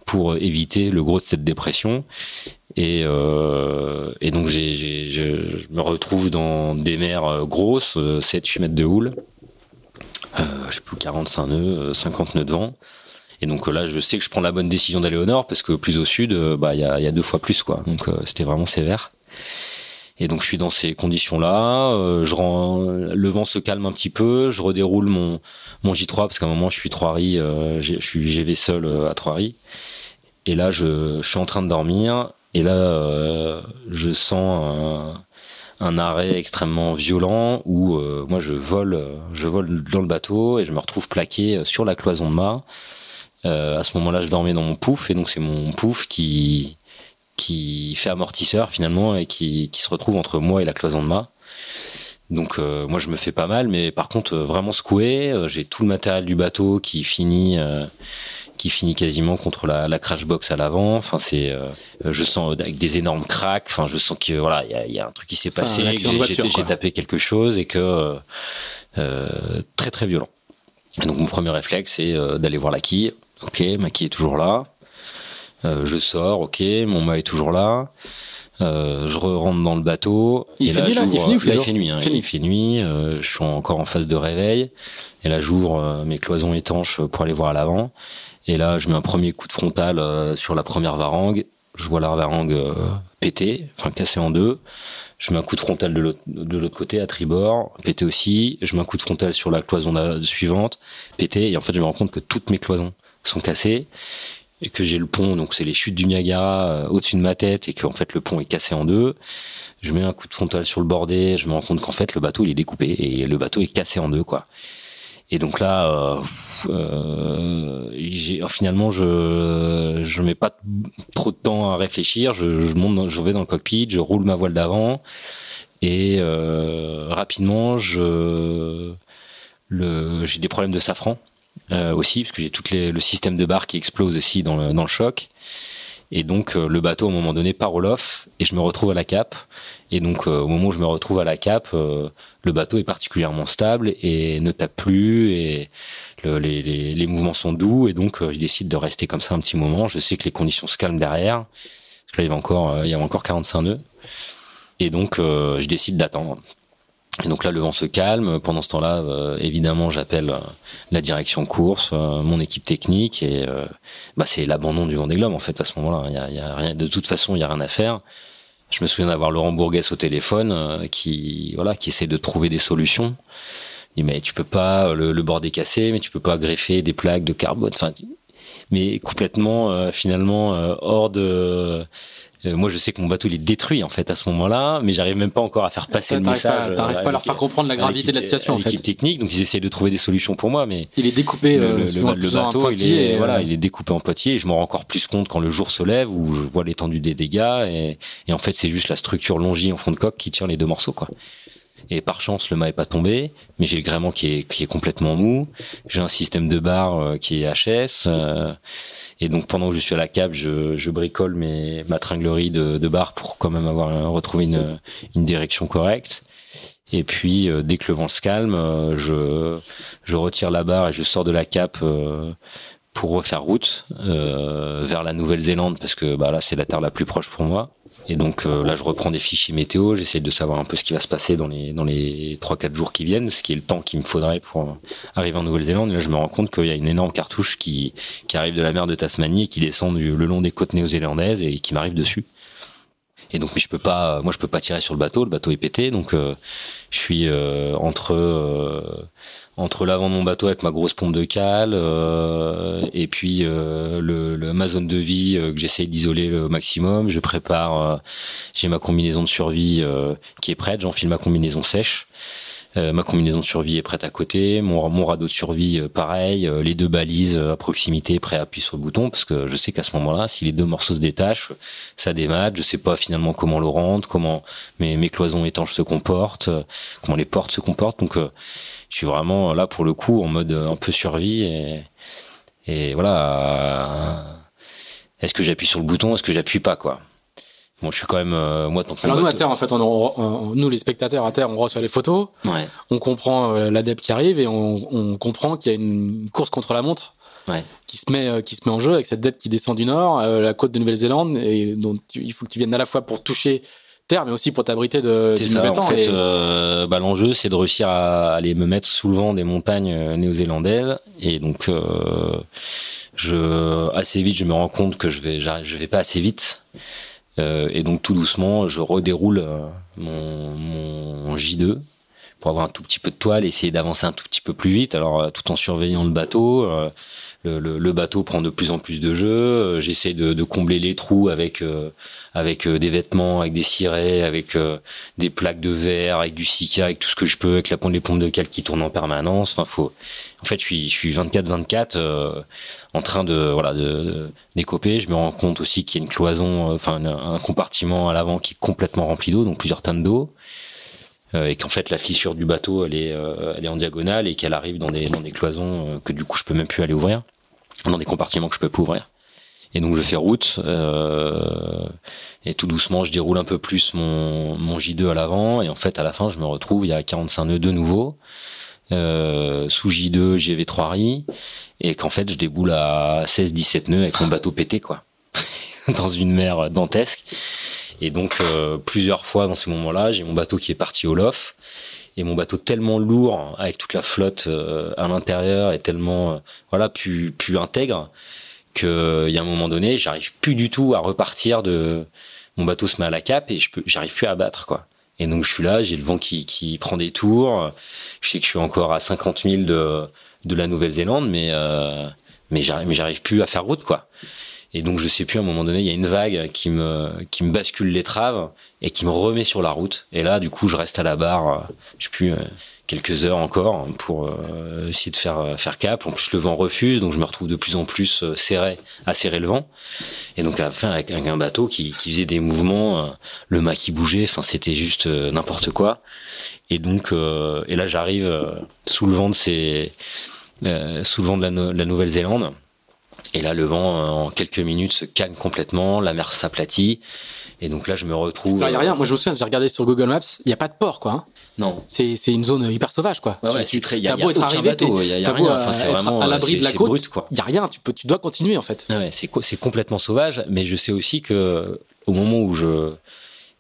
pour éviter le gros de cette dépression. Et, euh, et donc je, me retrouve dans des mers euh, grosses, 7-8 euh, mètres de houle. Je sais plus 45 nœuds, 50 nœuds de vent. Et donc là, je sais que je prends la bonne décision d'aller au nord parce que plus au sud, bah il y a, deux fois plus quoi. Donc c'était vraiment sévère. Et donc je suis dans ces conditions-là. Le vent se calme un petit peu. Je redéroule mon mon J3 parce qu'à un moment je suis trois riz, euh, je suis GV seul à trois riz. Et là je, suis en train de dormir. Et là euh, je sens un, arrêt extrêmement violent où euh, moi je vole, je vole dans le bateau et je me retrouve plaqué sur la cloison de mât. à ce moment-là, je dormais dans mon pouf et donc c'est mon pouf qui qui fait amortisseur finalement et qui, qui se retrouve entre moi et la cloison de mât. Donc euh, moi je me fais pas mal, mais par contre euh, vraiment secoué. Euh, j'ai tout le matériel du bateau qui finit, qui finit quasiment contre la, la crash box à l'avant. Enfin c'est, je sens avec des énormes cracks. Enfin je sens que voilà il y a, y a, un truc qui s'est passé, j'ai tapé quelque chose et que très très violent. Et donc mon premier réflexe c'est d'aller voir la quille. Ok, ma quille est toujours là. Euh, je sors, ok, mon mât est toujours là. Euh, je rentre dans le bateau. Il fait nuit là, il fait nuit, là, il fait nuit, hein, il fait nuit. Euh, je suis encore en phase de réveil. Et là, j'ouvre euh, mes cloisons étanches pour aller voir à l'avant. Et là, je mets un premier coup de frontal euh, sur la première varangue. Je vois la varangue péter, enfin cassée en deux. Je mets un coup de frontal de l'autre de l'autre côté à tribord, pété aussi. Je mets un coup de frontal sur la cloison suivante, pété. Et en fait, je me rends compte que toutes mes cloisons sont cassées et que j'ai le pont, donc c'est les chutes du Niagara euh, au-dessus de ma tête et qu'en fait le pont est cassé en deux. Je mets un coup de frontal sur le bordé, je me rends compte qu'en fait le bateau il est découpé et le bateau est cassé en deux quoi. Et donc là, euh, euh, finalement, je je mets pas trop de temps à réfléchir. Je, je monte, je vais dans le cockpit, je roule ma voile d'avant et euh, rapidement, je le j'ai des problèmes de safran euh, aussi, parce que j'ai tout le système de barre qui explose aussi dans le, dans le choc. Et donc le bateau à un moment donné part au et je me retrouve à la cape. Et donc au moment où je me retrouve à la cape, le bateau est particulièrement stable et ne tape plus et les, mouvements sont doux et donc je décide de rester comme ça un petit moment. Je sais que les conditions se calment derrière. Parce que là il y avait encore il y avait encore 45 nœuds. Et donc je décide d'attendre. Et donc là, le vent se calme. Pendant ce temps-là, euh, évidemment, j'appelle euh, la direction course, euh, mon équipe technique, et bah, c'est l'abandon du Vendée Globe en fait à ce moment-là. De toute façon, il y a rien à faire. Je me souviens d'avoir Laurent Bourguès au téléphone, qui voilà, qui essaie de trouver des solutions. Il dit mais tu peux pas, le, le bord est cassé, mais tu peux pas greffer des plaques de carbone. Enfin, mais complètement finalement hors de euh, moi, je sais que mon bateau il est détruit en fait à ce moment-là, mais j'arrive même pas encore à faire passer le message. T'arrives pas à leur faire comprendre la gravité de la situation en fait. L'équipe technique, donc ils essayent de trouver des solutions pour moi, mais il est découpé. Le, le, bateau, il est voilà, il est découpé en potier. Et je m'en rends encore plus compte quand le jour se lève où je vois l'étendue des dégâts et, et en fait c'est juste la structure longie en fond de coque qui tire les deux morceaux quoi. Et par chance, le mât est pas tombé, mais j'ai le gréement qui est, qui est complètement mou. J'ai un système de barre qui est HS. Euh, et donc pendant que je suis à la cave, je, je bricole mes, ma tringlerie de, de barre pour quand même avoir retrouvé une, une direction correcte. Et puis euh, dès que le vent se calme, euh, je, je retire la barre et je sors de la cape euh, pour refaire route vers la Nouvelle-Zélande parce que bah, là c'est la terre la plus proche pour moi. Et donc euh, là, je reprends des fichiers météo, j'essaie de savoir un peu ce qui va se passer dans les dans les trois quatre jours qui viennent, ce qui est le temps qu'il me faudrait pour arriver en Nouvelle-Zélande. Là, je me rends compte qu'il y a une énorme cartouche qui qui arrive de la mer de Tasmanie et qui descend du, le long des côtes néo-zélandaises et qui m'arrive dessus. Et donc, mais je peux pas, moi, je peux pas tirer sur le bateau. Le bateau est pété, donc euh, je suis euh, entre entre l'avant de mon bateau avec ma grosse pompe de cale euh, et puis euh, le, le, ma zone de vie euh, que j'essaye d'isoler le maximum. Je prépare, j'ai ma combinaison de survie qui est prête. J'enfile ma combinaison sèche. Ma combinaison de survie est prête à côté, mon, mon radeau de survie pareil, les deux balises à proximité prêt à appuyer sur le bouton parce que je sais qu'à ce moment-là, si les deux morceaux se détachent, ça démarre. Je sais pas finalement comment le rendre, comment mes, mes cloisons étanches se comportent, comment les portes se comportent. Donc je suis vraiment là pour le coup en mode un peu survie et, et voilà. Est-ce que j'appuie sur le bouton Est-ce que j'appuie pas quoi Bon, je suis quand même euh, moi. Alors nous à terre, en fait, on, nous les spectateurs à terre, on reçoit les photos, ouais. on comprend euh, l'adepte qui arrive et on, on comprend qu'il y a une course contre la montre ouais. qui se met euh, qui se met en jeu avec cette depth qui descend du nord, euh, la côte de Nouvelle-Zélande et donc il faut que tu viennes à la fois pour toucher terre, mais aussi pour t'abriter de. C'est ça. En fait, euh, bah, l'enjeu, c'est de réussir à aller me mettre sous le vent des montagnes euh, néo-zélandaises, et donc euh, je assez vite, je me rends compte que je vais, je vais pas assez vite, et donc tout doucement, je redéroule euh, mon, mon J2 pour avoir un tout petit peu de toile, essayer d'avancer un tout petit peu plus vite, alors tout en surveillant le bateau. Le, le, le, bateau prend de plus en plus de jeu. J'essaie de, de, combler les trous avec avec euh, des vêtements, avec des cirés, avec euh, des plaques de verre, avec du sika, avec tout ce que je peux, avec la pompe, les pompes de cale qui tournent en permanence. Enfin, faut. En fait, je suis, je suis 24-24 euh, en train de voilà de, décoper. Je me rends compte aussi qu'il y a une cloison, enfin un compartiment à l'avant qui est complètement rempli d'eau, donc plusieurs tonnes d'eau. Et qu'en fait la fissure du bateau elle est elle est en diagonale et qu'elle arrive dans des dans des cloisons que du coup je peux même plus aller ouvrir. Dans des compartiments que je peux plus ouvrir. Et donc je fais route euh, et tout doucement je déroule un peu plus mon, mon J2 à l'avant. Et en fait à la fin je me retrouve il y a 45 nœuds de nouveau. Euh, sous J2 JV3 RI et qu'en fait je déboule à 16-17 nœuds avec mon bateau pété quoi. [LAUGHS] Dans une mer dantesque et donc euh, plusieurs fois dans ces moments-là j'ai mon bateau qui est parti au lof et mon bateau tellement lourd avec toute la flotte euh, à l'intérieur et tellement euh, voilà plus plus intègre il y a un moment donné, j'arrive plus du tout à repartir de mon bateau se met à la cape et je peux, j'arrive plus à battre quoi. Et donc je suis là, j'ai le vent qui, qui prend des tours. Je sais que je suis encore à 50 000 de, de la Nouvelle-Zélande, mais euh, mais j'arrive plus à faire route quoi. Et donc je sais plus à un moment donné, il y a une vague qui me qui me bascule l'étrave et qui me remet sur la route. Et là, du coup, je reste à la barre. Euh, je sais plus. Euh, quelques heures encore pour euh, essayer de faire faire cap. En plus, le vent refuse, donc je me retrouve de plus en plus serré à serrer le vent. Et donc à la avec un bateau qui, qui faisait des mouvements, le mât qui bougeait, enfin c'était juste n'importe quoi. Et donc et là, j'arrive sous le vent de sous le vent de la Nouvelle-Zélande. Et là, le vent, en quelques minutes, se calme complètement, la mer s'aplatit. Et donc là, je me retrouve. Il y a rien. Moi, je me souviens, j'ai regardé sur Google Maps, il n'y a pas de port, quoi. Hein. Non. C'est c'est une zone hyper sauvage, quoi. Ouais, ouais, c'est très. Il y a, beau être arrivé, il y a, rien. Enfin, c'est vraiment à l'abri de la côte. Brut, quoi. Il y a rien. Tu peux, tu dois continuer, en fait. Ouais, c'est c'est complètement sauvage. Mais je sais aussi que au moment où je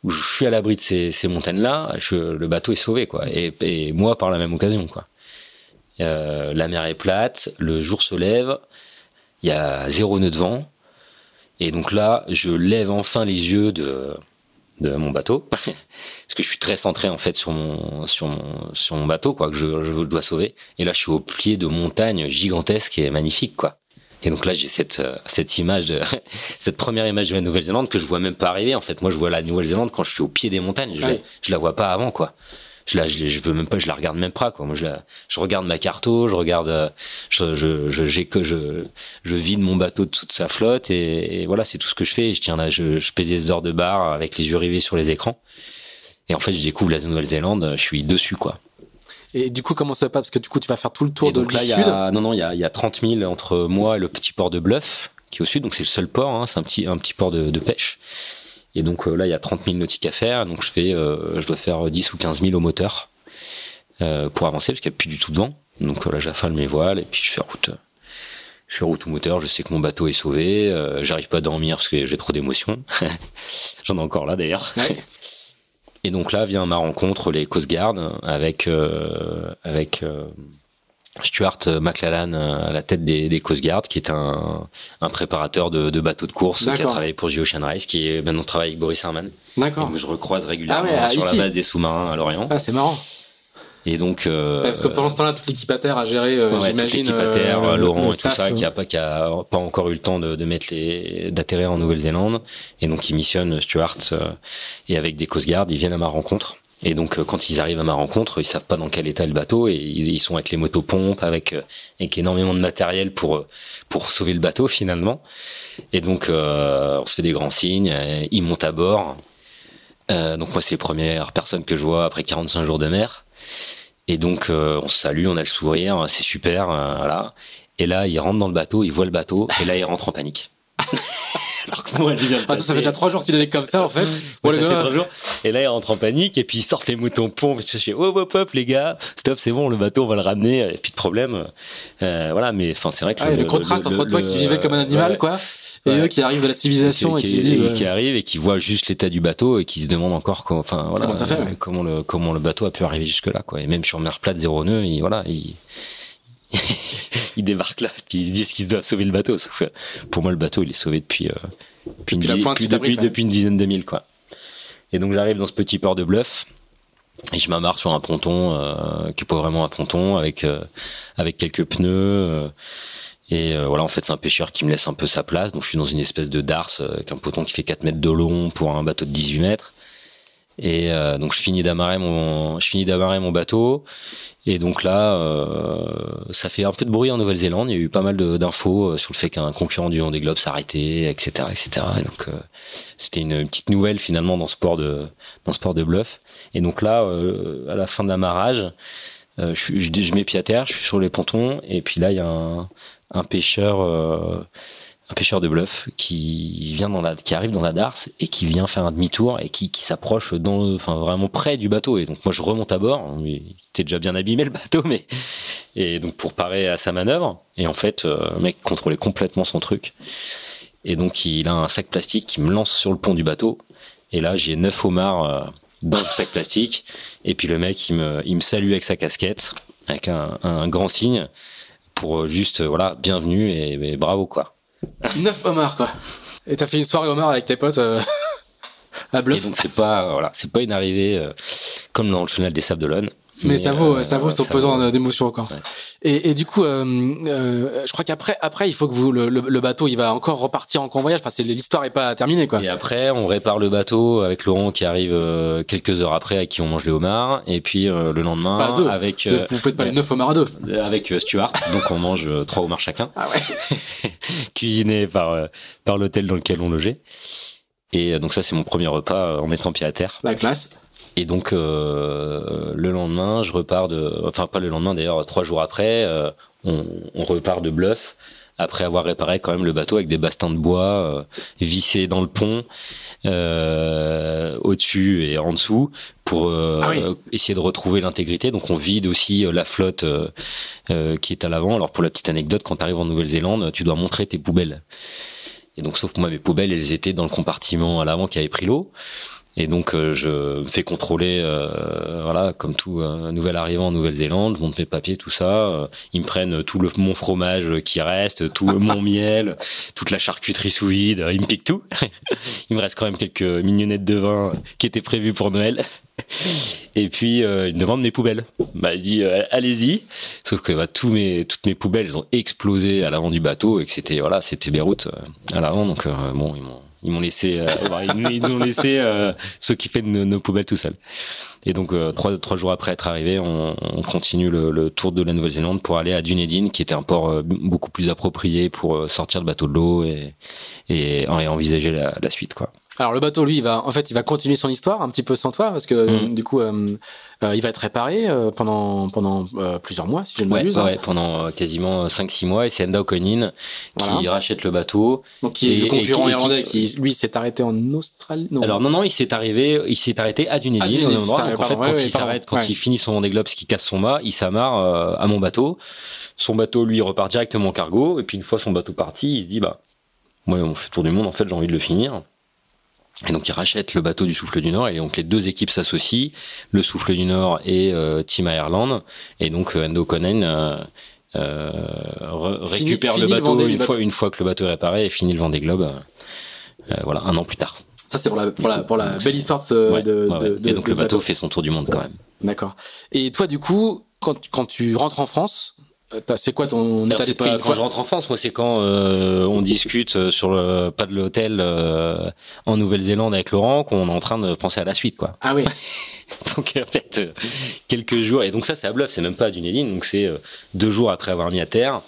où je suis à l'abri de ces, ces montagnes-là, le bateau est sauvé, quoi. Et, et moi, par la même occasion, quoi. Euh, la mer est plate, le jour se lève, il y a zéro nœud de vent. Et donc là, je lève enfin les yeux de, de mon bateau. [LAUGHS] Parce que je suis très centré en fait sur mon sur mon sur mon bateau quoi que je, je dois sauver. Et là je suis au pied de montagnes gigantesques et magnifiques quoi. Et donc là j'ai cette cette image de, [LAUGHS] cette première image de la Nouvelle-Zélande que je vois même pas arriver en fait. Moi je vois la Nouvelle-Zélande quand je suis au pied des montagnes. Je, je la vois pas avant quoi je la, je, je, veux même pas, je la regarde même pas quoi. Moi, je la, je regarde ma carto, je regarde, euh, je, je, je, j'ai que je, je vide mon bateau de toute sa flotte et, voilà, c'est tout ce que je fais. Je tiens là, je, je fais des heures de bar avec les yeux rivés sur les écrans. Et en fait, je découvre la Nouvelle-Zélande, je suis dessus quoi. Et du coup, comment ça passe? Parce que du coup, tu vas faire tout le tour de donc là, sud. Y a, non, non, il y a, y a 30 000 entre moi et le petit port de Bluff, qui est au sud. Donc c'est le seul port, hein, c'est un petit, un petit port de, de pêche. Et donc euh, là, il y a 30 000 nautiques à faire. Donc je fais, euh, je dois faire 10 ou 15 000 au moteur. Euh, pour avancer parce qu'il n'y a plus du tout de vent. Donc là, j'affale mes voiles et puis je fais route. Je fais route au moteur. Je sais que mon bateau est sauvé. Euh, J'arrive pas à dormir parce que j'ai trop d'émotions. [LAUGHS] J'en ai encore là d'ailleurs. Ouais. [LAUGHS] Et donc là vient ma rencontre les Coast Guard avec euh, avec euh, Stuart McLallan à la tête des, des Coast Guard, qui est un, un préparateur de, de bateaux de course, qui a travaillé pour Ocean Race, qui est maintenant travaille avec Boris Herman. D'accord. Je recroise régulièrement ah ouais, sur ici. la base des sous-marins à Lorient. Ah, c'est marrant. Et donc, euh, parce que pendant ce temps-là, toute l'équipe à terre a géré, euh, ouais, j'imagine, l'équipe à terre, euh, Laurent et tout ça, qui a pas, qui a pas encore eu le temps de, de mettre les, d'atterrir en Nouvelle-Zélande. Et donc, ils missionnent Stuart et avec des Coast Guard, ils viennent à ma rencontre. Et donc, quand ils arrivent à ma rencontre, ils savent pas dans quel état est le bateau et ils, ils sont avec les motopompes, avec avec énormément de matériel pour pour sauver le bateau finalement. Et donc, on se fait des grands signes, ils montent à bord. donc moi, c'est les premières personnes que je vois après 45 jours de mer. Et donc, euh, on se salue, on a le sourire, c'est super, euh, voilà. Et là, il rentre dans le bateau, il voit le bateau, et là, il rentre en panique. [LAUGHS] Alors que moi, Attends, ça fait déjà trois jours qu'il est comme ça, en fait. [LAUGHS] Ouais, ça fait trois jours. Et là, il rentre en panique, et puis il sort les moutons pompes. Je fais, hop, hop, hop, les gars, stop, c'est bon, le bateau, on va le ramener, et puis de problème. Euh, voilà, mais enfin, c'est vrai que ah, le, le, contraste entre toi qui vivais comme un animal, ouais. quoi. Et ouais. eux qui arrivent de la civilisation qui, et qui, se disent, qui arrivent et qui voient juste l'état du bateau et qui se demandent encore comment, enfin voilà, fait, ouais. comment le comment le bateau a pu arriver jusque là quoi. Et même sur mer plate zéro nœud, il, voilà, il [LAUGHS] il débarque là, puis ils se disent qu'ils doivent sauver le bateau. Sauf que pour moi, le bateau, il est sauvé depuis, euh, depuis, une, dizaine, depuis, depuis, depuis une dizaine de milles, quoi. Et donc j'arrive dans ce petit port de bluff et je m'amarre sur un ponton euh, qui est pas vraiment un ponton avec euh, avec quelques pneus. Et euh, voilà, en fait, c'est un pêcheur qui me laisse un peu sa place. Donc, je suis dans une espèce de darse avec un poton qui fait 4 mètres de long pour un bateau de 18 mètres. Et euh, donc, je finis d'amarrer mon, je finis d'amarrer mon bateau. Et donc là, euh, ça fait un peu de bruit en Nouvelle-Zélande. Il y a eu pas mal d'infos sur le fait qu'un concurrent du Vendée Globe s'arrêtait, etc., etc. Et donc, euh, c'était une petite nouvelle finalement dans ce port de, dans ce port de bluff. Et donc là, à la fin de l'amarrage, je, je, je mets pied à terre, je suis sur les pontons, et puis là, il y a un, un pêcheur euh, un pêcheur de bluff qui vient dans la qui arrive dans la darse et qui vient faire un demi-tour et qui, qui s'approche dans enfin vraiment près du bateau. Et donc moi je remonte à bord. Il était déjà bien abîmé le bateau mais et donc pour parer à sa manœuvre. Et en fait euh, le mec contrôlait complètement son truc. Et donc il a un sac plastique qui me lance sur le pont du bateau. Et là j'ai neuf homards euh, dans le sac plastique. Et puis le mec il me il me salue avec sa casquette avec un, un grand signe pour juste voilà bienvenue et bravo quoi. [LAUGHS] Neuf homards quoi. Et t'as fait une soirée homard avec tes potes euh, à bluff. Et donc c'est pas voilà c'est pas une arrivée euh, comme dans le chenal des Sables d'Olonne. Mais, mais, ça vaut, euh, ça vaut son pesant d'émotion encore. Ouais. Et, et, du coup, euh, euh, je crois qu'après, après, il faut que vous le, le, le, bateau, il va encore repartir en convoyage. Enfin, l'histoire est pas terminée, quoi. Et après, on répare le bateau avec Laurent qui arrive euh, quelques heures après, avec qui on mange les homards. Et puis le lendemain, bah, deux. avec vous faites pas les neuf homards à deux. Avec Stuart, donc on mange trois homards chacun. Ah ouais. [LAUGHS] Cuisinés par par l'hôtel dans lequel on logeait. Et donc ça, c'est mon premier repas en mettant pied à terre. La classe. Et donc euh, le lendemain, je repars de, enfin pas le lendemain d'ailleurs, trois jours après, euh, on, on, repart de bluff après avoir réparé quand même le bateau avec des bastins de bois vissés dans le pont au-dessus et en dessous pour ah essayer de retrouver l'intégrité. Donc on vide aussi la flotte qui est à l'avant. Alors pour la petite anecdote, quand tu arrives en Nouvelle-Zélande, tu dois montrer tes poubelles. Et donc sauf que moi mes poubelles elles étaient dans le compartiment à l'avant qui avait pris l'eau. Et donc euh, je me fais contrôler, euh, voilà, comme tout euh, nouvel arrivant en Nouvelle-Zélande, je monte mes papiers, tout ça. ils me prennent tout le mon fromage qui reste, tout [LAUGHS] mon miel, toute la charcuterie sous vide. Ils me piquent tout. [LAUGHS] il me reste quand même quelques mignonnettes de vin qui étaient prévues pour Noël. Et puis euh, il me demande mes poubelles. Bah, il dit allez-y. Sauf que bah, tous mes toutes mes poubelles elles ont explosé à l'avant du bateau et que c'était voilà c'était Beyrouth à l'avant donc bon ils m'ont ils m'ont laissé, euh, [LAUGHS] ils, ont laissé euh, s'occuper de nos, nos, poubelles tout seuls. Et donc euh, trois trois jours après être arrivé, on, on continue le, le, tour de la Nouvelle-Zélande pour aller à Dunedin, qui était un port euh, beaucoup plus approprié pour sortir le bateau de l'eau et, et, et envisager la, la suite quoi. Alors le bateau, lui, il va en fait, il va continuer son histoire un petit peu sans toi parce que mm. du coup, euh, euh, il va être réparé euh, pendant pendant plusieurs mois, si je ne m'abuse. Ouais, ouais, pendant quasiment 5-6 mois. Et c'est Enda O'Conin qui rachète le bateau. Donc qui est le concurrent irlandais qui, lui, s'est arrêté en Australie. Non. Alors non, non, il s'est arrivé, il s'est arrêté à Dunedin. Ah, donc en fait, quand il s'arrête, quand il finit son Vendée Globe, qui casse son mât, il s'amarre à mon bateau. Son bateau, lui, repart directement en cargo. Et puis une fois son bateau parti, il se dit bah, moi, on fait tour du monde. En fait, j'ai envie de le finir. Et donc ils rachètent le bateau du Souffle du Nord et donc les deux équipes s'associent, le Souffle du Nord et euh, Team Ireland. Et donc euh, Endo Conen euh, euh récupère le bateau une fois une fois que le bateau est réparé et finit le Vendée Globe. voilà, un an plus tard. Ça c'est pour la pour la pour la belle histoire de, de, de, Et donc le bateau, fait son tour du monde quand même. D'accord. Et toi du coup quand quand tu rentres en France, euh, c'est quoi ton état d'esprit Quand je rentre en France, moi, c'est quand euh, on discute euh, sur le pas de l'hôtel euh, en Nouvelle-Zélande avec Laurent qu'on est en train de penser à la suite, quoi. Ah oui. [LAUGHS] donc en fait, quelques jours et donc ça, c'est à bluff, c'est même pas à Dunedin, donc c'est deux jours après avoir mis à terre.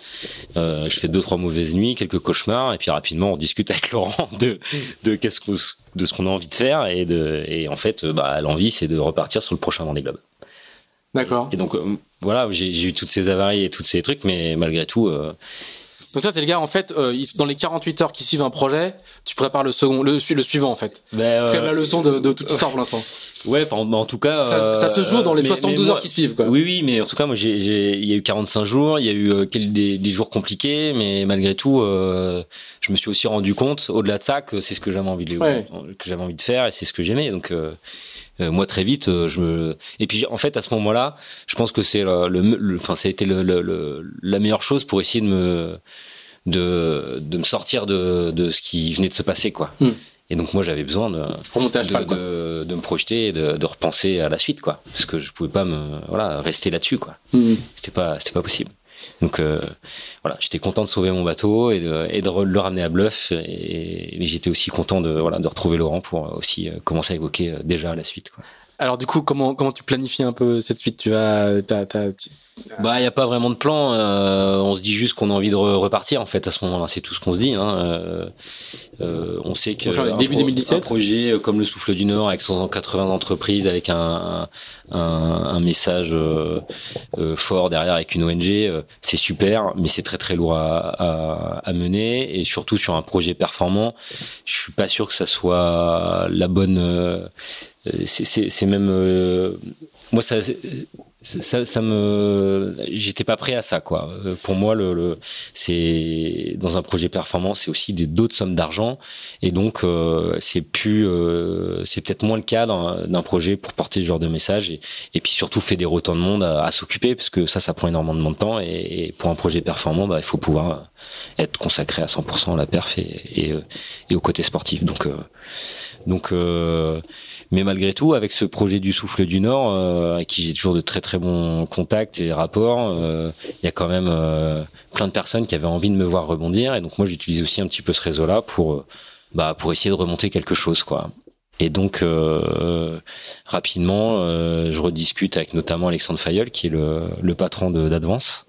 je fais deux trois mauvaises nuits, quelques cauchemars et puis rapidement on discute avec [LAUGHS] Laurent de de qu'est-ce qu'on de ce qu'on a envie de faire et de et en fait, bah l'envie c'est de repartir sur le prochain Vendée Globe. D'accord. Et, donc euh, voilà, j'ai eu toutes ces avaries et tous ces trucs, mais malgré tout. Euh... Donc toi, t'es le gars, en fait, euh, dans les 48 heures qui suivent un projet, tu prépares le second, le, le suivant, en fait. Ben, c'est quand même la leçon de, de toute l'histoire pour l'instant. [LAUGHS] Ouais, enfin, en, tout cas. Ça, ça, se joue dans les 72 heures qui suivent, quoi. Oui, oui, mais en tout cas, moi, j'ai, il y a eu 45 jours, il y a eu des, des, jours compliqués, mais malgré tout, je me suis aussi rendu compte, au-delà de ça, que c'est ce que j'avais envie de, que j'avais envie de faire et c'est ce que j'aimais. Donc, moi très vite euh, je me et puis en fait à ce moment-là je pense que c'est le, enfin ça a été le, le, la meilleure chose pour essayer de me de, de me sortir de, de ce qui venait de se passer quoi. Hmm. et donc moi j'avais besoin de de, de, me projeter et de, de repenser à la suite quoi. Parce que je pouvais pas me voilà rester là-dessus quoi. Hmm. c'était pas c'était pas possible donc euh, voilà, j'étais content de sauver mon bateau et de, le ramener à Bluff. Et, j'étais aussi content de voilà de retrouver Laurent pour aussi euh, commencer à évoquer euh, déjà la suite. Alors du coup, comment comment tu planifies un peu cette suite? Tu vas, t'as, Bah, il y a pas vraiment de plan. Euh, on se dit juste qu'on a envie de repartir en fait à ce moment-là. C'est tout ce qu'on se dit. Hein. Euh, euh, on sait que un, début 2017, un projet comme le Souffle du Nord avec 180 entreprises, avec un un, un message fort derrière avec une ONG, c'est super, mais c'est très très lourd à, à, à, mener et surtout sur un projet performant, je suis pas sûr que ça soit la bonne euh, c'est même euh, moi ça, ça, ça me j'étais pas prêt à ça quoi. Euh, pour moi le, le c'est dans un projet performance c'est aussi des d'autres sommes d'argent. Et donc c'est plus c'est peut-être moins le cas d'un projet pour porter ce genre de message. Et, puis surtout fédérer autant de monde à, s'occuper parce que ça ça prend énormément de temps. Et, pour un projet performant bah il faut pouvoir être consacré à 100% à la perf et, et, et au côté sportif. Donc donc mais malgré tout, avec ce projet du souffle du Nord, euh, avec qui j'ai toujours de très très bons contacts et rapports, euh, il y a quand même euh, plein de personnes qui avaient envie de me voir rebondir. Et donc moi, j'utilise aussi un petit peu ce réseau-là pour bah pour essayer de remonter quelque chose, quoi. Et donc rapidement, je rediscute avec notamment Alexandre Fayol, qui est le patron d'Advance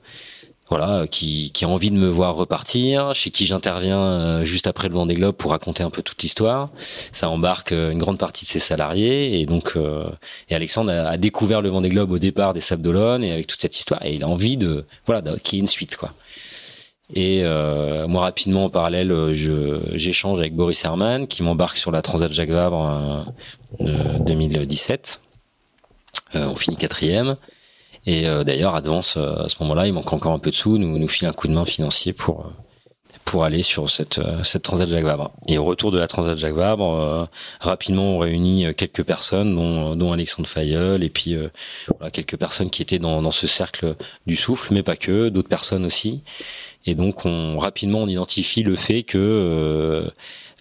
voilà, qui, qui a envie de me voir repartir, chez qui j'interviens euh, juste après le Vendée Globe pour raconter un peu toute l'histoire. Ça embarque euh, une grande partie de ses salariés et donc euh, et Alexandre a, découvert le Vendée Globe au départ des Sables d'Olonne et avec toute cette histoire et il a envie de voilà qu'il y ait une suite quoi. Et euh, moi rapidement en parallèle, j'échange avec Boris Herman qui m'embarque sur la Transat Jacques Vabre 2017. on finit quatrième. Et d'ailleurs, Advance, à ce moment-là, il manque encore un peu de sous, nous, nous file un coup de main financier pour pour aller sur cette euh, cette Transat Jacques Vabre. Et au retour de la Transat Jacques Vabre, euh, rapidement on réunit euh, quelques personnes, dont dont Alexandre Fayeul et puis voilà quelques personnes qui étaient dans dans ce cercle du souffle, mais pas que, d'autres personnes aussi. Et donc on rapidement on identifie le fait que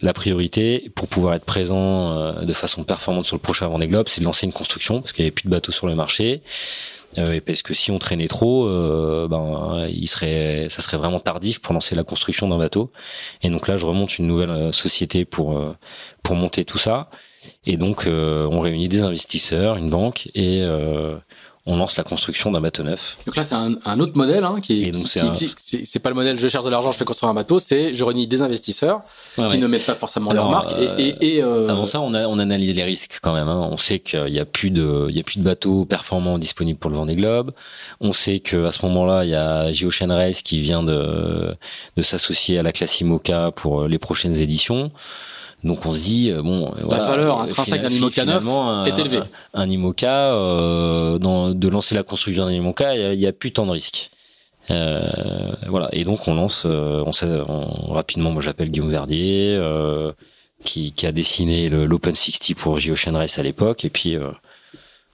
la priorité pour pouvoir être présent de façon performante sur le prochain Vendée Globe, c'est de lancer une construction parce qu'il n'y avait plus de bateaux sur le marché. Euh, parce que si on traînait trop, euh, ben ça serait vraiment tardif pour lancer la construction d'un bateau. Et donc là, je remonte une nouvelle euh, société pour pour monter tout ça. Et donc on réunit des investisseurs, une banque et on lance la construction d'un bateau neuf. Donc là, c'est un, un, autre modèle hein, qui est. c'est pas le modèle je cherche de l'argent, je fais construire un bateau. C'est je réunis des investisseurs qui ne mettent pas forcément leur marque. et, et, et euh... Avant ça, on, a, on analyse les risques quand même. Hein. On sait qu'il y a plus de, il y a plus de bateaux performants disponibles pour le Vendée Globe. On sait que à ce moment-là, il y a Geocean Race qui vient de de s'associer à la classe IMOCA pour les prochaines éditions. Donc on se dit euh, bon, la valeur intrinsèque d'un IMOCA neuf est élevée. Un, IMOCA, euh, dans, de lancer la construction d'un IMOCA, il y, a, plus tant de risques. Euh, voilà. Et donc on lance, euh, on, sait, rapidement, moi j'appelle Guillaume Verdier, euh, qui, qui, a dessiné l'Open 60 pour Geocean Race à l'époque, et puis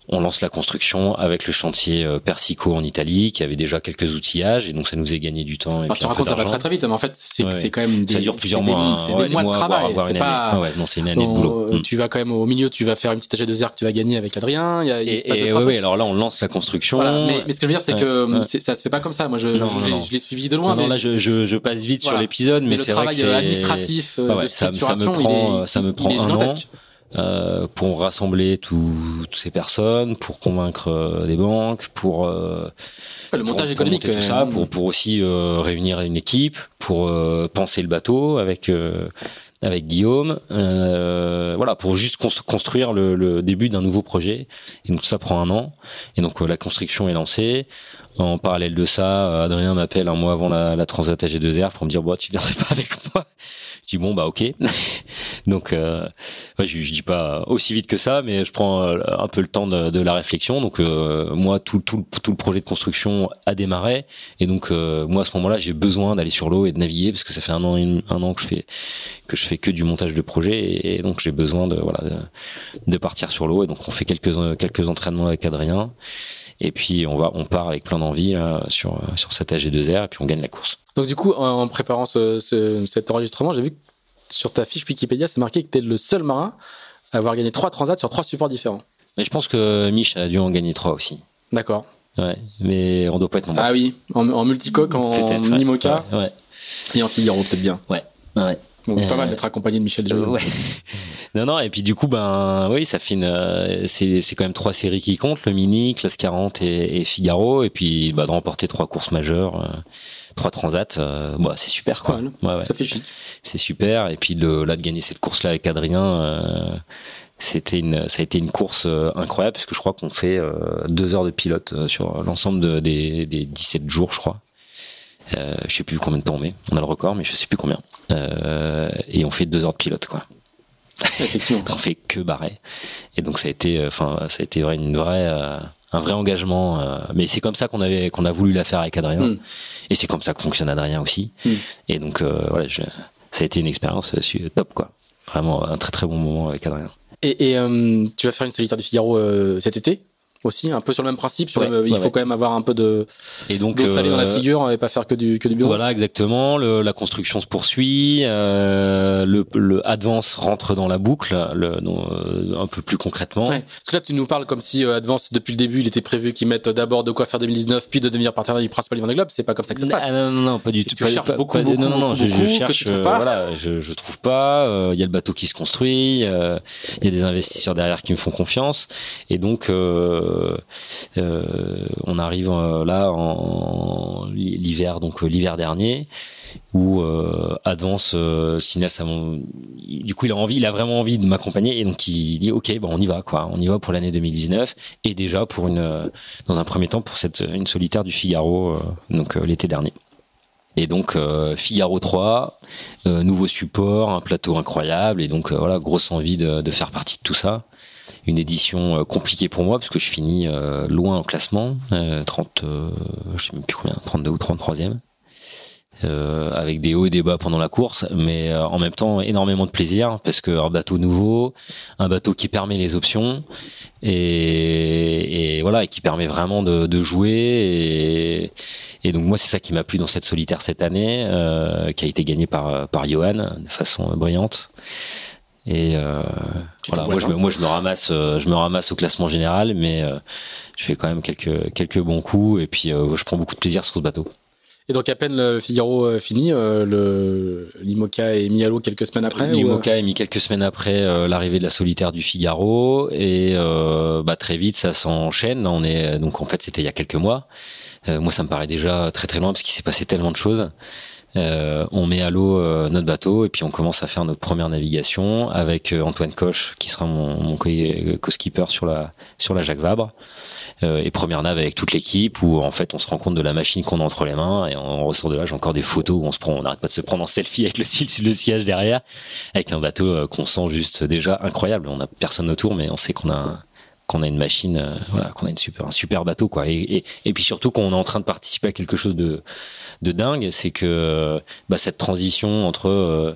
on lance la construction avec le chantier euh, Persico en Italie, qui avait déjà quelques outillages, et donc ça nous a gagné du temps. Et ah, tu racontes ça va très très vite, mais en fait c'est quand même des, ça dure plusieurs mois, c'est des, mois de travail. C'est pas ah ouais, non, c'est une année de boulot. Euh, tu vas quand même au milieu, tu vas faire une petite AG2R que tu vas gagner avec Adrien. Y a, il et, et oui, alors là on lance la construction. Voilà, mais, mais, ce que je veux dire c'est que ça se fait pas comme ça. Moi je, je, l'ai suivi de loin. Non, là je, je, passe vite sur l'épisode, mais c'est vrai que c'est administratif de ça me prend ça me prend un an. Euh, pour rassembler toutes ces personnes, pour convaincre euh, des banques, pour euh, le montage économique, tout ça, pour pour aussi réunir une équipe, pour penser le bateau avec avec Guillaume, voilà, pour juste construire le, le début d'un nouveau projet. Et donc ça prend un an. Et donc la construction est lancée. En parallèle de ça, Adrien m'appelle un mois avant la, la Transat AG2R pour me dire bon, tu viendrais pas avec moi? Je dis bon bah ok. [LAUGHS] donc euh, je, je dis pas aussi vite que ça, mais je prends euh, un peu le temps de, la réflexion. Donc euh, moi tout, le projet de construction a démarré et donc euh, moi à ce moment-là j'ai besoin d'aller sur l'eau et de naviguer parce que ça fait un an un an que je fais que je fais que du montage de projet et, donc j'ai besoin de voilà de, partir sur l'eau et donc on fait quelques quelques entraînements avec Adrien. Et puis on va, on part avec plein d'envie sur sur cette AG2R et puis on gagne la course. Donc du coup, en, préparant ce, ce, cet enregistrement, j'ai vu que sur ta fiche Wikipédia, c'est marqué que tu es le seul marin à avoir gagné trois transats sur trois supports différents. Mais je pense que Mich a dû en gagner trois aussi. D'accord. Ouais, mais on doit pas être nombreux. Ah oui, en, en multicoque, en, en Nimoca. Ouais, Et en Figaro, peut-être bien. Ouais, ouais. Bon, c'est pas mal d'être accompagné de Michel Joliot. Ouais. [LAUGHS] non, non, et puis du coup, ben, oui, ça une, euh, c'est, c'est quand même trois séries qui comptent, le Mini, Classe 40 et, et Figaro, et puis, bah, de remporter trois courses majeures. Euh, trois transats, euh, bah, c'est super quoi. Ouais, ouais. Ça fait chic. C'est super. Et puis de, là de gagner cette course là avec Adrien, euh, c'était une, ça a été une course euh, incroyable parce que je crois qu'on fait euh, deux heures de pilote sur l'ensemble de, des, des 17 jours, je crois. Euh, je sais plus combien de temps on met. On a le record, mais je sais plus combien. et on fait deux heures de pilote quoi. Effectivement. [LAUGHS] on fait que barrer. Et donc ça a été, enfin ça a été une vraie un vrai engagement. Euh, mais c'est comme ça qu'on avait qu'on a voulu la faire avec Adrien, mm. et c'est comme ça que fonctionne Adrien aussi. Mm. Et donc euh, voilà, je, ça a été une expérience euh, top quoi. Vraiment un très très bon moment avec Adrien. Et, et tu vas faire une solitaire du Figaro cet été? Aussi, un peu sur le même principe. Sur il faut quand même avoir un peu de et donc salée dans la euh, figure et pas faire que du que du bureau. Voilà, exactement. Le, la construction se poursuit. Euh, le, le Advance rentre dans la boucle, le, euh, un peu plus concrètement. Ouais. Parce que là, tu nous parles comme si euh, Advance depuis le début, il était prévu qu'ils mettent d'abord de quoi faire 2019, puis de devenir partenaire du principal Vendée Globe. C'est pas comme ça que ça se passe. Ah, non, non, non, pas du tout. Pas, cherches beaucoup, beaucoup, non, non, non, beaucoup, je, je cherche. Que tu pas. voilà, je, je trouve pas. Il y a le bateau qui se construit. Il y a des investisseurs derrière qui me font confiance. Et donc. Euh, euh, on arrive euh, là en l'hiver, donc euh, l'hiver dernier, où Advance à mon... du coup il a envie, il a vraiment envie de m'accompagner et donc il dit ok bon on y va quoi, on y va pour l'année 2019 et déjà pour une dans un premier temps pour cette une solitaire du Figaro donc l'été dernier. Et donc Figaro 3, nouveau support, un plateau incroyable et donc voilà grosse envie de, faire partie de tout ça. Une édition compliquée pour moi parce que je finis loin en classement, 30, je sais même plus combien, 32 ou 33e. Euh, avec des hauts et des bas pendant la course, mais euh, en même temps énormément de plaisir parce que un bateau nouveau, un bateau qui permet les options et, et voilà et qui permet vraiment de, de jouer et, et, donc moi c'est ça qui m'a plu dans cette solitaire cette année, euh, qui a été gagnée par par Johan de façon brillante. Et euh, voilà, moi je, me, moi je me ramasse, je me ramasse au classement général, mais je fais quand même quelques quelques bons coups et puis je prends beaucoup de plaisir sur ce bateau. Et donc à peine le Figaro euh, fini, euh, le Limoca est mis à l'eau quelques semaines après. Limoca euh est mis quelques semaines après l'arrivée de la solitaire du Figaro et bah très vite ça s'enchaîne. On est donc en fait c'était il y a quelques mois. moi ça me paraît déjà très très loin parce qu'il s'est passé tellement de choses. On met à l'eau notre bateau et puis on commence à faire notre première navigation avec Antoine Coche qui sera mon, mon co-skipper sur la sur la Jacques Vabre. Euh, et première nave avec toute l'équipe où en fait on se rend compte de la machine qu'on a entre les mains et on ressort de là j'ai encore des photos où on se prend on n'arrête pas de se prendre en selfie avec le, le siège derrière avec un bateau euh, qu'on sent juste déjà incroyable on a personne autour mais on sait qu'on a qu'on a une machine euh, voilà qu'on a une super un super bateau quoi et, et, et puis surtout qu'on est en train de participer à quelque chose de de dingue, c'est que bah, cette transition entre euh,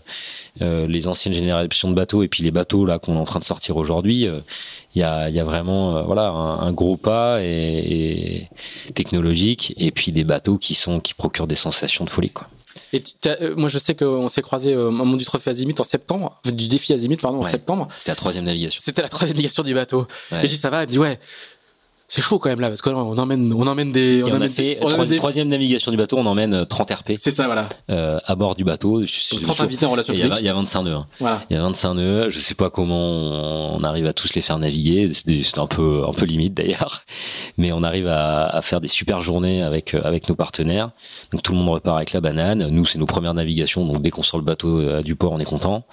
euh, les anciennes générations de bateaux et puis les bateaux là qu'on est en train de sortir aujourd'hui, euh, il y, a, y, a, vraiment voilà un, gros pas et, technologique et puis des bateaux qui sont qui procurent des sensations de folie quoi. Et moi, je sais qu'on s'est croisé au moment du trophée Azimut en septembre, du défi Azimut, pardon, en septembre. C'était la troisième navigation. C'était la troisième navigation du bateau. Et je dis, ça va, elle me dit, ouais, c'est chaud quand même là parce qu'on emmène on emmène des on, a fait troisième navigation du bateau on emmène 30 euh, RP c'est ça voilà. Euh, à bord du bateau 30 invités en relation il y, a, il y a 25 nœuds hein. voilà. il y a 25 nœuds je sais pas comment on arrive à tous les faire naviguer c'est un peu un peu limite d'ailleurs. Mais on arrive à, à, faire des super journées avec euh, avec nos partenaires. Donc tout le monde repart avec la banane. Nous c'est nos premières navigations donc dès qu'on sort le bateau euh, du port on est content.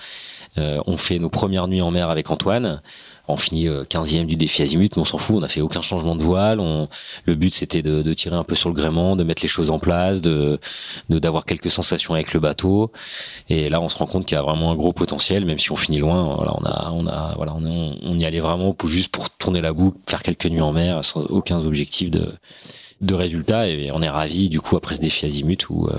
Euh, on fait nos premières nuits en mer avec Antoine on finit 15e euh, du défi azimut, mais on s'en fout, on a fait aucun changement de voile. On, le but c'était de, tirer un peu sur le gréement, de mettre les choses en place, de d'avoir quelques sensations avec le bateau. Et là, on se rend compte qu'il y a vraiment un gros potentiel, même si on finit loin. On a, on a, on y allait vraiment pour juste pour tourner la boucle, faire quelques nuits en mer, sans aucun objectif de de résultats. Et on est ravi du coup après ce défi azimut où euh,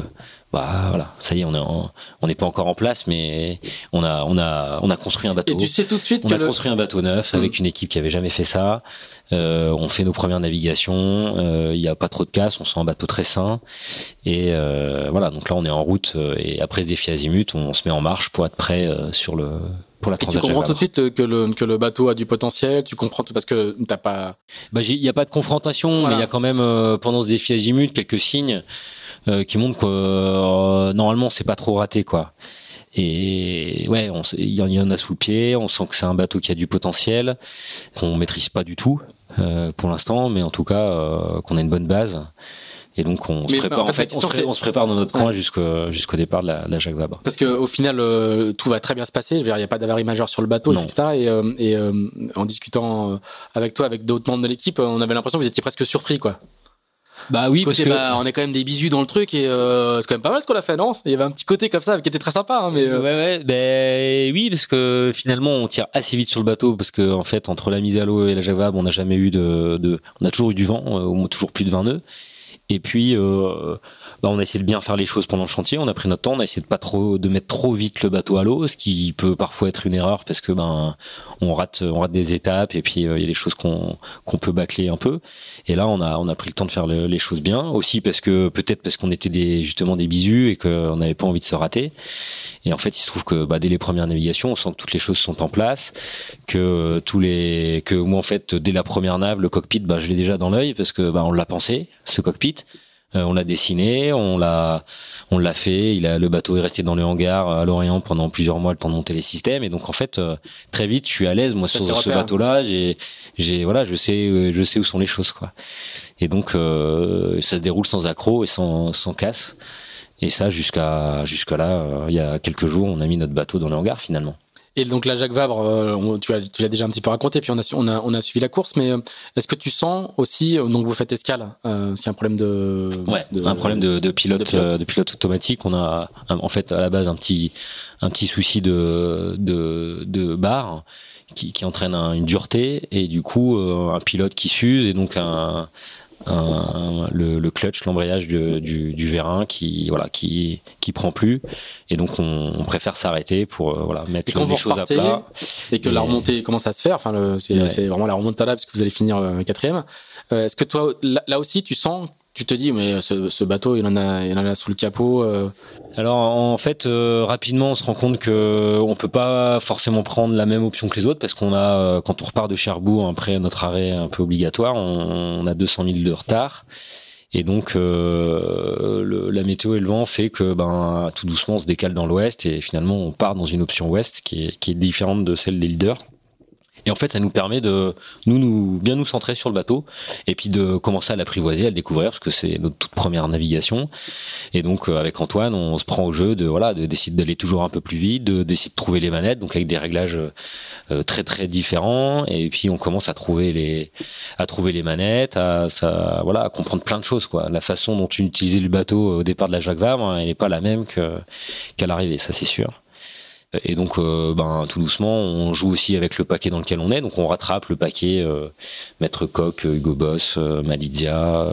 bah voilà, ça y est, on est on n'est pas encore en place, mais on a on a on a construit un bateau. Et tu sais tout de suite on a construit un bateau neuf avec mm. une équipe qui avait jamais fait ça. Euh, on fait nos premières navigations. Euh, il n'y a pas trop de casse, on sent un bateau très sain. Et euh, voilà, donc là on est en route et après ce défi azimut, on, se met en marche pour être prêt sur le pour la transaction. Tu comprends tout de suite que le que le bateau a du potentiel? Tu comprends tout parce que t'as pas. Bah il y a pas de confrontation, mais il y a quand même pendant ce défi azimut quelques signes. Euh, qui montre que euh, normalement c'est pas trop raté quoi. Et ouais, il y, en a sous le pied. On sent que c'est un bateau qui a du potentiel, qu'on maîtrise pas du tout euh, pour l'instant, mais en tout cas qu'on a une bonne base. Et donc on se prépare. En fait, on, se, prépare dans notre coin jusqu'au départ de la, la Jacques Vabre. Parce que au final, tout va très bien se passer. Je veux dire, il n'y a pas d'avarie majeure sur le bateau, etc. Et, et en discutant avec toi, avec d'autres membres de l'équipe, on avait l'impression que vous étiez presque surpris, quoi. Bah oui, parce, que bah, on est quand même des bisous dans le truc et euh, c'est quand même pas mal ce qu'on a fait, non? Il y avait un petit côté comme ça qui était très sympa, hein, mais euh... ouais, ouais, ben oui, parce que finalement on tire assez vite sur le bateau parce que en fait entre la mise à l'eau et la javab, on n'a jamais eu de, de, on a toujours eu du vent, euh, au moins toujours plus de 20 nœuds. Et puis euh, bah, on a essayé de bien faire les choses pendant le chantier. On a pris notre temps. On a essayé de pas trop de mettre trop vite le bateau à l'eau, ce qui peut parfois être une erreur parce que ben on rate on rate des étapes et puis euh, il y a des choses qu'on qu'on peut bâcler un peu. Et là on a on a pris le temps de faire les choses bien aussi parce que peut-être parce qu'on était des justement des bisous et qu'on n'avait pas envie de se rater. Et en fait il se trouve que bah, dès les premières navigations on sent que toutes les choses sont en place, que tous les que moi en fait dès la première nave le cockpit bah je l'ai déjà dans l'œil parce que bah on l'a pensé ce cockpit. Euh, on l'a dessiné, on l'a, on l'a fait. Il a, le bateau est resté dans le hangar à Lorient pendant plusieurs mois le temps de monter les systèmes. Et donc en fait, euh, très vite, je suis à l'aise moi sur ce bateau-là. J'ai, j'ai, voilà, je sais, euh, je sais où sont les choses quoi. Et donc ça se déroule sans accroc et sans, sans casse. Et ça jusqu'à jusqu'à là, il y a quelques jours, on a mis notre bateau dans le hangar finalement. Et donc la Jacques Vabre, euh, tu l'as déjà un petit peu raconté, puis on a, on a, on a suivi la course, mais euh, est-ce que tu sens aussi, euh, donc vous faites escale, euh, qu'il y a un problème de, ouais, un problème de, de pilote, de pilote. automatique. On a en fait à la base un petit, un petit souci de, de, de barre qui, qui entraîne une dureté et du coup un pilote qui s'use et donc un le, le, clutch, l'embrayage du, du, du, vérin qui voilà qui qui prend plus et donc on, on préfère s'arrêter pour euh, voilà mettre les choses à plat et que la remontée commence à se faire. Enfin, c'est vraiment la remontée là parce que vous allez finir euh, quatrième. Euh, Est-ce que toi là, aussi tu sens tu te dis mais ce, ce, bateau il en a il en a sous le capot euh. alors en fait euh, rapidement on se rend compte que on peut pas forcément prendre la même option que les autres parce qu'on a euh, quand on repart de Cherbourg après notre arrêt un peu obligatoire on, a 200 000 de retard et donc la météo et le vent fait que ben tout doucement on se décale dans l'ouest et finalement on part dans une option ouest qui est, qui est différente de celle des leaders et en fait, ça nous permet de nous, nous bien nous centrer sur le bateau et puis de commencer à l'apprivoiser, à le découvrir parce que c'est notre toute première navigation. Et donc euh, avec Antoine, on se prend au jeu de voilà, de décider d'aller toujours un peu plus vite, de d'essayer de trouver les manettes, donc avec des réglages euh, très très différents. Et puis on commence à trouver les à trouver les manettes, à ça voilà, à comprendre plein de choses quoi. La façon dont tu utilisais le bateau au départ de la Jacques Vabre, elle n'est pas la même que qu'à l'arrivée, ça c'est sûr. Et donc, euh, ben, tout doucement, on joue aussi avec le paquet dans lequel on est. Donc, on rattrape le paquet euh, Maître Coq, Hugo Boss, euh, Malidia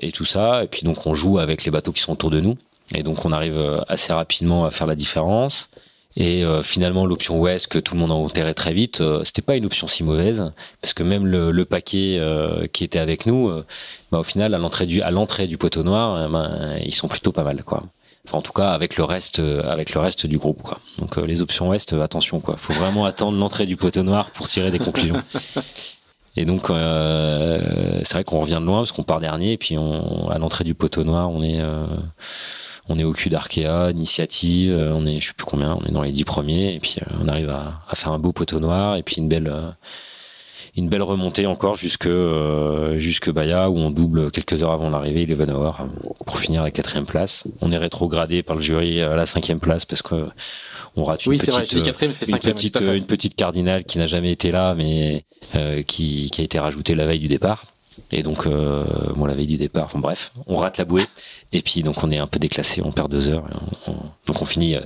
et tout ça. Et puis, donc, on joue avec les bateaux qui sont autour de nous. Et donc, on arrive assez rapidement à faire la différence. Et finalement, l'option Ouest que tout le monde a enterré très vite, c'était pas une option si mauvaise, parce que même le, paquet qui était avec nous, bah, au final, à l'entrée du à du poteau noir, ben, ils sont plutôt pas mal, quoi en tout cas avec le reste euh, avec le reste du groupe quoi. Donc euh, les options ouest euh, attention quoi, faut vraiment attendre l'entrée du poteau noir pour tirer des conclusions. Et donc c'est vrai qu'on revient de loin parce qu'on part dernier et puis on, à l'entrée du poteau noir on est on est au cul d'Arkea, initiative, on est je sais plus combien, on est dans les dix premiers et puis on arrive à, à, faire un beau poteau noir et puis une belle une belle remontée encore jusque euh, jusque Baya où on double quelques heures avant l'arrivée Eleven Hour pour finir la quatrième place. On est rétrogradé par le jury à la cinquième place parce que on rate une petite une petite une petite cardinale qui n'a jamais été là mais euh, qui qui a été rajoutée la veille du départ. Et donc, euh, bon, la veille du départ, enfin bref, on rate la bouée. Et puis, donc, on est un peu déclassé, on perd deux heures. donc, on finit euh,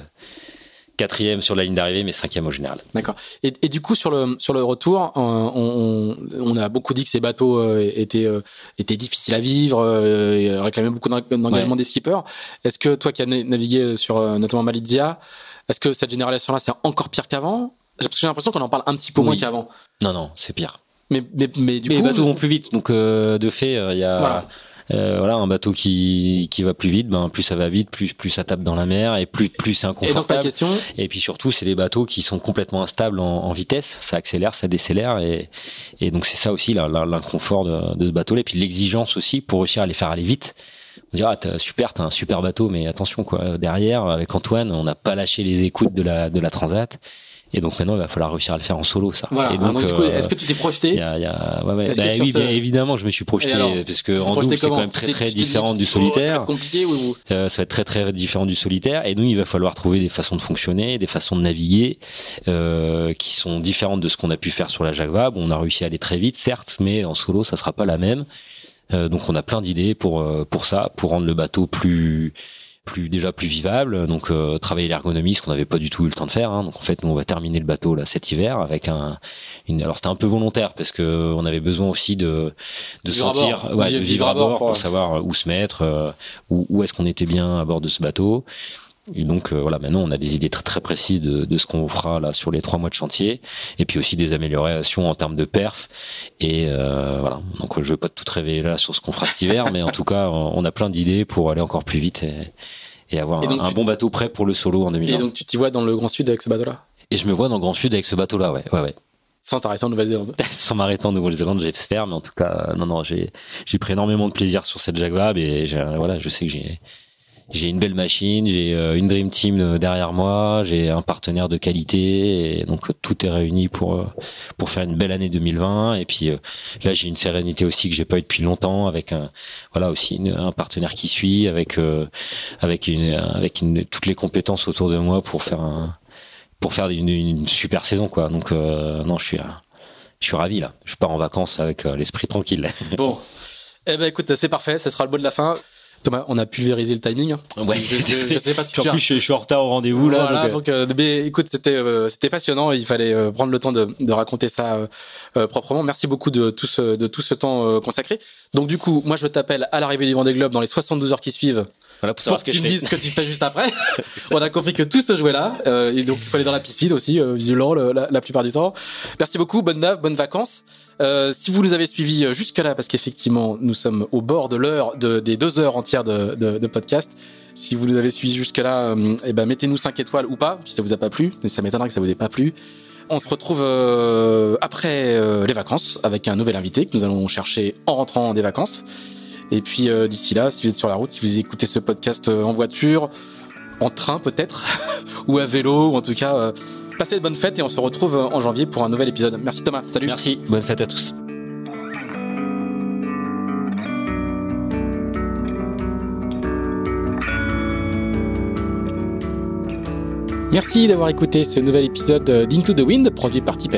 quatrième sur la ligne d'arrivée, mais cinquième au général. D'accord. Et, et, du coup, sur le sur le retour, euh, on, on, a beaucoup dit que ces bateaux euh, étaient euh, étaient difficiles à vivre, et réclamaient beaucoup d'engagement des skippers. Est-ce que toi qui as navigué sur notamment Malizia, est-ce que cette génération-là c'est encore pire qu'avant? Parce que j'ai l'impression qu'on en parle un petit peu moins qu'avant. Non, non, c'est pire. Mais, mais, mais du coup, les bateaux vont plus vite, donc de fait, il y a. Voilà euh, voilà, un bateau qui qui va plus vite, ben plus ça va vite, plus plus ça tape dans la mer et plus plus c'est inconfortable. Et question? Et puis surtout, c'est des bateaux qui sont complètement instables en, en vitesse, ça accélère, ça décélère et et donc c'est ça aussi l'inconfort de, de ce bateau-là et puis l'exigence aussi pour réussir à les faire aller vite. On dira ah, super, t'as un super bateau, mais attention quoi, derrière avec Antoine, on n'a pas lâché les écoutes de la de la Transat. Et donc maintenant, il va falloir réussir à le faire en solo, ça. Voilà. Et donc, euh, est-ce que tu t'es projeté y a, y a... Ouais, ouais. Bah, oui, bien évidemment, je me suis projeté parce que en double, c'est quand même très très différent du solitaire. Ça va être compliqué ou... euh, Ça va être très très différent du solitaire. Et nous, il va falloir trouver des façons de fonctionner, des façons de naviguer euh, qui sont différentes de ce qu'on a pu faire sur la Jacques Vabre. On a réussi à aller très vite, certes, mais en solo, ça sera pas la même. Euh, donc on a plein d'idées pour pour ça, pour rendre le bateau plus plus déjà plus vivable. Donc euh, travailler l'ergonomie, ce qu'on n'avait pas du tout eu le temps de faire. Hein. Donc en fait, nous on va terminer le bateau là cet hiver avec un. Une, alors c'était un peu volontaire parce que on avait besoin aussi de de sentir, ouais, de vivre à bord pour savoir où se mettre, euh, où, où est-ce qu'on était bien à bord de ce bateau. Et donc euh, voilà, maintenant on a des idées très très précises de, de ce qu'on fera là sur les trois mois de chantier, et puis aussi des améliorations en termes de perf. Et euh, voilà, donc je vais pas tout révéler là sur ce qu'on fera cet hiver, mais en tout cas on a plein d'idées pour aller encore plus vite et, et avoir un, bon bateau prêt pour le solo en 2020. Et donc tu t'y vois dans le Grand Sud avec ce bateau-là? Et je me vois dans le Grand Sud avec ce bateau-là, ouais, ouais, ouais. Sans t'arrêter en Nouvelle-Zélande. [LAUGHS] Sans m'arrêter en Nouvelle-Zélande, j'espère, mais en tout cas, non, non, j'ai, j'ai pris énormément de plaisir sur cette Jaguar et voilà, je sais que j'ai, j'ai une belle machine, j'ai euh, une dream team euh, derrière moi, j'ai un partenaire de qualité, et donc tout est réuni pour euh, pour faire une belle année 2020. Et puis là, j'ai une sérénité aussi que j'ai pas eu depuis longtemps, avec un voilà aussi un partenaire qui suit, avec avec une avec une toutes les compétences autour de moi pour faire un pour faire une, super saison quoi. Donc non, je suis je suis ravi là. Je pars en vacances avec l'esprit tranquille. Bon. Eh ben écoute, c'est parfait, ce sera le mot de la fin. Thomas, on a pulvérisé le timing. Ouais. Je, je, sais pas si en plus, je, suis en retard au rendez-vous là. Voilà, donc, euh, euh, écoute, c'était euh, c'était passionnant. Il fallait prendre le temps de, de raconter ça proprement. Merci beaucoup de tout ce de tout ce temps consacré. Donc du coup, moi je t'appelle à l'arrivée du Vendée Globe dans les 72 heures qui suivent voilà pour savoir ce que, tu me dises ce que tu fais juste après. [LAUGHS] [LAUGHS] on a compris que tout se jouait là, euh, et donc il faut aller dans la piscine aussi, euh, visiblement la, la, plupart du temps. Merci beaucoup, bonne nave, bonnes vacances. Euh, si vous nous avez suivis euh, jusque là, parce qu'effectivement nous sommes au bord de l'heure de, des deux heures entières de, de, de podcast. Si vous nous avez suivis jusque là, euh, eh ben mettez-nous 5 étoiles ou pas, si ça vous a pas plu, mais ça m'étonnerait que ça vous ait pas plu. On se retrouve après les vacances avec un nouvel invité que nous allons chercher en rentrant des vacances. Et puis euh, d'ici là, si vous êtes sur la route, si vous écoutez ce podcast euh, en voiture, en train peut-être, [LAUGHS] ou à vélo, ou en tout cas, euh, passez de bonnes fêtes et on se retrouve en janvier pour un nouvel épisode. Merci Thomas, salut. Merci, bonne fête à tous. Merci d'avoir écouté ce nouvel épisode d'Into the Wind produit par Tip.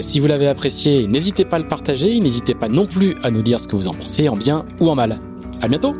Si vous l'avez apprécié, n'hésitez pas à le partager, n'hésitez pas non plus à nous dire ce que vous en pensez en bien ou en mal. À bientôt!